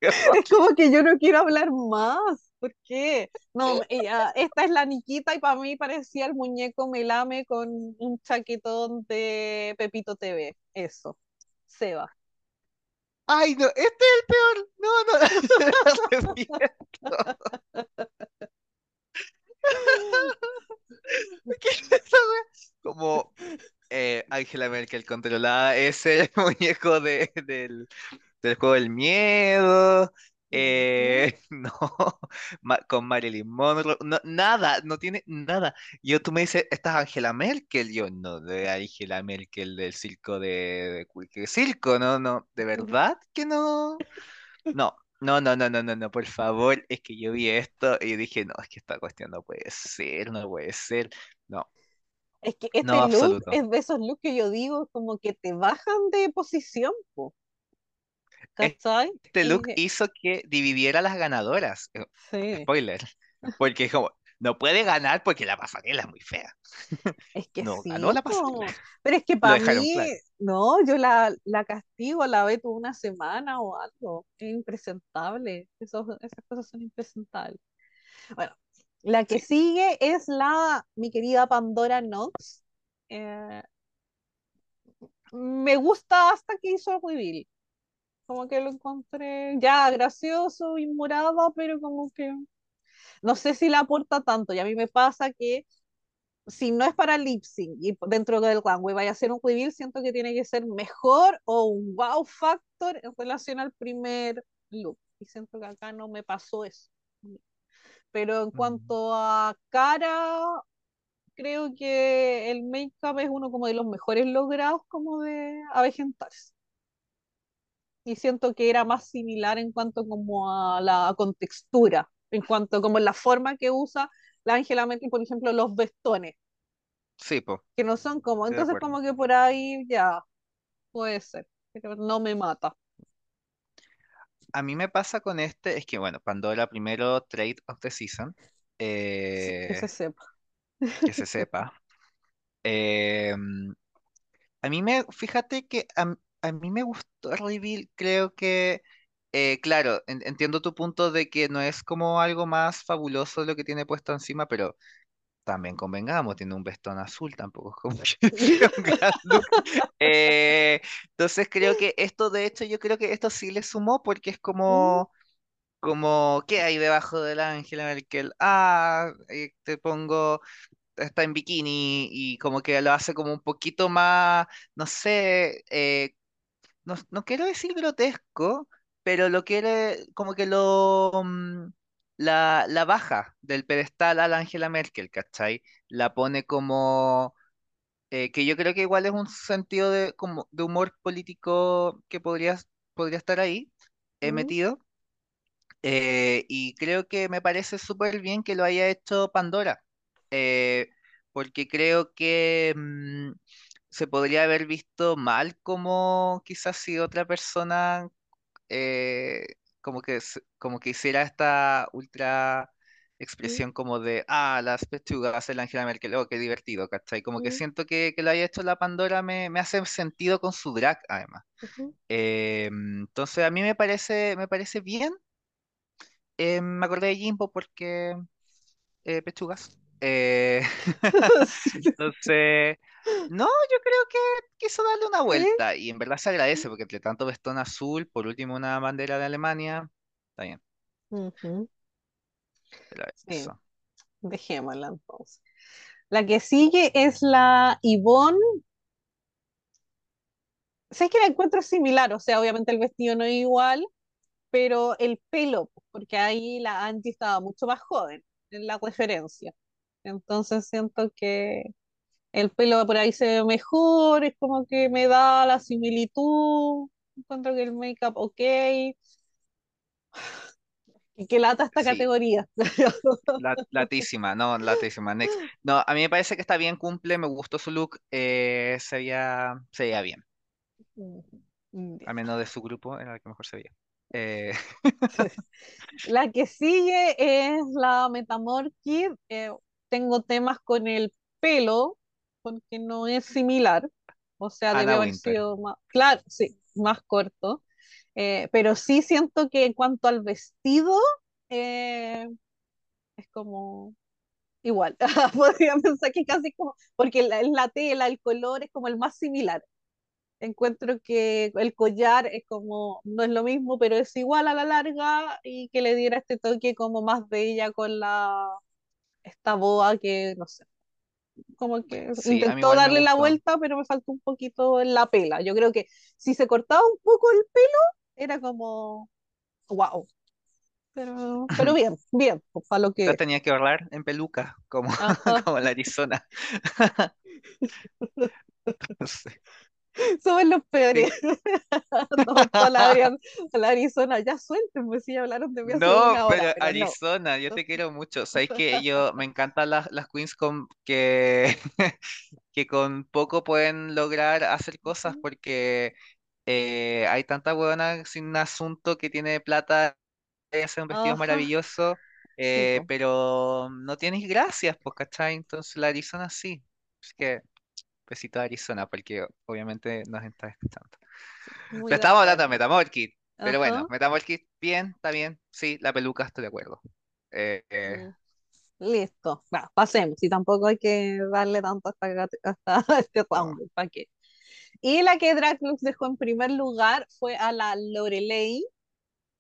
Es como que yo no quiero hablar más. ¿Por qué? No, ella, esta es la Niquita y para mí parecía el muñeco Melame con un chaquetón de Pepito TV. Eso. Seba. ¡Ay, no! ¡Este es el peor! No, no, arrepiento. ¿Qué es? Como eh, Angela Merkel controlaba ese muñeco de, del, del juego del miedo. Eh, no, ma- con Marilyn Monroe, no, nada, no tiene nada. Yo tú me dices, ¿esta es Angela Merkel? Yo no, de Angela Merkel del circo de, de cu- ¿qué circo? No, no, ¿de verdad que no? No, no, no, no, no, no, no, por favor, es que yo vi esto y dije, no, es que esta cuestión no puede ser, no puede ser. No, Es que este no, look absoluto. es de esos looks que yo digo como que te bajan de posición, po, ¿cachai? Este look hizo que dividiera las ganadoras. Eh, sí, Spoiler, porque es como, no puede ganar porque la pasarela es muy fea. es que No ganó la pasarela. Pero es que para mí, claro. no, yo la, la castigo, la veto una semana o algo. Es impresentable. Esos- esas cosas son impresentables. Bueno, la que Sí, sigue es la, mi querida Pandora Knox. Eh, me gusta hasta que hizo el reveal. Como que lo encontré ya gracioso y morada, pero como que no sé si la aporta tanto. Y a mí me pasa que si no es para lip sync y dentro del runway vaya a ser un reveal, siento que tiene que ser mejor o un wow factor en relación al primer look. Y siento que acá no me pasó eso. Pero en Mm, cuanto a cara, creo que el make-up es uno como de los mejores logrados como de avejentarse. Y siento que era más similar en cuanto como a la contextura, en cuanto como la forma que usa la Angela Merkel, por ejemplo, los vestones, sí, pues, que no son como, estoy entonces como que por ahí ya puede ser, pero no me mata, A mí me pasa con este, es que bueno, Pandora primero Trade of the Season, sí, que se eh, sepa. que se sepa. Eh, a mí me, fíjate que a, a mí me gustó reveal, creo que, eh, claro, en- entiendo tu punto de que no es como algo más fabuloso lo que tiene puesto encima, pero también convengamos, tiene un vestón azul, tampoco es como que sea un gran look. Eh, entonces creo que esto, de hecho, yo creo que esto sí le sumó porque es Mm, como, como, ¿qué hay debajo de la Angela Merkel? Ah, eh, te pongo, está en bikini y como que lo hace como un poquito más, no sé, eh, no, no quiero decir grotesco, pero lo quiere, como que lo, mm, la, la baja del pedestal a la Angela Merkel, ¿cachai? La pone como, eh, que yo creo que igual es un sentido de, como, de humor político que podría, podría estar ahí, eh, mm, metido. eh, y creo que me parece súper bien que lo haya hecho Pandora, eh, porque creo que... mm, se podría haber visto mal como quizás si otra persona eh, como que, como que hiciera esta ultra expresión como de, ah, las pechugas, el Angela Merkel, oh, qué divertido, ¿cachai? Como que siento que, que lo haya hecho la Pandora me, me hace sentido con su drag, además. Eh, entonces a mí me parece, me parece bien. Eh, me acordé de Jimbo porque eh, pechugas. Entonces, no, yo creo que quiso darle una Sí, vuelta y en verdad se agradece porque entre tanto vestón azul, por último una bandera de Alemania, está bien, ujú, pero sí, eso. dejémosla entonces. La que sigue es la Yvonne. Sé que la encuentro similar, o sea, obviamente el vestido no es igual, pero el pelo, porque ahí la Angie estaba mucho más joven en la referencia. Entonces siento que el pelo por ahí se ve mejor, es como que me da la similitud, encuentro que el make-up ok, y que lata esta Sí, categoría. la, latísima, no, latísima, next. No, a mí me parece que está bien, cumple, me gustó su look, eh, se veía, se veía bien, Ya. al menos de su grupo era el que mejor se veía. Eh, La que sigue es la Metamorphic. eh, tengo temas con el pelo, porque no es similar. O sea, Anna debió haber Winter. sido más, claro, sí, más corto. Eh, pero sí siento que en cuanto al vestido, eh, es como igual. Podría pensar que casi como, porque la, la tela, el color es como el más similar. Encuentro que el collar es como, no es lo mismo, pero es igual a la larga y que le diera este toque como más bella con la, esta boa que, no sé. Como que Sí, intentó darle la vuelta, pero me faltó un poquito en la pela. Yo creo que si se cortaba un poco el pelo, era como, wow. Pero, pero bien, bien, pues, para lo que es. tenía que ahorrar en peluca, como, como la Arizona. Sí. Somos los peores. Sí. Toda la, Arizona, ya suelten, pues si ya hablaron de mí hace No, una hora, pero pero no. Arizona, yo te quiero mucho. Sabes que yo me encantan las, las queens con que, que con poco pueden lograr hacer cosas porque eh, hay tanta buena sin asunto que tiene plata y hacen vestidos Ajá, maravillosos, sí, eh, pues, pero no tienes gracias, pues, ¿cachai? Entonces la Arizona sí. Es que besito a Arizona porque obviamente nos está escuchando. muy Pero estábamos hablando de acuerdo. Metamorphid. Pero bueno, Ajá. Metamorphid, bien, está bien. Sí, la peluca, estoy de acuerdo. Eh, eh, Listo, va, pasemos. Y tampoco hay que darle tanto hasta, hasta este no. round, ¿para qué? Y la que Draclux dejó en primer lugar fue a la Lorelei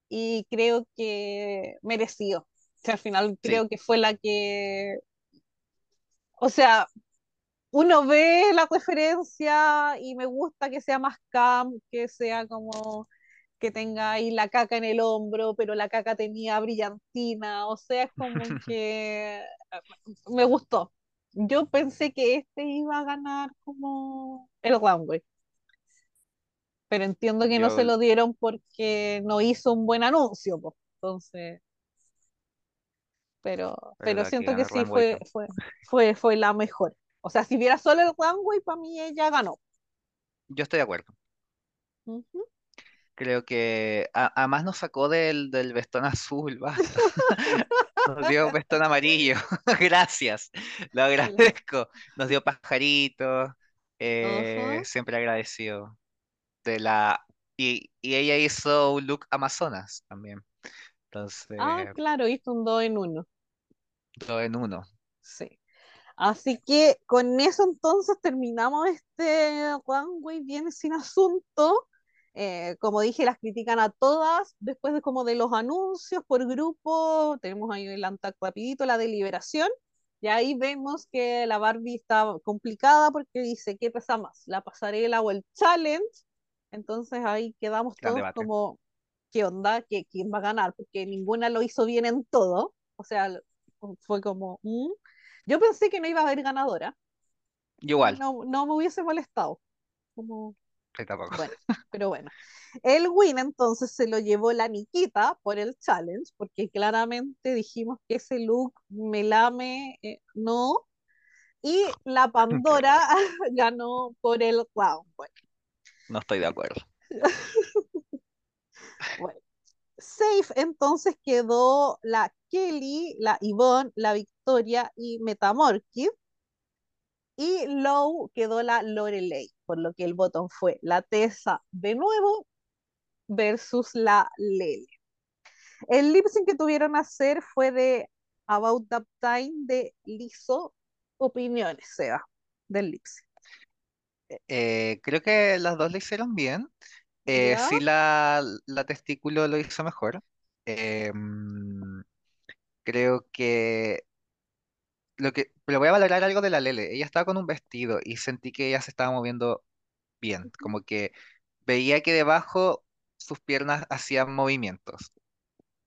y creo que mereció. Que al final Sí, creo que fue la que, o sea, uno ve la referencia y me gusta que sea más camp, que sea como que tenga ahí la caca en el hombro, pero la caca tenía brillantina, o sea, es como que me gustó. Yo pensé que este iba a ganar como el runway, pero entiendo que no se lo dieron porque no hizo un buen anuncio, pues. Entonces, pero, pero que siento que ganar sí fue, fue, fue, fue la mejor. O sea, si viera solo el runway, para mí ella ganó. Yo estoy de acuerdo. Creo que a- además nos sacó del, del vestón azul, basta. Nos dio un vestón amarillo. Gracias, lo agradezco. Nos dio pajaritos. eh, Ajá. siempre agradecido. De la... Y, y ella hizo un look Amazonas también. Ah, Entonces, claro, hizo un 2 en uno. todo en uno. Sí. Así que con eso entonces terminamos este runway bien sin asunto. Eh, como dije, las critican a todas después de como de los anuncios por grupo. Tenemos ahí el antac rapidito, la deliberación. Y ahí vemos que la Barbie está complicada porque dice, ¿qué pesa más? ¿La pasarela o el challenge? Entonces ahí quedamos todos como, ¿qué onda? ¿Qué, ¿Quién va a ganar? Porque ninguna lo hizo bien en todo. O sea, fue como, ¿mm? Yo pensé que no iba a haber ganadora igual, no, no me hubiese molestado. Como, sí, tampoco. bueno, pero bueno. El win entonces se lo llevó la Nikita por el challenge, porque claramente dijimos que ese look me lame, eh, no. Y la Pandora ganó por el round. Bueno, no estoy de acuerdo. Safe entonces quedó la Kelly, la Yvonne, la Victoria y Metamorphic. Y low quedó la Lorelei, por lo que el botón fue la Tessa de nuevo versus la Lele. El lip sync que tuvieron que hacer fue de About That Time de Lizo. Opiniones, Seba, del lip sync. Eh, creo que las dos lo hicieron bien. Eh, ¿Ya? sí, la, la testículo lo hizo mejor. Eh, mm, creo que lo que, pero voy a valorar algo de la Lele. Ella estaba con un vestido y sentí que ella se estaba moviendo bien. Como que veía que debajo sus piernas hacían movimientos,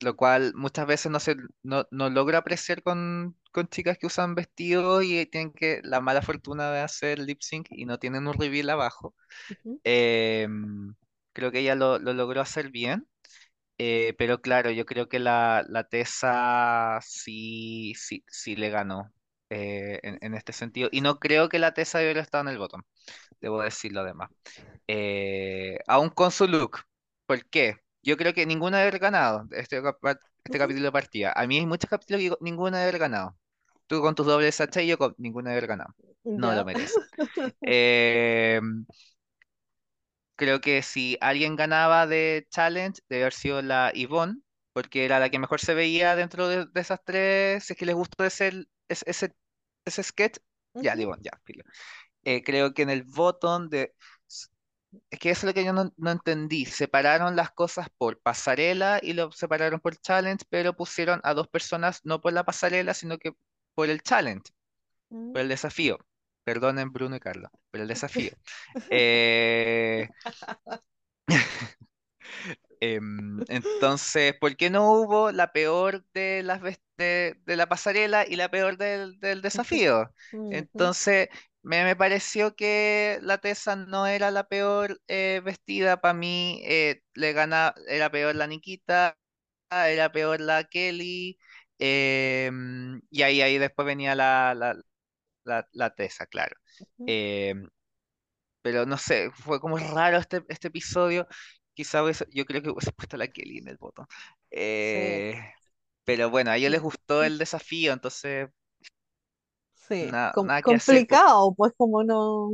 lo cual muchas veces no se, no, no logro apreciar con, con chicas que usan vestidos y tienen que la mala fortuna de hacer lip sync y no tienen un reveal abajo. Ujú, Em, creo que ella lo, lo logró hacer bien. Eh, pero claro, yo creo que la, la Tesa sí, sí, sí le ganó eh, en, en este sentido. Y no creo que la Tesa hubiera estado en el botón, debo decirlo además. Eh, aún con su look. ¿Por qué? Yo creo que ninguna debe haber ganado este, este capítulo de partida. A mí hay muchos capítulos que ninguna debe haber ganado. Tú con tus dobles H y yo con ninguna debe haber ganado. No lo Ya. Creo que si alguien ganaba de Challenge, debe haber sido la Yvonne, porque era la que mejor se veía dentro de, de esas tres. Si es que les gustó ese, ese, ese, ese sketch, ya, Ujú, Yvonne, ya. Eh, creo que en el botón de... Es que eso es lo que yo no, no entendí. Separaron las cosas por pasarela y lo separaron por challenge, pero pusieron a dos personas no por la pasarela, sino que por el challenge. Mm. pero el desafío. Perdonen Bruno y Carlos, pero el desafío. Eh, em, entonces, ¿por qué no hubo la peor de las de, de la pasarela y la peor del, del desafío? Entonces, me, me pareció que la Tessa no era la peor eh, vestida para mí, eh, le gana, era peor la Nikita, era peor la Kelly, em, y ahí, ahí después venía la, la, la, la Tessa, claro. Em, pero no sé, fue como raro este, este episodio. Quizá hubiese- yo creo que hubiese puesto a la Kelly en el botón. Sí, Eh, pero bueno, a ellos les gustó el desafío, entonces sí. na- Com- nada que hacer, pues. complicado, pues como no.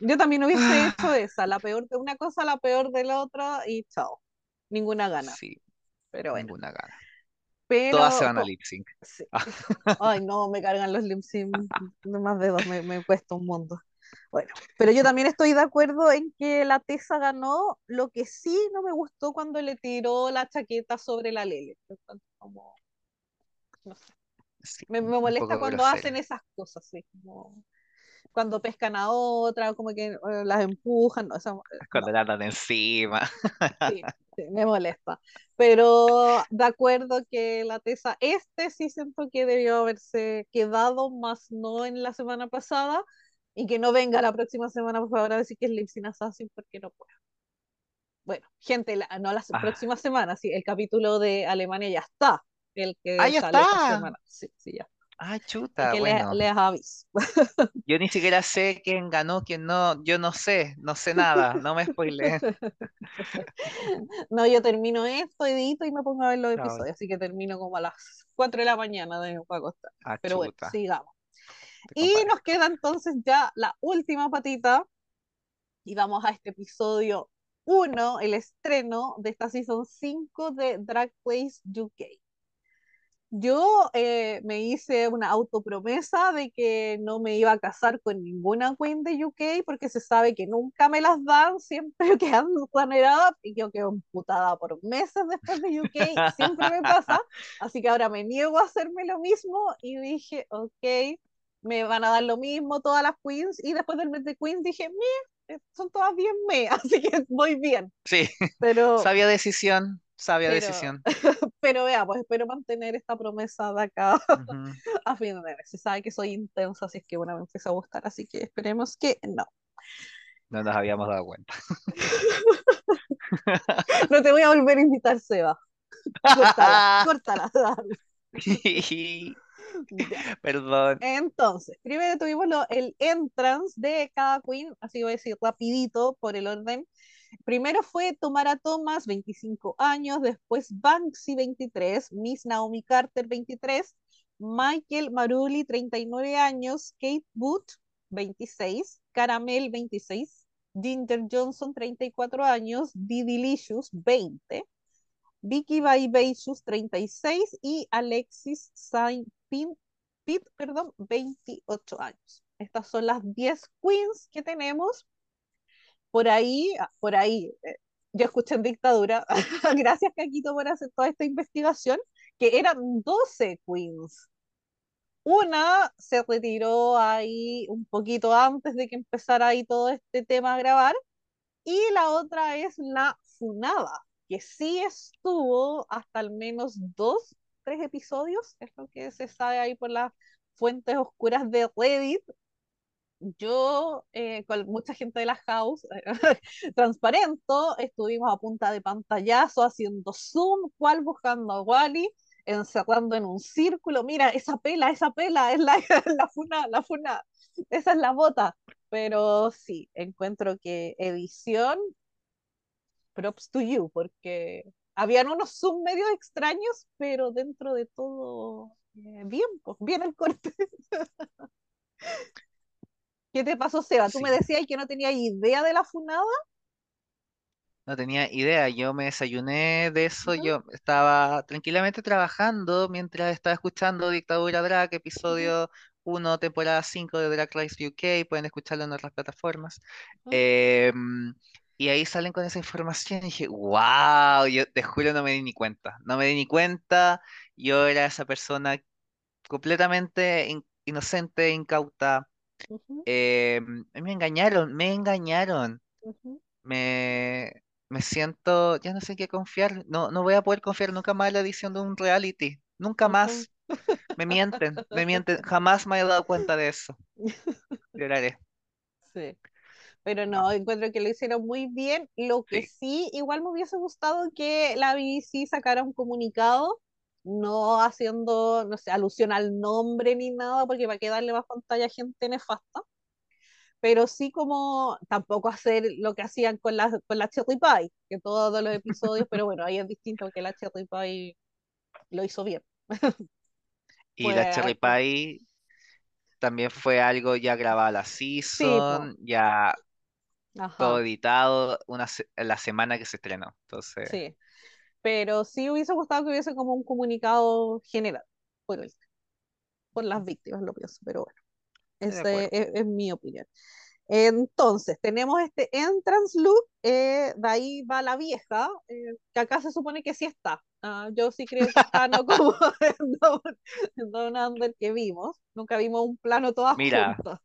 Yo también hubiese hecho esa, la peor de una cosa, la peor de la otra y chao. Ninguna gana. sí, Pero bueno. ninguna gana. Todas se van a lip sync. sí. Ay, no, me cargan los lip sync más de dos, me, me cuesta un mundo. Bueno, pero yo también estoy de acuerdo en que la Tessa ganó. Lo que sí no me gustó cuando le tiró la chaqueta sobre la Lele. Como, no sé. Sí, Me, me molesta cuando hacen esas cosas, sí, como cuando pescan a otra, como que eh, las empujan, no, esa- Cuando le andan encima. Sí, sí, me molesta. Pero de acuerdo que la TESA, este sí siento que debió haberse quedado, más no en la semana pasada, y que no venga la próxima semana, por favor, a decir que es Lipsin Assassin, porque no puedo. Bueno, gente, la- no la se- Ah, próxima semana, sí, el capítulo de Alemania ya está, el ¡Ah, que ya sale esta está! semana. Sí, sí, ya. ¡Ah, chuta! que les, Bueno, les aviso. yo ni siquiera sé quién ganó, quién no. Yo no sé, no sé nada. No me spoileen. No, yo termino esto, edito y me pongo a ver los episodios, así que termino como a las 4 de la mañana de acostar. Ah, Pero bueno, sigamos. Te Y nos queda entonces ya la última patita y vamos a este episodio uno el estreno de esta season 5 de Drag Race UK. Yo eh, me hice una autopromesa de que no me iba a casar con ninguna queen de UK porque se sabe que nunca me las dan, siempre quedan up y yo quedo emputada por meses después de UK, siempre me pasa, así que ahora me niego a hacerme lo mismo y dije, ok, me van a dar lo mismo todas las queens y después del mes de queens dije, mira, son todas bien me, así que voy bien, Sí, pero, sabia decisión, sabia pero, decisión. pero vea, pues espero mantener esta promesa de acá Ujú. a fin de mes. Se sabe que soy intensa, así es que una me empieza a gustar, así que esperemos que no. No nos habíamos dado cuenta. No te voy a volver a invitar, Seba. Córtala, córtala. Perdón. Entonces, primero tuvimos lo- el entrance de cada queen, así voy a decir rapidito por el orden. Primero fue Tomara Thomas, 25 años, después Banksy, 23, Miss Naomi Carter, 23, Michael Maruli, 39 años, Kate Booth, 26, Caramel, 26, Ginger Johnson, 34 años, Didi Licious, 20, Vicky Baibeixus, 36 y Alexis Saint Pitt, perdón, 28 años. Estas son las 10 queens que tenemos por ahí, ah, por ahí, eh, yo escuché en dictadura, gracias Caquito por hacer toda esta investigación, que eran 12 queens. Una se retiró ahí un poquito antes de que empezara ahí todo este tema a grabar, y la otra es la Funada, que sí estuvo hasta al menos dos, tres episodios, es lo que se sabe ahí por las fuentes oscuras de Reddit, yo eh, con mucha gente de la house, transparento, estuvimos a punta de pantallazo haciendo zoom, cual buscando a Wally, encerrando en un círculo. Mira, esa pela, esa pela, es la, la funa, la funa, esa es la bota. Pero sí, encuentro que edición, props to you, porque habían unos zoom medio extraños, pero dentro de todo, eh, bien, pues, bien el corte. ¿Qué te pasó, Seba? Tú me decías que no tenías idea de la funada. no tenía idea. Yo me desayuné de eso. Ujú, Yo estaba tranquilamente trabajando mientras estaba escuchando Dictadura Drag, ujú, episodio uno temporada 5 de Drag Race UK. Pueden escucharlo en otras plataformas. ujú. Em, y ahí salen con esa información y dije, wow, yo te juro no me di ni cuenta. No me di ni cuenta. Yo era esa persona completamente inocente, incauta. Eh, me engañaron, me engañaron. Me, me siento, ya no sé qué confiar. No, no voy a poder confiar nunca más en la edición de un reality. Nunca más. Me mienten, me mienten. Jamás me he dado cuenta de eso. Lloraré. Sí. Pero no, encuentro que lo hicieron muy bien. Lo que Sí. sí, igual me hubiese gustado que la BBC sacara un comunicado, no haciendo, no sé, alusión al nombre ni nada, porque para qué darle más pantalla a gente nefasta. Pero sí como tampoco hacer lo que hacían con la, con la Cherry Pie, que todos los episodios, pero bueno, ahí es distinto que la Cherry Pie lo hizo bien. Y la Cherry. Pie también fue algo ya grabado la Sí, season, ya todo editado una la semana que se estrenó. Entonces, sí. Pero sí hubiese gustado que hubiese como un comunicado general por, el- por las víctimas, lo pienso, pero bueno, esa es, mi opinión. Entonces, tenemos este entrance loop, eh, de ahí va la vieja, eh, que acá se supone que sí está. Ah, yo sí creo que está, no como en Down Under que vimos, nunca vimos un plano todas Mira, juntas.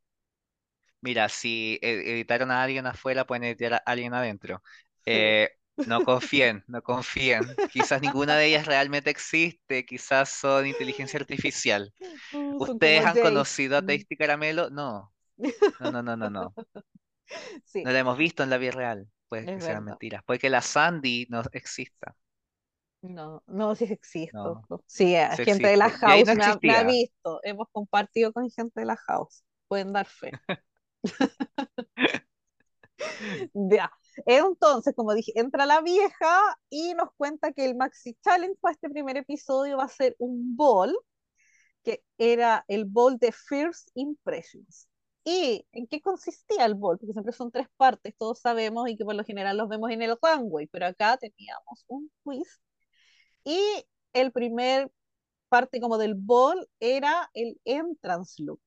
mira, si e- editaron a alguien afuera, pueden editar a alguien adentro. Eh, no confíen, no confíen. Quizás ninguna de ellas realmente existe, quizás son inteligencia artificial. Uh, son ¿Ustedes han conocido a Tasty Caramelo? No, no, no, no, no, no. Sí, No la hemos visto en la vida real. Puede es que sean mentiras. Puede que la Sandy no exista. No, no, sí existo. No, Sí, eh, sí gente de la existe. No house me ha, me ha existía. visto. Hemos compartido con gente de la house. Pueden dar fe. Ya. Entonces, como dije, entra la vieja y nos cuenta que el Maxi Challenge para este primer episodio va a ser un ball, que era el ball de First Impressions. ¿Y en qué consistía el ball? Porque siempre son tres partes, todos sabemos, y que por lo general los vemos en el runway, pero acá teníamos un quiz. Y el primer parte como del ball era el entrance look,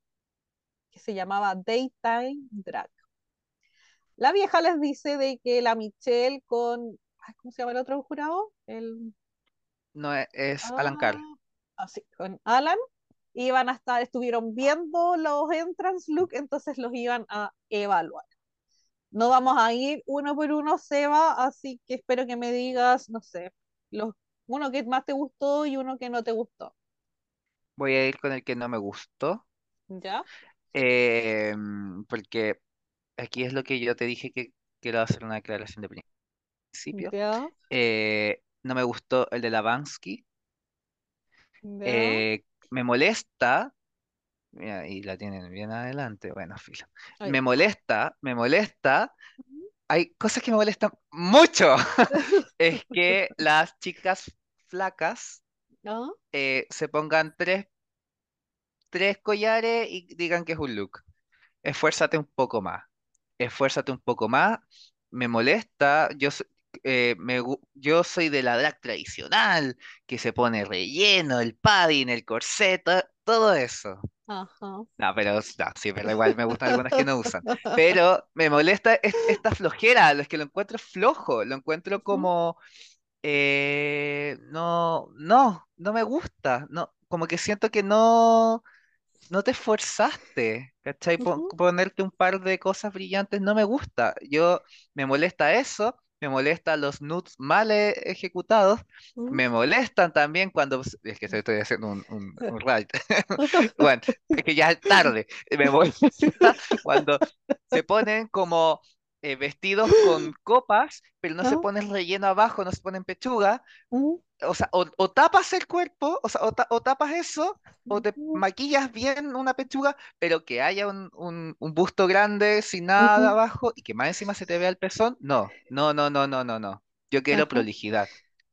que se llamaba Daytime Drag. La vieja les dice de que la Michelle con, ay, ¿cómo se llama el otro jurado? El, No es, es Alan Carr. ah, así, con Alan, iban a estar, estuvieron viendo los entrance look, entonces los iban a evaluar. No vamos a ir uno por uno, Seba, así que espero que me digas, no sé, los, uno que más te gustó y uno que no te gustó. Voy a ir con el que no me gustó. ¿Ya? eh, porque aquí es lo que yo te dije que quiero hacer una declaración de principio. ¿Ya? Eh, no me gustó el de Lavansky. ¿Ya? Eh, me molesta. Mira, y la tienen bien adelante. Bueno, filo. Me molesta, me molesta. Hay cosas que me molestan mucho. Es que las chicas flacas ¿Ah? eh, se pongan tres, tres collares y digan que es un look. Esfuérzate un poco más. Esfuérzate un poco más. Me molesta. Yo, so- eh, me gu- yo soy de la drag tradicional, que se pone relleno, el padding, el corset, to- todo eso. Ajá. No, pero no, sí, pero igual me gustan algunas que no usan. Pero me molesta es- esta flojera, es que lo encuentro flojo, lo encuentro como eh, no, no, no me gusta, no, como que siento que no, no te esforzaste, ¿cachai? Pon- ponerte un par de cosas brillantes no me gusta. Yo me molesta eso, me molesta los nudes mal e- ejecutados, me molestan también cuando es que estoy haciendo un, un, un ride. Bueno, es que ya es tarde. Me molesta cuando se ponen como eh, vestidos con copas, pero no se Ah, ponen relleno abajo, no se ponen pechuga, ujú, o sea, o, o tapas el cuerpo, o sea, o, ta- o tapas eso, o te maquillas bien una pechuga, pero que haya un, un- un busto grande sin nada abajo y que más encima se te vea el pezón. No, no, no, no, no, no, no. Yo quiero ajá, prolijidad.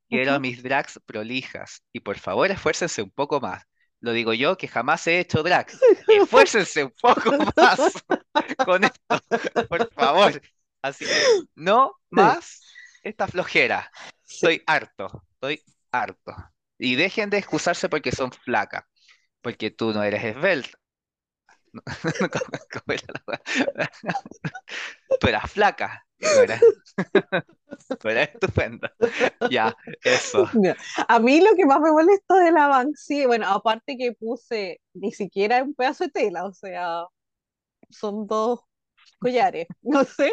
Quiero mis drags prolijas. Y por favor, esfuércense un poco más. Lo digo yo que jamás he hecho drag. Esfuércense un poco más con esto, por favor. Así que no más esta flojera. Estoy harto, estoy harto. Y dejen de excusarse porque son flacas, porque tú no eres esbelta. Tú eras flaca. Tú eras, tú eras estupenda. Ya, eso. A mí lo que más me molestó de la Banksy, bueno, aparte que puse ni siquiera un pedazo de tela, o sea, son dos collares, no sé.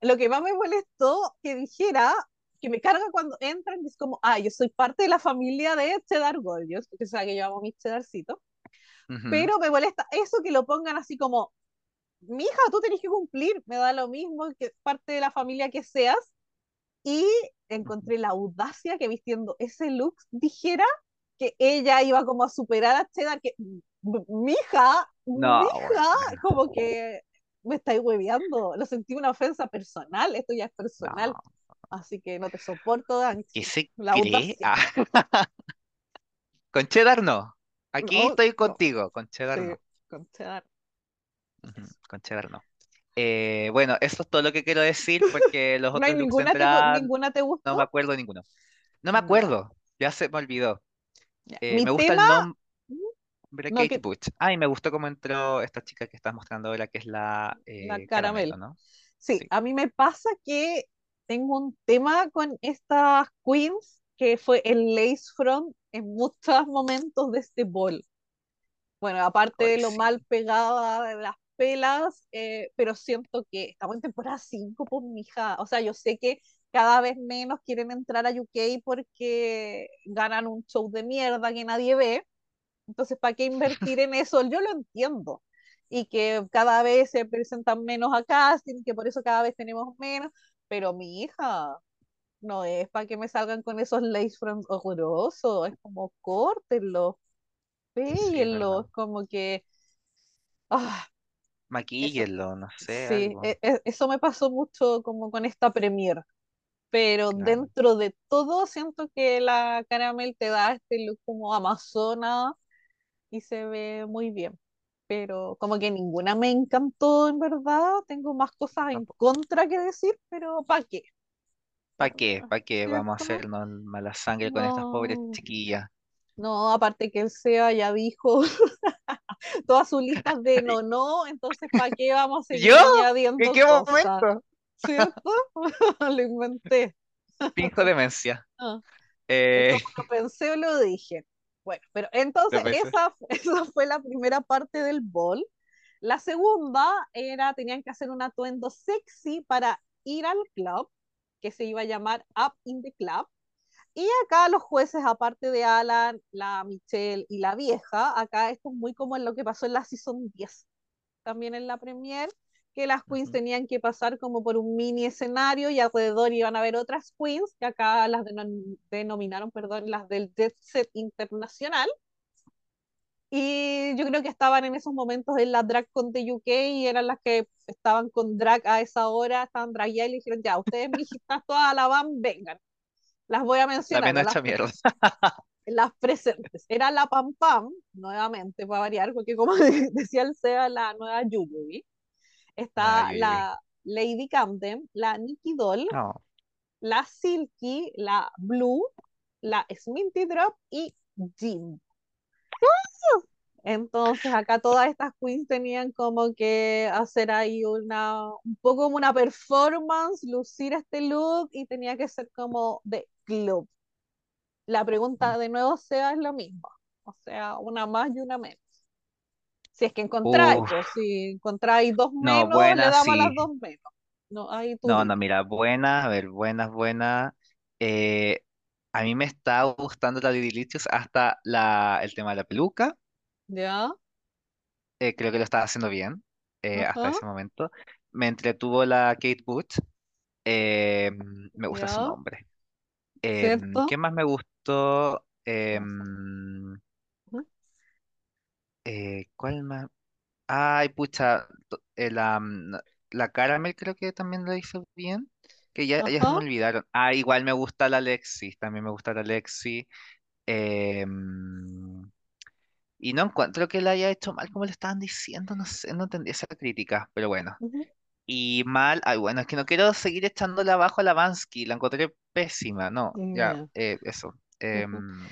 Lo que más me molestó que dijera que me carga cuando entran, y es como, ah, yo soy parte de la familia de Cheddar Gorgeous, porque sabe que yo amo mis cheddarcitos, Ujú. pero me molesta eso que lo pongan así como, mi hija, tú tenés que cumplir, me da lo mismo que parte de la familia que seas, y encontré la audacia que vistiendo ese look dijera que ella iba como a superar a Cheddar, que mi hija, mi hija, bueno, como que me estáis hueveando, lo sentí una ofensa personal, esto ya es personal, no. así que no te soporto, ¿Qué Danchi, se la cree? con cheddar no. Aquí no, estoy no, contigo, con cheddar sí, no. con Cheddar. Con cheddar no. Eh, bueno, eso es todo lo que quiero decir porque los ¿No hay otros de ninguna, te, ninguna te no me acuerdo ninguno. No me acuerdo, ya se me olvidó. Eh, Mi me gusta tema, el nombre no, Butch. Ah, y me gustó cómo entró esta chica que estás mostrando ahora, que es la la eh, Caramelo, caramel. ¿no? Sí, Sí. a mí me pasa que tengo un tema con estas queens que fue el lace front en muchos momentos de este ball. Bueno, aparte de lo sí. mal pegada de las pelas, eh, pero siento que estamos en temporada 5, pues mija. O sea, yo sé que cada vez menos quieren entrar a UK porque ganan un show de mierda que nadie ve. Entonces, ¿para qué invertir en eso? Yo lo entiendo. Y que cada vez se presentan menos a casting, que por eso cada vez tenemos menos. Pero mi hija, no es para que me salgan con esos lace fronts horrorosos. Es como córtenlo, Sí, es péguenlo. verdad. Es como que. Ah. Maquíllenlo, no sé, Sí, algo. e- e- eso me pasó mucho como con esta premier. Pero Claro. dentro de todo, siento que la caramel te da este look como amazona y se ve muy bien. Pero como que ninguna me encantó en verdad. Tengo más cosas en contra que decir, pero ¿para qué? ¿Para qué? ¿Para qué vamos a hacernos mala sangre con estas pobres chiquillas? no, aparte que el SEA ya dijo todas sus listas de no, no, entonces ¿para qué vamos a ¿Yo? seguir ¿En añadiendo qué cosas? momento? ¿Cierto? Lo inventé. Finjo demencia. Ah, eh, como lo pensé o lo dije. Bueno, pero entonces esa, esa fue la primera parte del ball. La segunda era, tenían que hacer un atuendo sexy para ir al club, que se iba a llamar Up in the Club. Y acá los jueces, aparte de Alan, la Michelle y la vieja, acá esto es muy como en lo que pasó en la Season 10, también en la premier, que las queens tenían que pasar como por un mini escenario y alrededor iban a haber otras queens, que acá las denom- denominaron, perdón, las del Jet Set Internacional. Y yo creo que estaban en esos momentos en la Drag Con de UK y eran las que estaban con drag a esa hora, estaban drag y le dijeron, ya, ustedes, mijitas, todas a la van, vengan. Las voy a mencionar, hecha mierda. las presentes. Era la Pam Pam, nuevamente, para variar, porque como decía el SEA, la nueva Yuyubi. Está la Lady Camden, la Nikki Doll, No. la Silky, la Blue, la Sminty Drop y Jim. Entonces acá todas estas queens tenían como que hacer ahí una, un poco como una performance, lucir este look y tenía que ser como de club. La pregunta de nuevo sea es lo mismo, o sea, una más y una menos. Si es que encontráis, pues si encontráis dos no, menos, le buenas damos sí. las dos menos. No, ahí tú No, no, mira, buenas, a ver, buenas, buenas. Eh, a mí me está gustando la Didilicious hasta la, el tema de la peluca. ¿Ya? eh, creo que lo estaba haciendo bien eh, hasta ese momento. Me entretuvo la Kate Booth. eh, me gusta su nombre. Em. ¿qué más me gustó? Eh, ¿cuál más? Ay, pucha, to- eh, la, mm, la Caramel creo que también lo hizo bien. Que ya, ya se me Ajá, olvidaron. Ah, igual me gusta la Lexi, también me gusta la Lexi. Em, y no encuentro que la haya hecho mal como le estaban diciendo, no sé, no entendí esa crítica, pero bueno. ujú, Y mal, ay, bueno, es que no quiero seguir echándole abajo a la Vansky, la encontré pésima, no, ya, ya, eh, eso. ujú. em,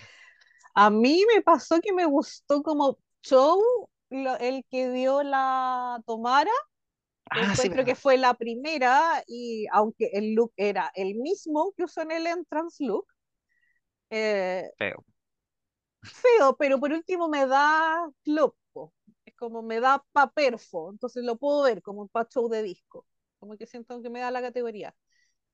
A mí me pasó que me gustó como show, lo- el que dio la Tomara, Ah, sí, que fue la primera, y aunque el look era el mismo que usó en el entrance look, eh, Feo. feo, pero por último me da club, po. es como me da pa perfo, entonces lo puedo ver como pa show de disco, como que siento que me da la categoría.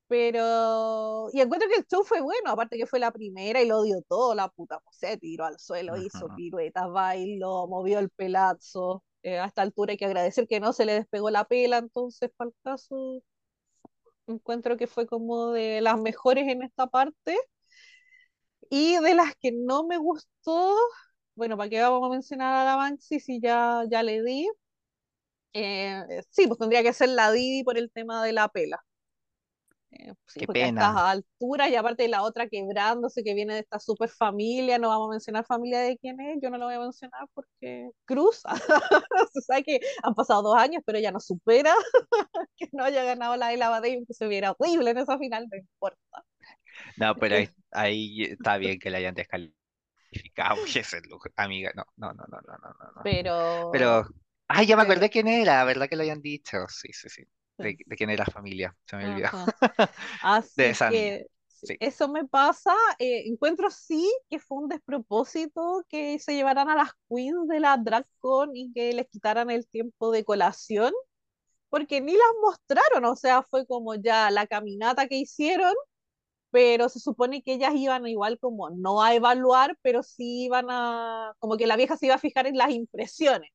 Pero, y encuentro que el show fue bueno, aparte que fue la primera y lo dio todo, la puta, pues, se tiró al suelo, hizo piruetas, bailó, movió el pelazo. Eh, a esta altura hay que agradecer que no se le despegó la pela, entonces para el caso encuentro que fue como de las mejores en esta parte. Y de las que no me gustó, bueno, ¿para qué vamos a mencionar a la Banksy si ya, ya le di? Eh, sí, pues tendría que ser la Didi por el tema de la pela. Eh, sí, Qué porque a estas pena. alturas, y aparte de la otra quebrándose, que viene de esta super familia, no vamos a mencionar familia de quién es, yo no lo voy a mencionar porque Cruz, se sabe que han pasado dos años, pero ella no supera que no haya ganado la de la Badey, que se viera horrible en esa final, no importa. No, pero ahí, ahí está bien que la hayan descalificado. Ese look, amiga. No, no, no, no, no, no, no. pero, Pero, ay, ya me acordé quién era, ¿verdad que lo habían dicho? Sí, sí, sí. De, de quién era la familia, se me olvidó. ajá. De Así esa que sí, eso me pasa. eh, encuentro sí que fue un despropósito que se llevaran a las queens de la DragCon y que les quitaran el tiempo de colación, porque ni las mostraron, o sea, fue como ya la caminata que hicieron, pero se supone que ellas iban igual como no a evaluar, pero sí iban a, como que la vieja se iba a fijar en las impresiones.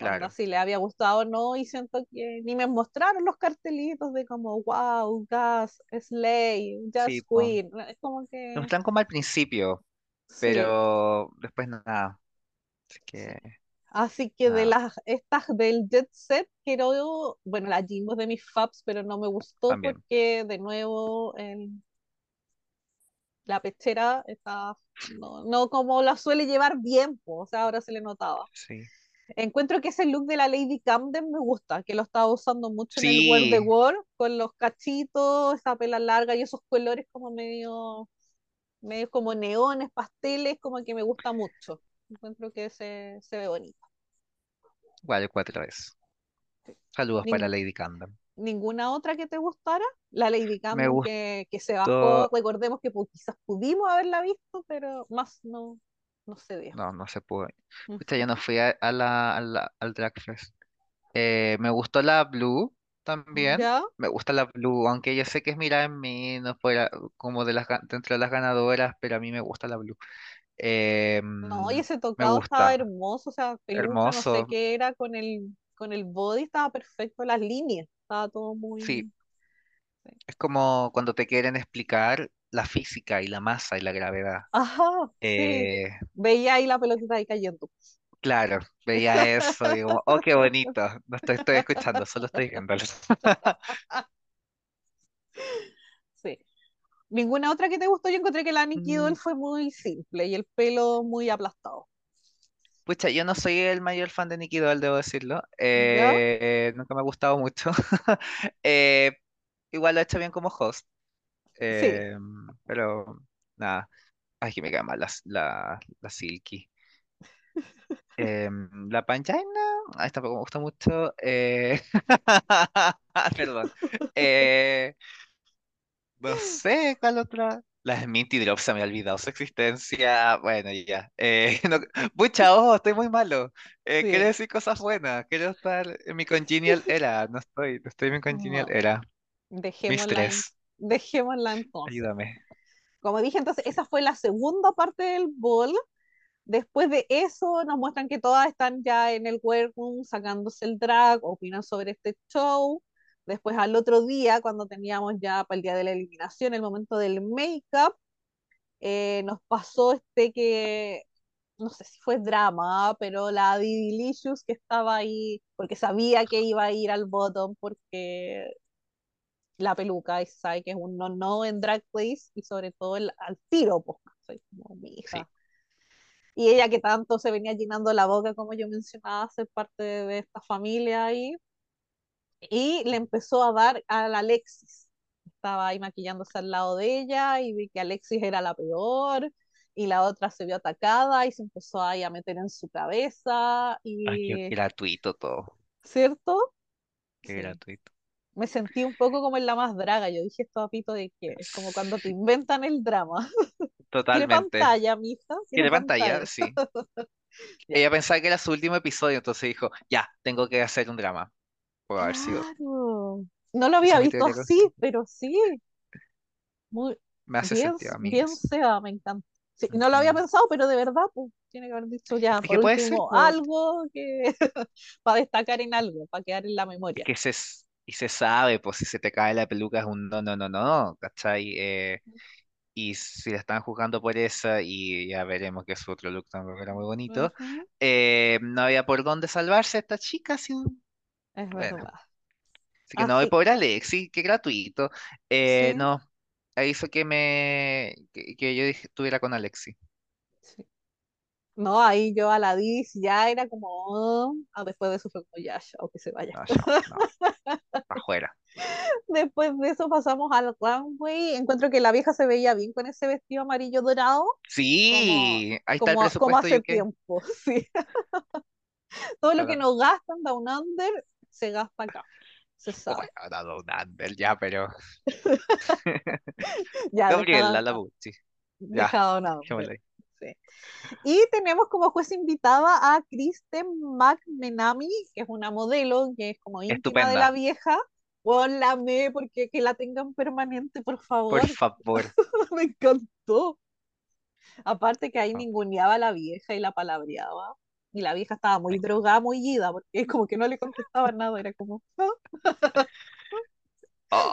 Onda, claro. si le había gustado o no, y siento que ni me mostraron los cartelitos de como, wow, Gas, Slay, Sí, pues. Queen, es como Lo que, mostraron como al principio, sí, pero después nada. Así sí. que, Así que de las, estas del Jet Set, quiero, bueno, la Jimbo es de mis faps, pero no me gustó también. porque, de nuevo, el- la pechera está, no, no como la suele llevar bien, po, o sea, ahora se le notaba. Sí. Encuentro que ese look de la Lady Camden me gusta, que lo estaba usando mucho en el Wear the Sí, World, con los cachitos, esa pela larga y esos colores como medio, medio como neones, pasteles, como que me gusta mucho. Encuentro que se, se ve bonito. igual cuatro veces. Saludos para Lady Camden. ¿Ninguna otra que te gustara? La Lady Camden que, que se bajó, recordemos que quizás pudimos haberla visto, pero más no, no se dio. no, no se pudo. Pucha, yo no fui a, a la, a la- al Drag Fest. Eh, me gustó la Blue también. ¿Ya? Me gusta la Blue, aunque yo sé que es mirada en mí, no fuera como de las, dentro de las ganadoras, pero a mí me gusta la Blue. Eh, No, y mm, ese me tocado estaba gusta, hermoso, o sea, peluca, no sé hermoso. qué era, con el, con el body estaba perfecto, las líneas, estaba todo Sí, muy... sí. es como cuando te quieren explicar la física y la masa y la gravedad. Ajá, sí, Eh, veía ahí la pelotita ahí cayendo. claro, veía eso como, oh, qué bonito. No estoy, estoy escuchando, solo estoy viéndolo. Sí. ¿Ninguna otra que te gustó? Yo encontré que la Nikki Mm, fue muy simple y el pelo muy aplastado. Pucha, yo no soy el mayor fan de Nicky Doll, debo decirlo. Eh, nunca me ha gustado mucho. Eh, igual lo ha hecho bien como host. Sí, eh, pero nada. Ay, que me cae mal la, la, la Silky. La Pangina, ah, esta tampoco me gusta mucho. eh, Perdón. Eh, no sé cuál otra. La Minty Drop se me ha olvidado su existencia. Bueno, ya. Eh, no, pucha, ojo, estoy muy malo. Eh, quiero decir cosas buenas. Quiero estar en mi congenial era. No estoy, no estoy en mi congenial No, era. dejémosla, en- Mistress, dejémosla entonces. ayúdame. Como dije, entonces esa fue la segunda parte del ball. Después de eso nos muestran que todas están ya en el workroom sacándose el drag, opinan sobre este show. Después al otro día, cuando teníamos ya para el día de la eliminación, el momento del make-up, eh, nos pasó este que, no sé si fue drama, pero la Didilicious que estaba ahí, porque sabía que iba a ir al bottom, porque la peluca, y sabe que es un no-no en Drag Race, y sobre todo el, al tiro, pues, soy como mi Sí, hija y ella que tanto se venía llenando la boca, como yo mencionaba, ser parte de, esta familia ahí, y le empezó a dar a la Alexis. Estaba ahí maquillándose al lado de ella y vi que Alexis era la peor y la otra se vio atacada y se empezó ahí a meter en su cabeza Ay, qué y, gratuito todo. ¿cierto? Qué Sí. gratuito. Me sentí un poco como en la más draga. Yo dije esto a pito de que es como cuando te inventan el drama. ¿Quiere Totalmente. pantalla, mija? ¿Quiere ¿Quiere pantalla? pantalla? Sí. Ella pensaba que era su último episodio, entonces dijo, ya, tengo que hacer un drama. Puede haber sido. Claro. No lo había es visto con- así, pero sí. Muy Me hace bien, sentido a mí. bien me encanta. Sí, no lo había pensado, pero de verdad, pues, tiene que haber dicho ya, Es por último, algo que para destacar en algo, para quedar en la Es memoria. que se, s- y se sabe, pues si se te cae la peluca es un no, no, no, no, ¿cachai? Eh, y si la están juzgando por esa, y ya veremos que su otro look tampoco era muy bonito, eh, no había por dónde salvarse esta chica, así, Es bueno, verdad. así que no, y Así, pobre Alexi, qué gratuito. Eh, sí, no, ahí hizo que me, que, que yo estuviera con Alexi. sí. No, ahí yo a la Dis ya era como, oh, ah, después de eso fue como ya, o que se vaya. No, afuera. Después de eso pasamos al runway. Encuentro que la vieja se veía bien con ese vestido amarillo dorado, como, Sí, ahí está el como, como presupuesto, hace tiempo, sí. Todo lo que nos gastan Down Under se gasta acá, se sabe. Bueno, Down Under, ya, pero Ya, Gabriela deja, la Bucci, ya, sí. Y tenemos como juez invitada a Kristen McMenamy, que es una modelo, que es como íntima de la vieja. Bueno, la amé porque que la tengan permanente, por por favor. favor. Me encantó. Aparte que ahí No, ninguneaba a la vieja y la palabreaba. Y la vieja estaba muy drogada, muy ida, porque como que no le contestaba nada, era como, "Ah".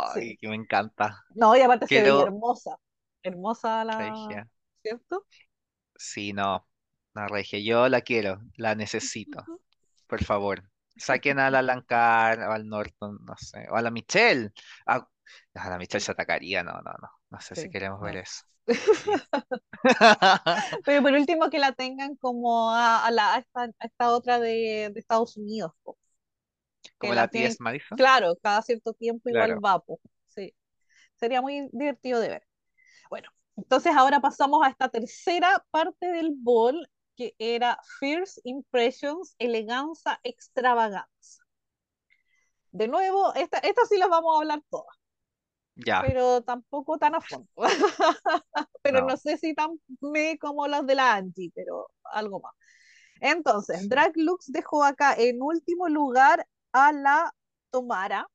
Sí. Ay, que me encanta. No, y aparte se veía Quiero, hermosa, hermosa la, regia. ¿cierto? Sí, no, la regia. Yo la quiero, la necesito. Por favor. Saquen a la Alancar, o al Norton, no sé, o a la Michelle. Ah, a la Michelle se atacaría, no, no, no. No sé si queremos ver eso. Pero por último que la tengan como a, a la, a esta, a esta otra de, de Estados Unidos, po, que Como la la tienen, claro, cada cierto tiempo igual va, po. Sí, sería muy divertido de ver. Bueno, entonces ahora pasamos a esta tercera parte del ball, que era First Impressions, elegancia, extravaganza. De nuevo, esta, esta sí las vamos a hablar todas, Ya, pero tampoco tan a fondo. pero no. no sé si tan me como las de la Angie, pero algo más. Entonces. Drag Lux dejó acá en último lugar a la Tomara,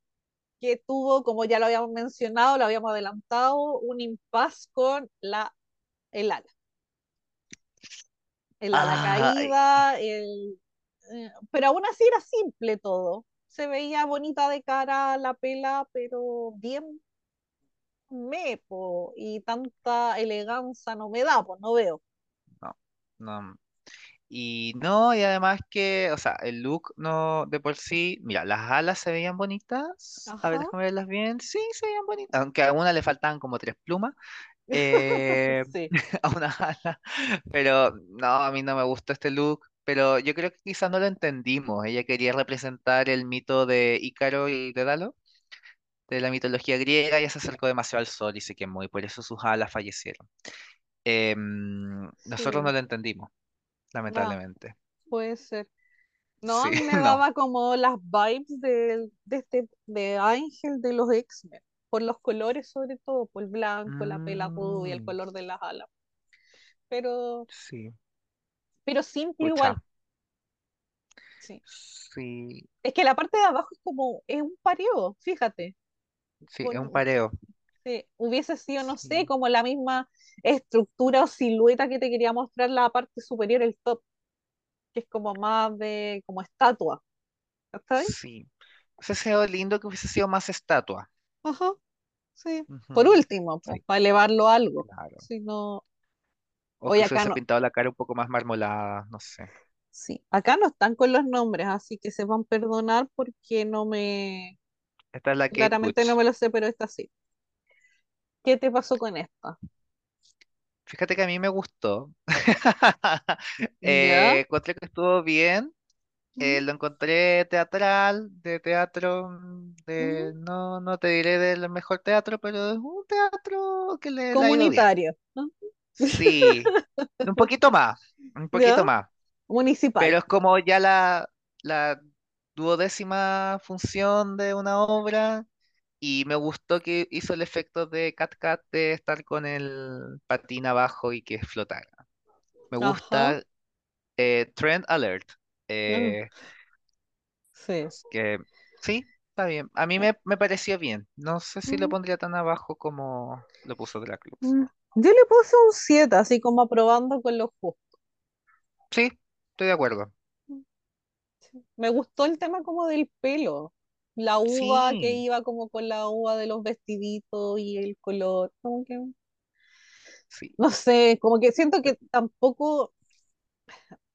que tuvo, como ya lo habíamos mencionado, lo habíamos adelantado, un impas con la, el ala. El ala Ay, caída, el, eh, pero aún así era simple todo. Se veía bonita de cara la pela, pero bien mepo y tanta elegancia no me da, pues no veo. no, no. Y no, y además que, o sea, el look no de por sí, mira, las alas se veían bonitas. A ver, déjame verlas bien. Sí, se veían bonitas. Aunque a una le faltaban como tres plumas. eh, sí, a una ala. Pero no, a mí no me gusta este look. Pero yo creo que quizás no lo entendimos. Ella quería representar el mito de Ícaro y Dédalo, de la mitología griega, y se acercó demasiado al sol y se quemó, y por eso sus alas fallecieron. Em, nosotros no lo entendimos, lamentablemente. puede ser. No, a mí me no. daba como las vibes de, de este de Ángel de los X-Men, por los colores sobre todo, por el blanco, la pela rubia, el Mm, color de las alas. Pero, sí, pero simple igual. Sí. sí, Es que la parte de abajo es como, es un pareo, fíjate. sí, es un pareo. sí, hubiese sido, no sé, como la misma estructura o silueta que te quería mostrar la parte superior, el top, que es como más de, como estatua. ¿Está sí. Hubiese sido lindo que hubiese sido más estatua. Ajá, sí. Por último, pues, Sí, para elevarlo a algo. claro. Si no, O hoy que se acá hubiese no, pintado la cara un poco más marmolada, no sé. sí, acá no están con los nombres, así que se van a perdonar porque no me, Esta es la Kate claramente no me lo sé, pero esta sí. ¿Qué te pasó con esta? Fíjate que a mí me gustó. ¿Ya? Eh, encontré que estuvo bien. Eh, ¿Mm? lo encontré teatral, de teatro, mm, ¿Mm? de, no, no te diré del mejor teatro, pero es un teatro que le, le ha ido bien. Comunitario. ¿no? Sí, un poquito más, un ¿Ya? poquito más. Municipal. Pero es como ya la, la duodécima función de una obra y me gustó que hizo el efecto de Cat Cat de estar con el patín abajo y que flotara. Me gusta eh, Trend Alert. Mm, eh, sí. que sí, está bien. A mí me, me pareció bien. No sé si lo Mm, pondría tan abajo como lo puso Draclux. mm. Yo le puse un 7 así como aprobando con los justo. Sí, estoy de acuerdo. Me gustó el tema como del pelo. La uva que iba como con la uva de los vestiditos y el color. Como que, sí. no sé, como que siento que tampoco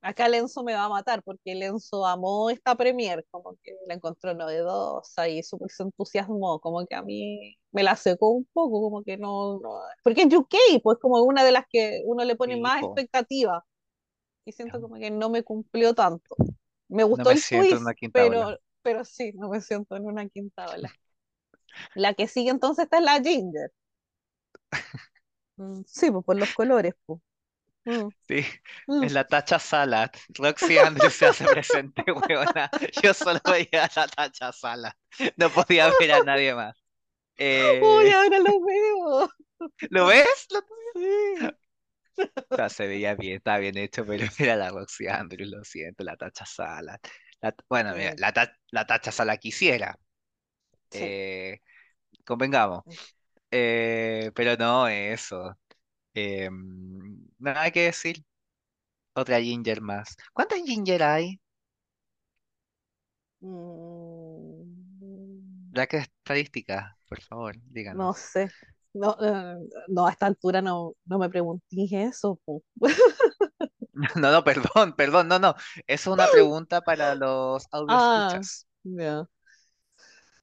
acá Lenzo me va a matar porque Lenzo amó esta premier, como que la encontró novedosa y súper se entusiasmó, como que a mí me la secó un poco, como que no, no- porque es UK, pues como una de las que uno le pone Sí, más po. expectativa y siento como que no me cumplió tanto. Me No gustó me el en twist, pero, pero sí, no me siento en una quinta ola. La que sigue entonces esta es la Ginger. Mm, sí, pues por los colores, pues. Mm, Sí, mm. es la tacha salad. Roxy Andrews se hace presente, huevona. Yo solo veía a la tacha salad. No podía ver a nadie más. Uy, Eh, ahora lo veo. ¿lo ves? Lo- Sí. Se veía bien, estaba bien hecho, pero era la Roxy Andrews, lo siento, la tacha salad. La- bueno, mira, Sí, la, ta- la tacha salad quisiera. sí. eh, convengamos. Eh, pero no, eso. Eh, nada que decir. Otra Ginger más. ¿Cuántas Ginger hay? Mm, Ya que estadística, por favor, no díganos. sé. No, eh, no, a esta altura no, no me preguntéis eso. No, no, perdón, perdón, no, no. Es una pregunta para los audio Ah, escuchas.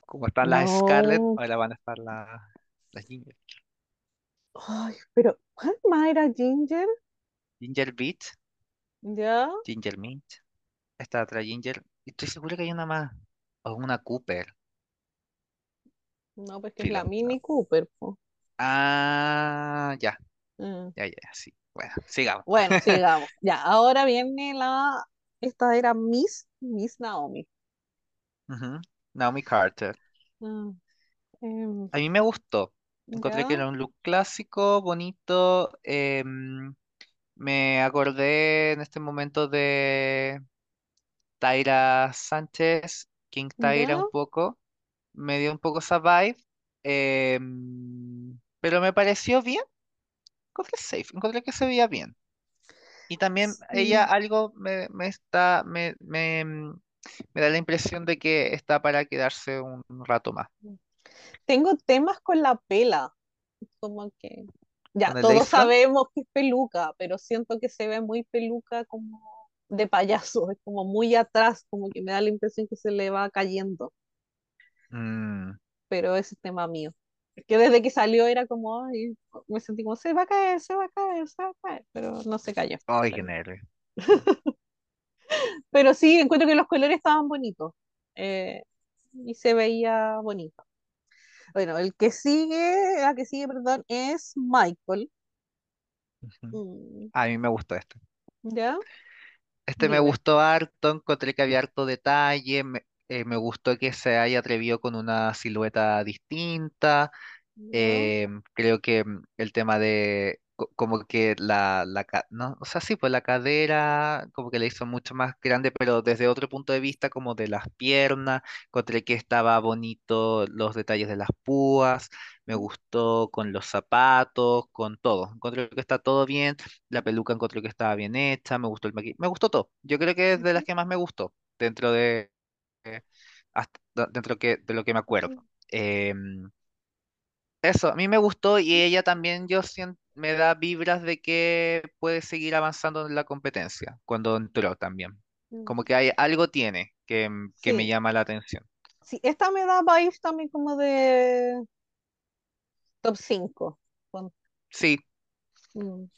Como están las Scarlett, No. ahora van a estar la- las Ginger. Ay, pero ¿cuál más era Ginger? Ginger Beat, ¿Ya? Ginger Mint. Esta otra Ginger. Y Estoy seguro que hay una más. O una Cooper. No, pues que es la no. Mini Cooper, po. Ah, ya, Mm. ya, ya, sí. Bueno, sigamos. Bueno, sigamos. Ya, ahora viene la. Esta era Miss, Miss Naomi. Naomi Carter. Ah, em, A mí me gustó. Encontré que era un look clásico, bonito. em, me acordé en este momento de Taira Sánchez, King ya. un poco. Me dio un poco esa vibe. em, pero me pareció bien. Encontré safe. Encontré que se veía bien. Y también ella algo me, me está, me, me, em, me da la impresión de que está para quedarse un rato más. Tengo temas con la pela, como que, ya, todos sabemos que es peluca, pero siento que se ve muy peluca como de payaso, es como muy atrás, como que me da la impresión que se le va cayendo, Mm, pero ese es tema mío. Que desde que salió era como, ay, me sentí como, se va a caer, se va a caer, se va a caer, pero no se cayó. Ay, qué Pero, nervio. pero sí, encuentro que los colores estaban bonitos eh, y se veía bonito. Bueno, el que sigue, la que sigue, perdón, es Michael. Mm, A mí me gustó este. ¿Ya? Este me gustó harto, encontré que había harto detalle, me, eh, me gustó que se haya atrevido con una silueta distinta, ¿Ya? eh, creo que mm, el tema de co- como que la, la ca- no, o sea, sí, pues la cadera como que la hizo mucho más grande, pero desde otro punto de vista como de las piernas, encontré que estaba bonito los detalles de las púas, me gustó con los zapatos, con todo, encontré que está todo bien, la peluca encontré que estaba bien hecha, me gustó el maquillaje, me gustó todo, yo creo que es de las Ujú. que más me gustó dentro de, hasta- dentro que, de lo que me acuerdo. Em, eso, a mí me gustó y ella también yo siento, me da vibras de que puede seguir avanzando en la competencia cuando entró también. Mm, Como que hay algo tiene que, m- que me Sí, llama la atención. sí, esta me da vibes también como de top 5, Sí,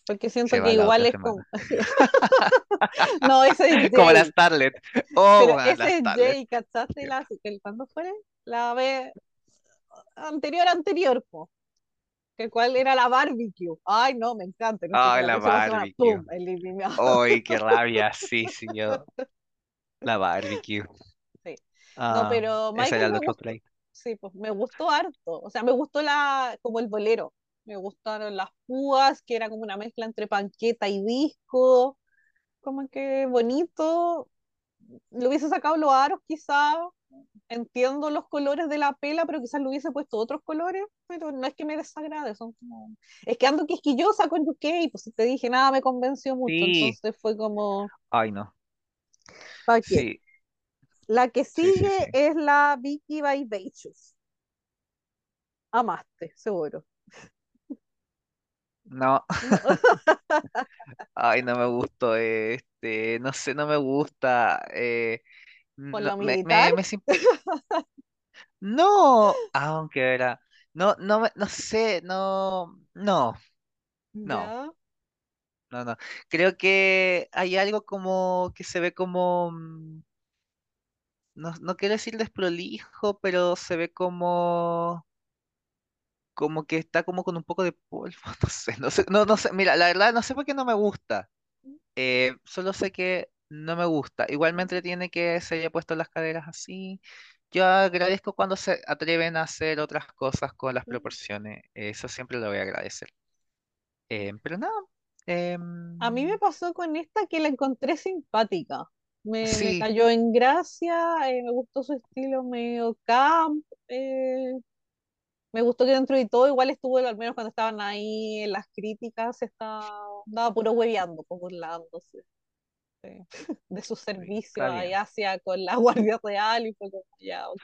porque se siento que igual es semana. como, no, ese es Como la Jay, Starlet. Oh, pero bueno, la ese es Starlet. Jay, ¿cachaste? La, ¿cuándo fue? La vez anterior, anterior, po. que cuál era la barbecue. Ay, no, me encanta. No Ay, la barbecue. ¡pum! eliminado. Ay, qué rabia. Sí, yo. La barbecue. Sí. No, Ah, pero Michael me gustó. Sí, pues me gustó harto. O sea, me gustó la, como el bolero. Me gustaron las púas, que era como una mezcla entre panqueta y disco. Como que bonito. Le hubiese sacado los aros, quizá. Entiendo los colores de la pela, pero quizás le hubiese puesto otros colores. Pero no es que me desagrade, son como. Es que ando quisquillosa con UK, pues te dije nada me convenció mucho. Sí. Entonces fue como, Ay, no. ¿para qué? Sí, La que sí, sigue es la Vicky Vaivachus. Amaste, seguro. No. Ay, no me gustó. Este, no sé, no me gusta. eh, por no, lo me, militar, No, aunque era. No, no, me- no sé, no, no, no, ya, no, no. Creo que hay algo como que se ve como, mm, no, no quiero decir desprolijo, pero se ve como, como que está como con un poco de polvo. No sé, no sé, no, no sé. Mira, la verdad no sé por qué no me gusta. Eh, solo sé que no me gusta. Igual me entretiene que se haya puesto las caderas así. Yo agradezco cuando se atreven a hacer otras cosas con las proporciones. Eso siempre lo voy a agradecer. Eh, pero no. A mí me em, pasó con esta que la encontré simpática. Me, me sí, cayó en gracia, eh, me gustó su estilo medio camp. eh, me gustó que dentro de todo igual estuvo, al menos cuando estaban ahí en las críticas, estaba, andaba puro hueveando, pues, burlándose de, de su servicio ahí hacia con la Guardia Real y fue como, ya, ok.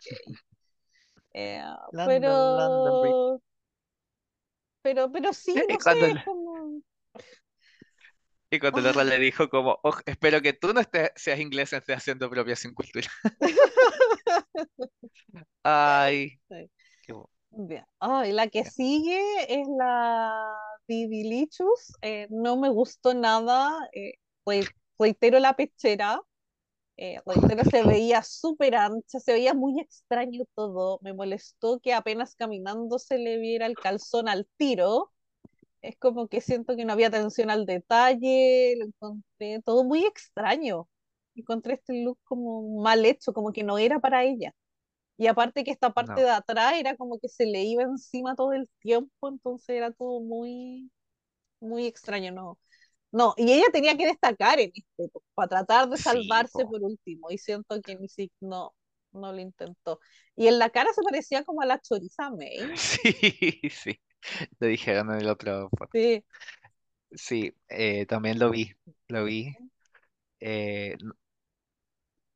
Eh, London, London Bridge. pero, pero, pero sí, Y no sé, cuando, como... y cuando el otro le ah, dijo como, "Oh, espero que tú no estés, seas inglés, estés haciendo propia sin cultura. Ay, sí. Bien. Ah, y la que sigue es la Bibilichus. Eh, no me gustó nada. eh, re- reitero la pechera. eh, reitero, se veía súper ancha, se veía muy extraño todo. Me molestó que apenas caminando se le viera el calzón al tiro. Es como que siento que no había atención al detalle. Lo encontré todo muy extraño. Encontré este look como mal hecho, como que no era para ella. Y aparte que esta parte No, de atrás era como que se le iba encima todo el tiempo, entonces era todo muy, muy extraño, ¿no? No, y ella tenía que destacar en este, para tratar de salvarse po. por último, y siento que ni si no, no lo intentó. Y en la cara se parecía como a la Choriza May. Sí, sí. Lo dijeron en el otro. Sí. Sí, eh, también lo vi. Lo vi. Eh,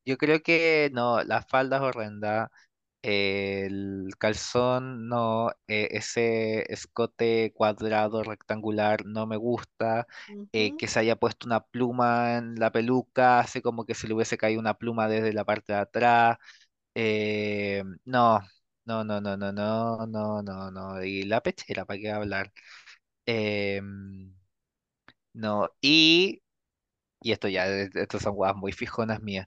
yo creo que no, la falda es horrenda. El calzón, no. eh, ese escote cuadrado rectangular no me gusta. eh, ujú. que se haya puesto una pluma en la peluca, hace como que se le hubiese caído una pluma desde la parte de atrás. eh, no, no, no, no, no, no, no, no, no. Y la pechera, ¿para qué hablar? Em, no, y y esto ya, eh, estos son guas muy fijonas mías.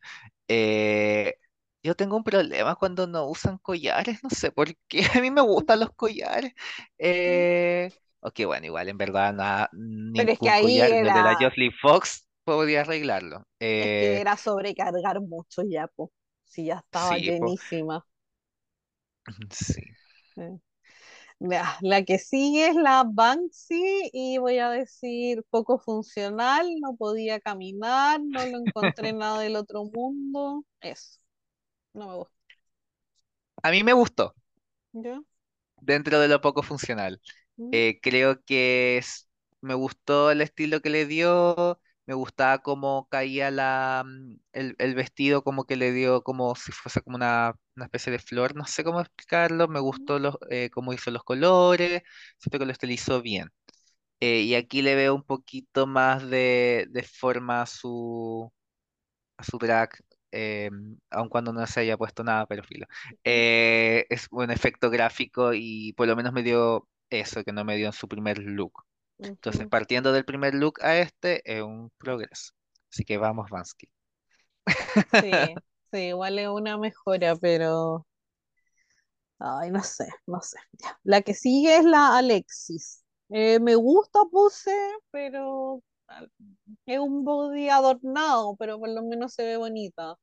Yo tengo un problema cuando no usan collares, no sé por qué, a mí me gustan los collares. Eh, ok, bueno, igual en verdad nada, Pero es que ningún ahí collar el de la era, Jocelyn Fox podría arreglarlo. es que Eh, era sobrecargar mucho ya, pues, si ya estaba sí, po, llenísima. sí. Eh. Ya, La que sigue es la Banksy y voy a decir poco funcional, no podía caminar, no lo encontré nada del otro mundo. Eso, no me gusta. A mí me gustó. ¿Ya? dentro de lo poco funcional. ¿Mm? Eh, creo que es- me gustó el estilo que le dio, me gustaba cómo caía la, mm, el, el vestido, como que le dio como si fuese como una, una especie de flor, no sé cómo explicarlo, me ¿Mm? gustó los, eh, cómo hizo los colores, siento que lo estilizó bien. Eh, y aquí le veo un poquito más de, de forma a su, a su drag, eh, aun cuando no se haya puesto nada, pero filo. Eh, es un efecto gráfico y por lo menos me dio eso que no me dio en su primer look. Entonces, partiendo del primer look a este, es un progreso. Así que vamos, Vansky. Sí, sí, igual es una mejora, pero Ay, no sé, no sé. La que sigue es la Alexis. Eh, me gusta Puse, pero es un body adornado, pero por lo menos se ve bonita.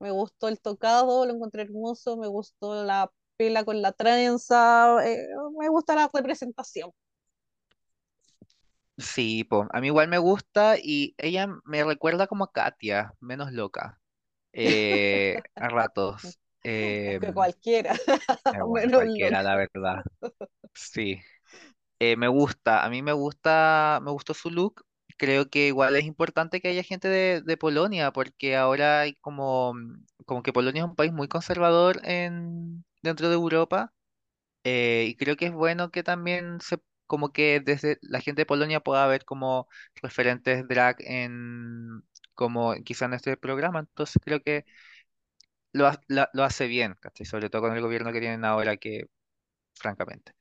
Me gustó el tocado, lo encontré hermoso, me gustó la pela con la trenza, eh, me gusta la representación. Sí, po, a mí igual me gusta y ella me recuerda como a Katia, menos loca, eh, a ratos. Que Em, cualquiera, eh, bueno, menos cualquiera, loca. la verdad. Sí. Me gusta, a mí me gusta, me gustó su look. Creo que igual es importante que haya gente de, de Polonia, porque ahora hay como, mm, como que Polonia es un país muy conservador en, dentro de Europa, eh, y creo que es bueno que también se, como que desde la gente de Polonia pueda ver como referentes drag en, como quizá en este programa. Entonces creo que lo, ha- lo hace bien. Sobre todo con el gobierno que tienen ahora, que francamente.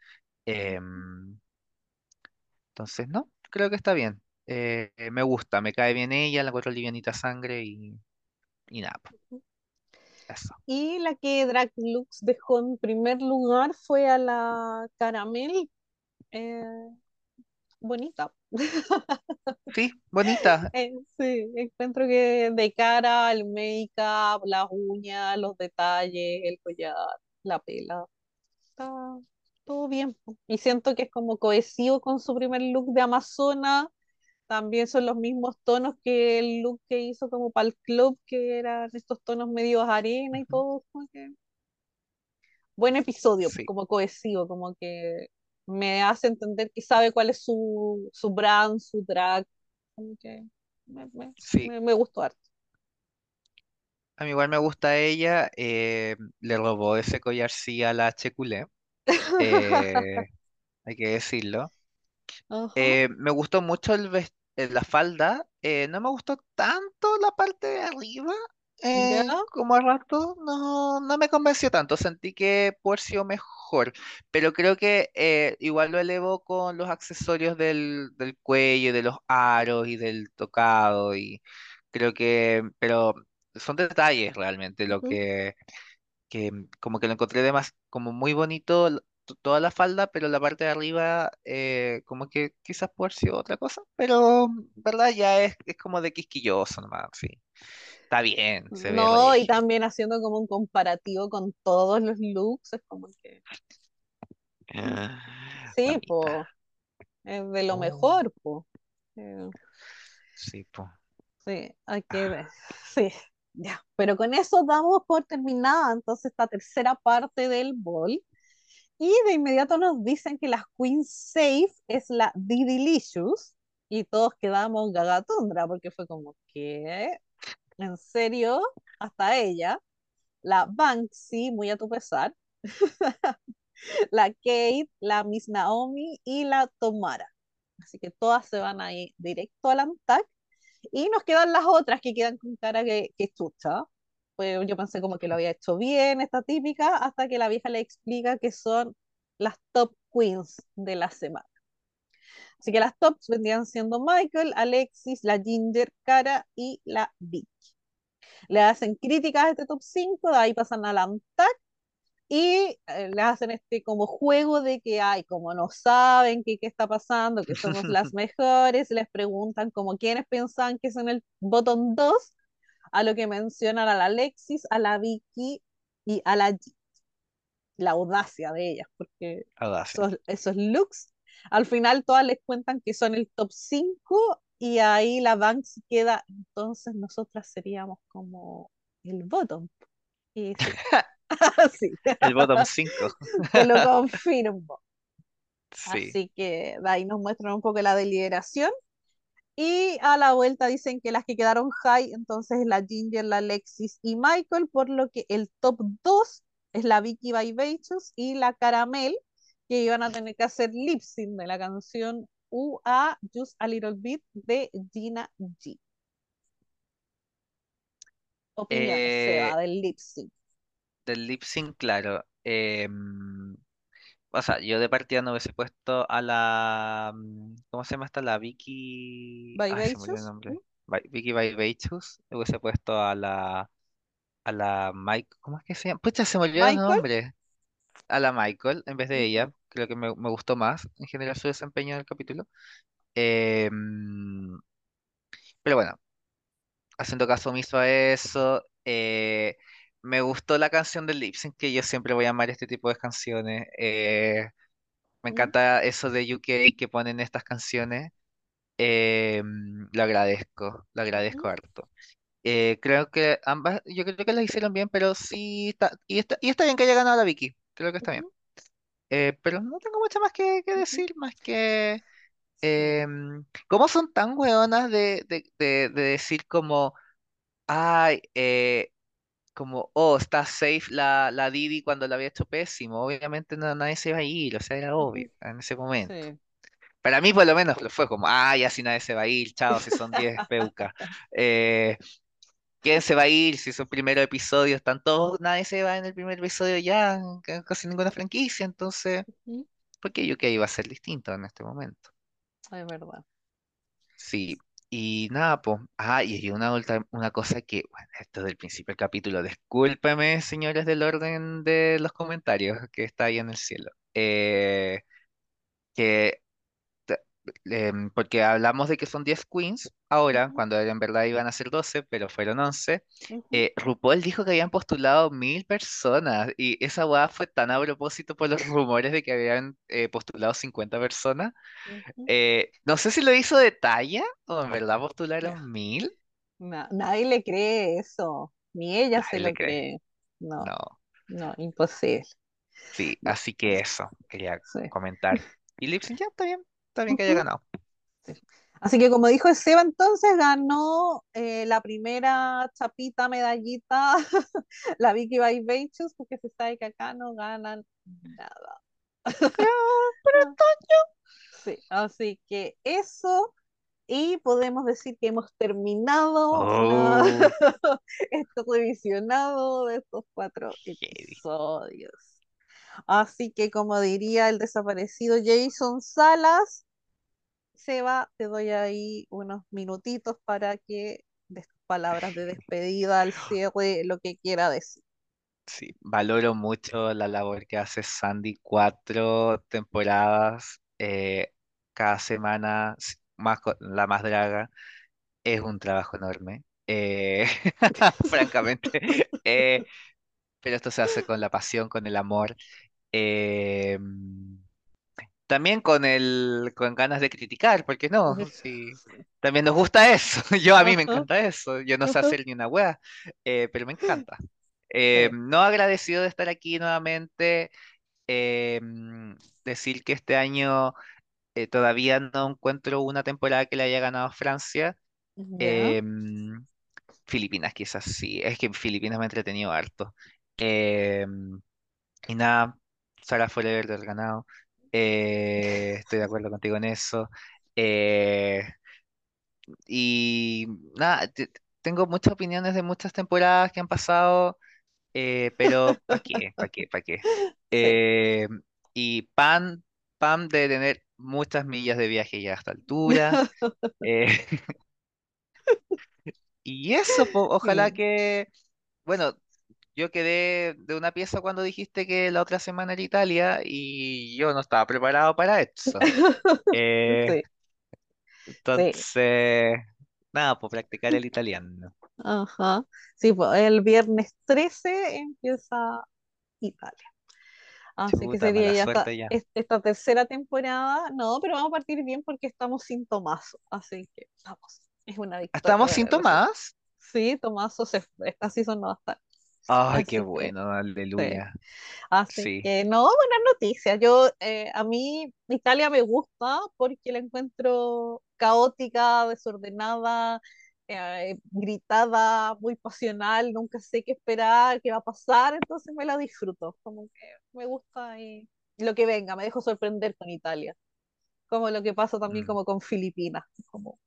Em, Entonces, no, creo que está bien. Eh, eh, me gusta, me cae bien ella, la encuentro livianita sangre y, y nada, eso. Y la que Drag Lux dejó en primer lugar fue a la Caramel, eh, bonita. Sí, bonita. Eh, sí, encuentro que de cara, el make-up, las uñas, los detalles, el collar, la pela, está todo bien. Y siento que es como cohesivo con su primer look de Amazona. También son los mismos tonos que el look que hizo como para el club, que eran estos tonos medios arena y todo. como que Buen episodio, pues, Sí, como cohesivo, como que me hace entender que sabe cuál es su, su brand, su drag. Como que me, me, sí. me, me gustó harto. A mí igual me gusta ella. eh, le robó ese collar sí a la Checulé, eh, hay que decirlo. Ajá. Eh, me gustó mucho el ves- eh, la falda. eh, no me gustó tanto la parte de arriba. ¿Ya? eh, como a rato no, no me convenció tanto. Sentí que por sido mejor. Pero creo que eh, igual lo elevo con los accesorios del, del cuello, de los aros y del tocado. Y creo que, pero son detalles realmente lo ujú. que que como que lo encontré de más, como muy bonito toda la falda, pero la parte de arriba eh, como que quizás por si otra cosa, pero verdad ya es, es como de quisquilloso nomás, sí. Está bien, se ve re No, y también haciendo como un comparativo con todos los looks, es como que Ah, sí, Mamita. pues, es de lo Oh, mejor, pues. sí, po. sí, hay que ver. Ah, Sí, ya. Pero con eso damos por terminada entonces esta tercera parte del bol. Y de inmediato nos dicen que la Queen Safe es la Didilicious y todos quedamos gagatundra porque fue como, ¿qué? ¿En serio? Hasta ella. La Banksy, muy a tu pesar. La Kate, la Miss Naomi y la Tomara. Así que todas se van ahí directo al ANTAC. Y nos quedan las otras que quedan con cara que, que chucha. Pues yo pensé como que lo había hecho bien, esta típica, hasta que la vieja le explica que son las top queens de la semana. Así que las tops vendrían siendo Michael, Alexis, la Ginger, Cara y la Vicky. Le hacen críticas a este top 5, de ahí pasan al ANTAC y eh, le hacen este como juego de que, ay, como no saben qué, qué está pasando, que somos las mejores, les preguntan como quiénes pensaban que son el botón 2 a lo que mencionan a la Alexis, a la Vicky y a la G la audacia de ellas, porque esos, esos looks, al final todas les cuentan que son el top 5 y ahí la Banks queda, entonces nosotras seríamos como el bottom. Y sí, sí, El bottom 5. te lo confirmo. Sí. Así que de ahí nos muestran un poco la deliberación. Y a la vuelta dicen que las que quedaron high, entonces la Ginger, la Alexis y Michael, por lo que el top 2 es la Vicky Vivacious y la Caramel, que iban a tener que hacer lip sync de la canción UA Just a Little Bit de Gina G. Opiniones, Eh, Seba, del lip sync. del lip sync, claro. em, O sea, yo de partida no hubiese puesto a la... mm, ¿Cómo se llama esta? La Vicky... Ay, se me olvidó el Vivacious, ¿Mm? nombre. Vi- Vicky Vaiveichus. Hubiese puesto a la... A la Mike... ¿Cómo es que se llama? Pucha, se me olvidó el Michael, nombre. a la Michael en vez de ella. Creo que me, me gustó más en general su desempeño en el capítulo. Em, pero bueno, haciendo caso omiso a eso, eh, me gustó la canción de Lip Sync, que yo siempre voy a amar este tipo de canciones. eh, me encanta eso de UK que ponen estas canciones. em, lo agradezco, lo agradezco harto. Eh, creo que ambas, yo creo que las hicieron bien, pero sí está, y está, y está bien que haya ganado la Vicky, creo que está bien. Eh, pero no tengo mucho más que, decir, más que em, ¿cómo son tan hueonas de, de, de, de decir como, ay, eh, como, oh, está safe la, la Didi cuando la había hecho pésimo? Obviamente no, nadie se iba a ir, o sea, era obvio en ese momento. Sí. Para mí, por lo menos, fue como, ay, así nadie se va a ir, chao, si son 10 peucas. Eh, ¿quién se va a ir si son primeros episodios? Están todos, nadie se va en el primer episodio ya, ca- casi ninguna franquicia, entonces, ¿por qué UK iba a ser distinto en este momento? Es verdad. Sí, y nada, pues. Ah, y hay una, ultra- una cosa que, bueno, esto del principio del capítulo, discúlpeme, señores del orden de los comentarios que está ahí en el cielo. Eh, que, em, porque hablamos de que son 10 queens ahora, cuando en verdad iban a ser 12 pero fueron 11. ujú, Eh, RuPaul dijo que habían postulado mil personas y esa weá fue tan a propósito por los rumores de que habían eh, postulado 50 personas eh, no sé si lo hizo de talla o en verdad postularon mil. Na- nadie le cree eso, ni ella se le lo cree. cree. No, No. no, imposible. Sí, así que eso quería sí. comentar. Y Lipsy ya está bien, está bien que haya ganado. sí. Así que como dijo Seba, entonces ganó eh, la primera chapita, medallita, la Vicky Baibechus, porque se sabe que acá no ganan nada. Pero, pero Ah, Sí, así que eso, y podemos decir que hemos terminado la... Oh, este revisionado de estos cuatro episodios. Así que como diría el desaparecido Jason Salas, Seba, te doy ahí unos minutitos para que des palabras de despedida, al cierre, lo que quiera decir. Sí, valoro mucho la labor que hace Sandy, cuatro temporadas, eh, cada semana, más la más draga, es un trabajo enorme. eh, francamente, eh, pero esto se hace con la pasión, con el amor. Eh, también con el, con ganas de criticar, ¿por qué no? Sí, también nos gusta eso. Yo a mí me encanta eso. Yo no sé hacer ni una wea, eh, pero me encanta. Eh, sí. no agradecido de estar aquí nuevamente. eh, decir que este año eh, todavía no encuentro una temporada que le haya ganado Francia. Filipinas quizás sí. Es que en Filipinas me he entretenido harto. Y nada, Sara Forever del ganado. Eh, estoy de acuerdo contigo en eso. Eh, y nada, te- tengo muchas opiniones de muchas temporadas que han pasado, eh, pero ¿para qué? ¿Para qué? ¿Para qué? Eh, y Pam, Pam de tener muchas millas de viaje ya a esta altura. eh, y eso, po, ojalá Sí. que, bueno, Yo quedé de una pieza cuando dijiste que la otra semana era Italia y yo no estaba preparado para eso. Eh, entonces, nada, pues practicar el italiano. Ajá. Sí, pues el viernes 13 empieza Italia. Así que Chuta, sería mala ya esta, suerte ya. es- esta tercera temporada. No, pero vamos a partir bien porque estamos sin Tomaso. Así que vamos. Es una victoria ¿Estamos sin nosotros. Tomás? Sí, Tomaso se. Esta season no va a estar. Ay, qué Así que bueno, sí. aleluya. Así Sí. que no, buenas noticias. Yo, eh, a mí Italia me gusta porque la encuentro caótica, desordenada, eh, gritada, muy pasional, nunca sé qué esperar, qué va a pasar, entonces me la disfruto, como que me gusta y lo que venga, me dejo sorprender con Italia, como lo que pasa también Mm, como con Filipinas, como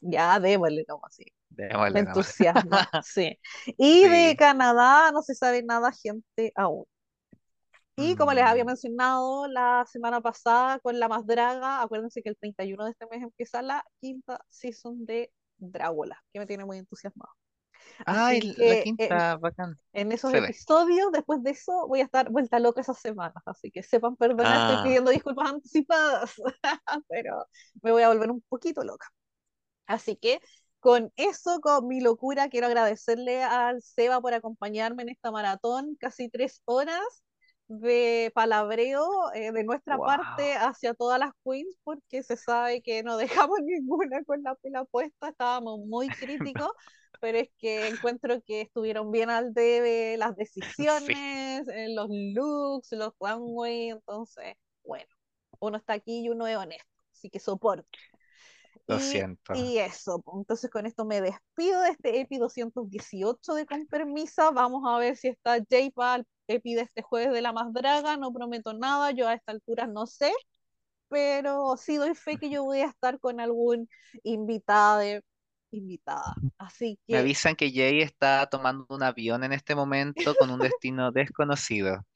ya démosle como así. Me démosle nomás. entusiasma, sí. Y de Sí. Canadá no se sabe nada, gente, aún. Y como les había Mm, mencionado la semana pasada con La Más Draga, acuérdense que el 31 de este mes empieza la quinta season de Drácula, que me tiene muy entusiasmado. Ay, Así la que en, quinta, bacán. en esos Se ve. episodios, después de eso, voy a estar vuelta loca esas semanas. Así que sepan perdonar, estoy Ah, pidiendo disculpas anticipadas, pero me voy a volver un poquito loca. Así que con eso, con mi locura, quiero agradecerle al Seba por acompañarme en esta maratón, casi tres horas de palabreo eh, de nuestra parte hacia todas las queens, porque se sabe que no dejamos ninguna con la pila puesta, estábamos muy críticos, pero es que encuentro que estuvieron bien al debe las Sí, decisiones, eh, los looks, los runway, entonces, bueno, uno está aquí y uno es honesto, así que soporte. Lo Y, siento. y eso, pues, entonces con esto me despido de este EPI 218 de Con Permisa. Vamos a ver si está Jay para el EPI de este jueves de la más draga. No prometo nada, yo a esta altura no sé, pero sí doy fe que yo voy a estar con algún invitado, invitada. Así Me que, avisan que Jay está tomando un avión en este momento con un destino desconocido,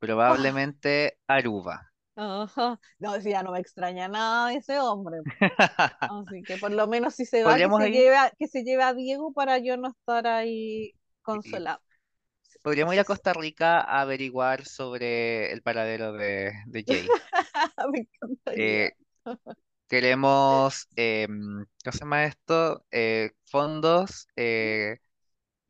probablemente Aruba. Ajá, no, si ya no me extraña nada de ese hombre. Así que por lo menos si se va, que se lleve a, que se lleve a Diego para yo no estar ahí consolado. podríamos ir a. Costa Rica a averiguar sobre el paradero de, de Jay. Me encantaría. Eh, queremos, em, ¿cómo se llama esto? Eh, fondos eh,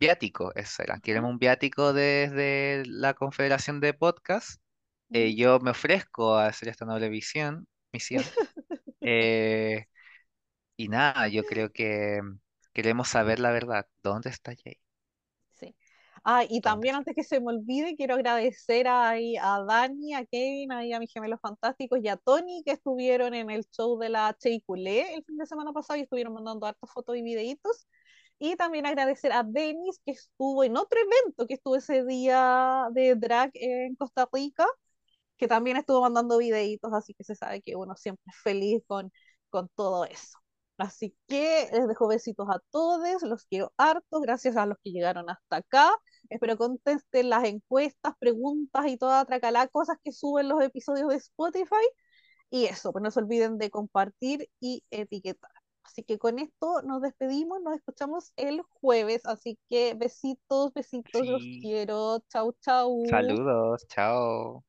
viáticos, eso era. Queremos un viático desde la Confederación de Podcast. Eh, yo me ofrezco a hacer esta noble visión, misión. Eh, y nada, yo creo que queremos saber la verdad. ¿Dónde está Jay? Sí. Ah, y ¿Dónde también antes que se me olvide, quiero agradecer ahí a Dani, a Kevin, ahí a mis gemelos fantásticos y a Tony que estuvieron en el show de la Cheiculé el fin de semana pasado y estuvieron mandando hartas fotos y videitos. Y también agradecer a Denis que estuvo en otro evento que estuvo ese día de drag en Costa Rica que también estuvo mandando videitos, así que se sabe que uno siempre es feliz con, con todo eso. Así que les dejo besitos a todos, los quiero hartos, gracias a los que llegaron hasta acá. Espero contesten las encuestas, preguntas y toda otra cala cosas que suben los episodios de Spotify. Y eso, pues no se olviden de compartir y etiquetar. Así que con esto nos despedimos, nos escuchamos el jueves. Así que besitos, besitos, los Sí. quiero. Chau, chau. Saludos, chao.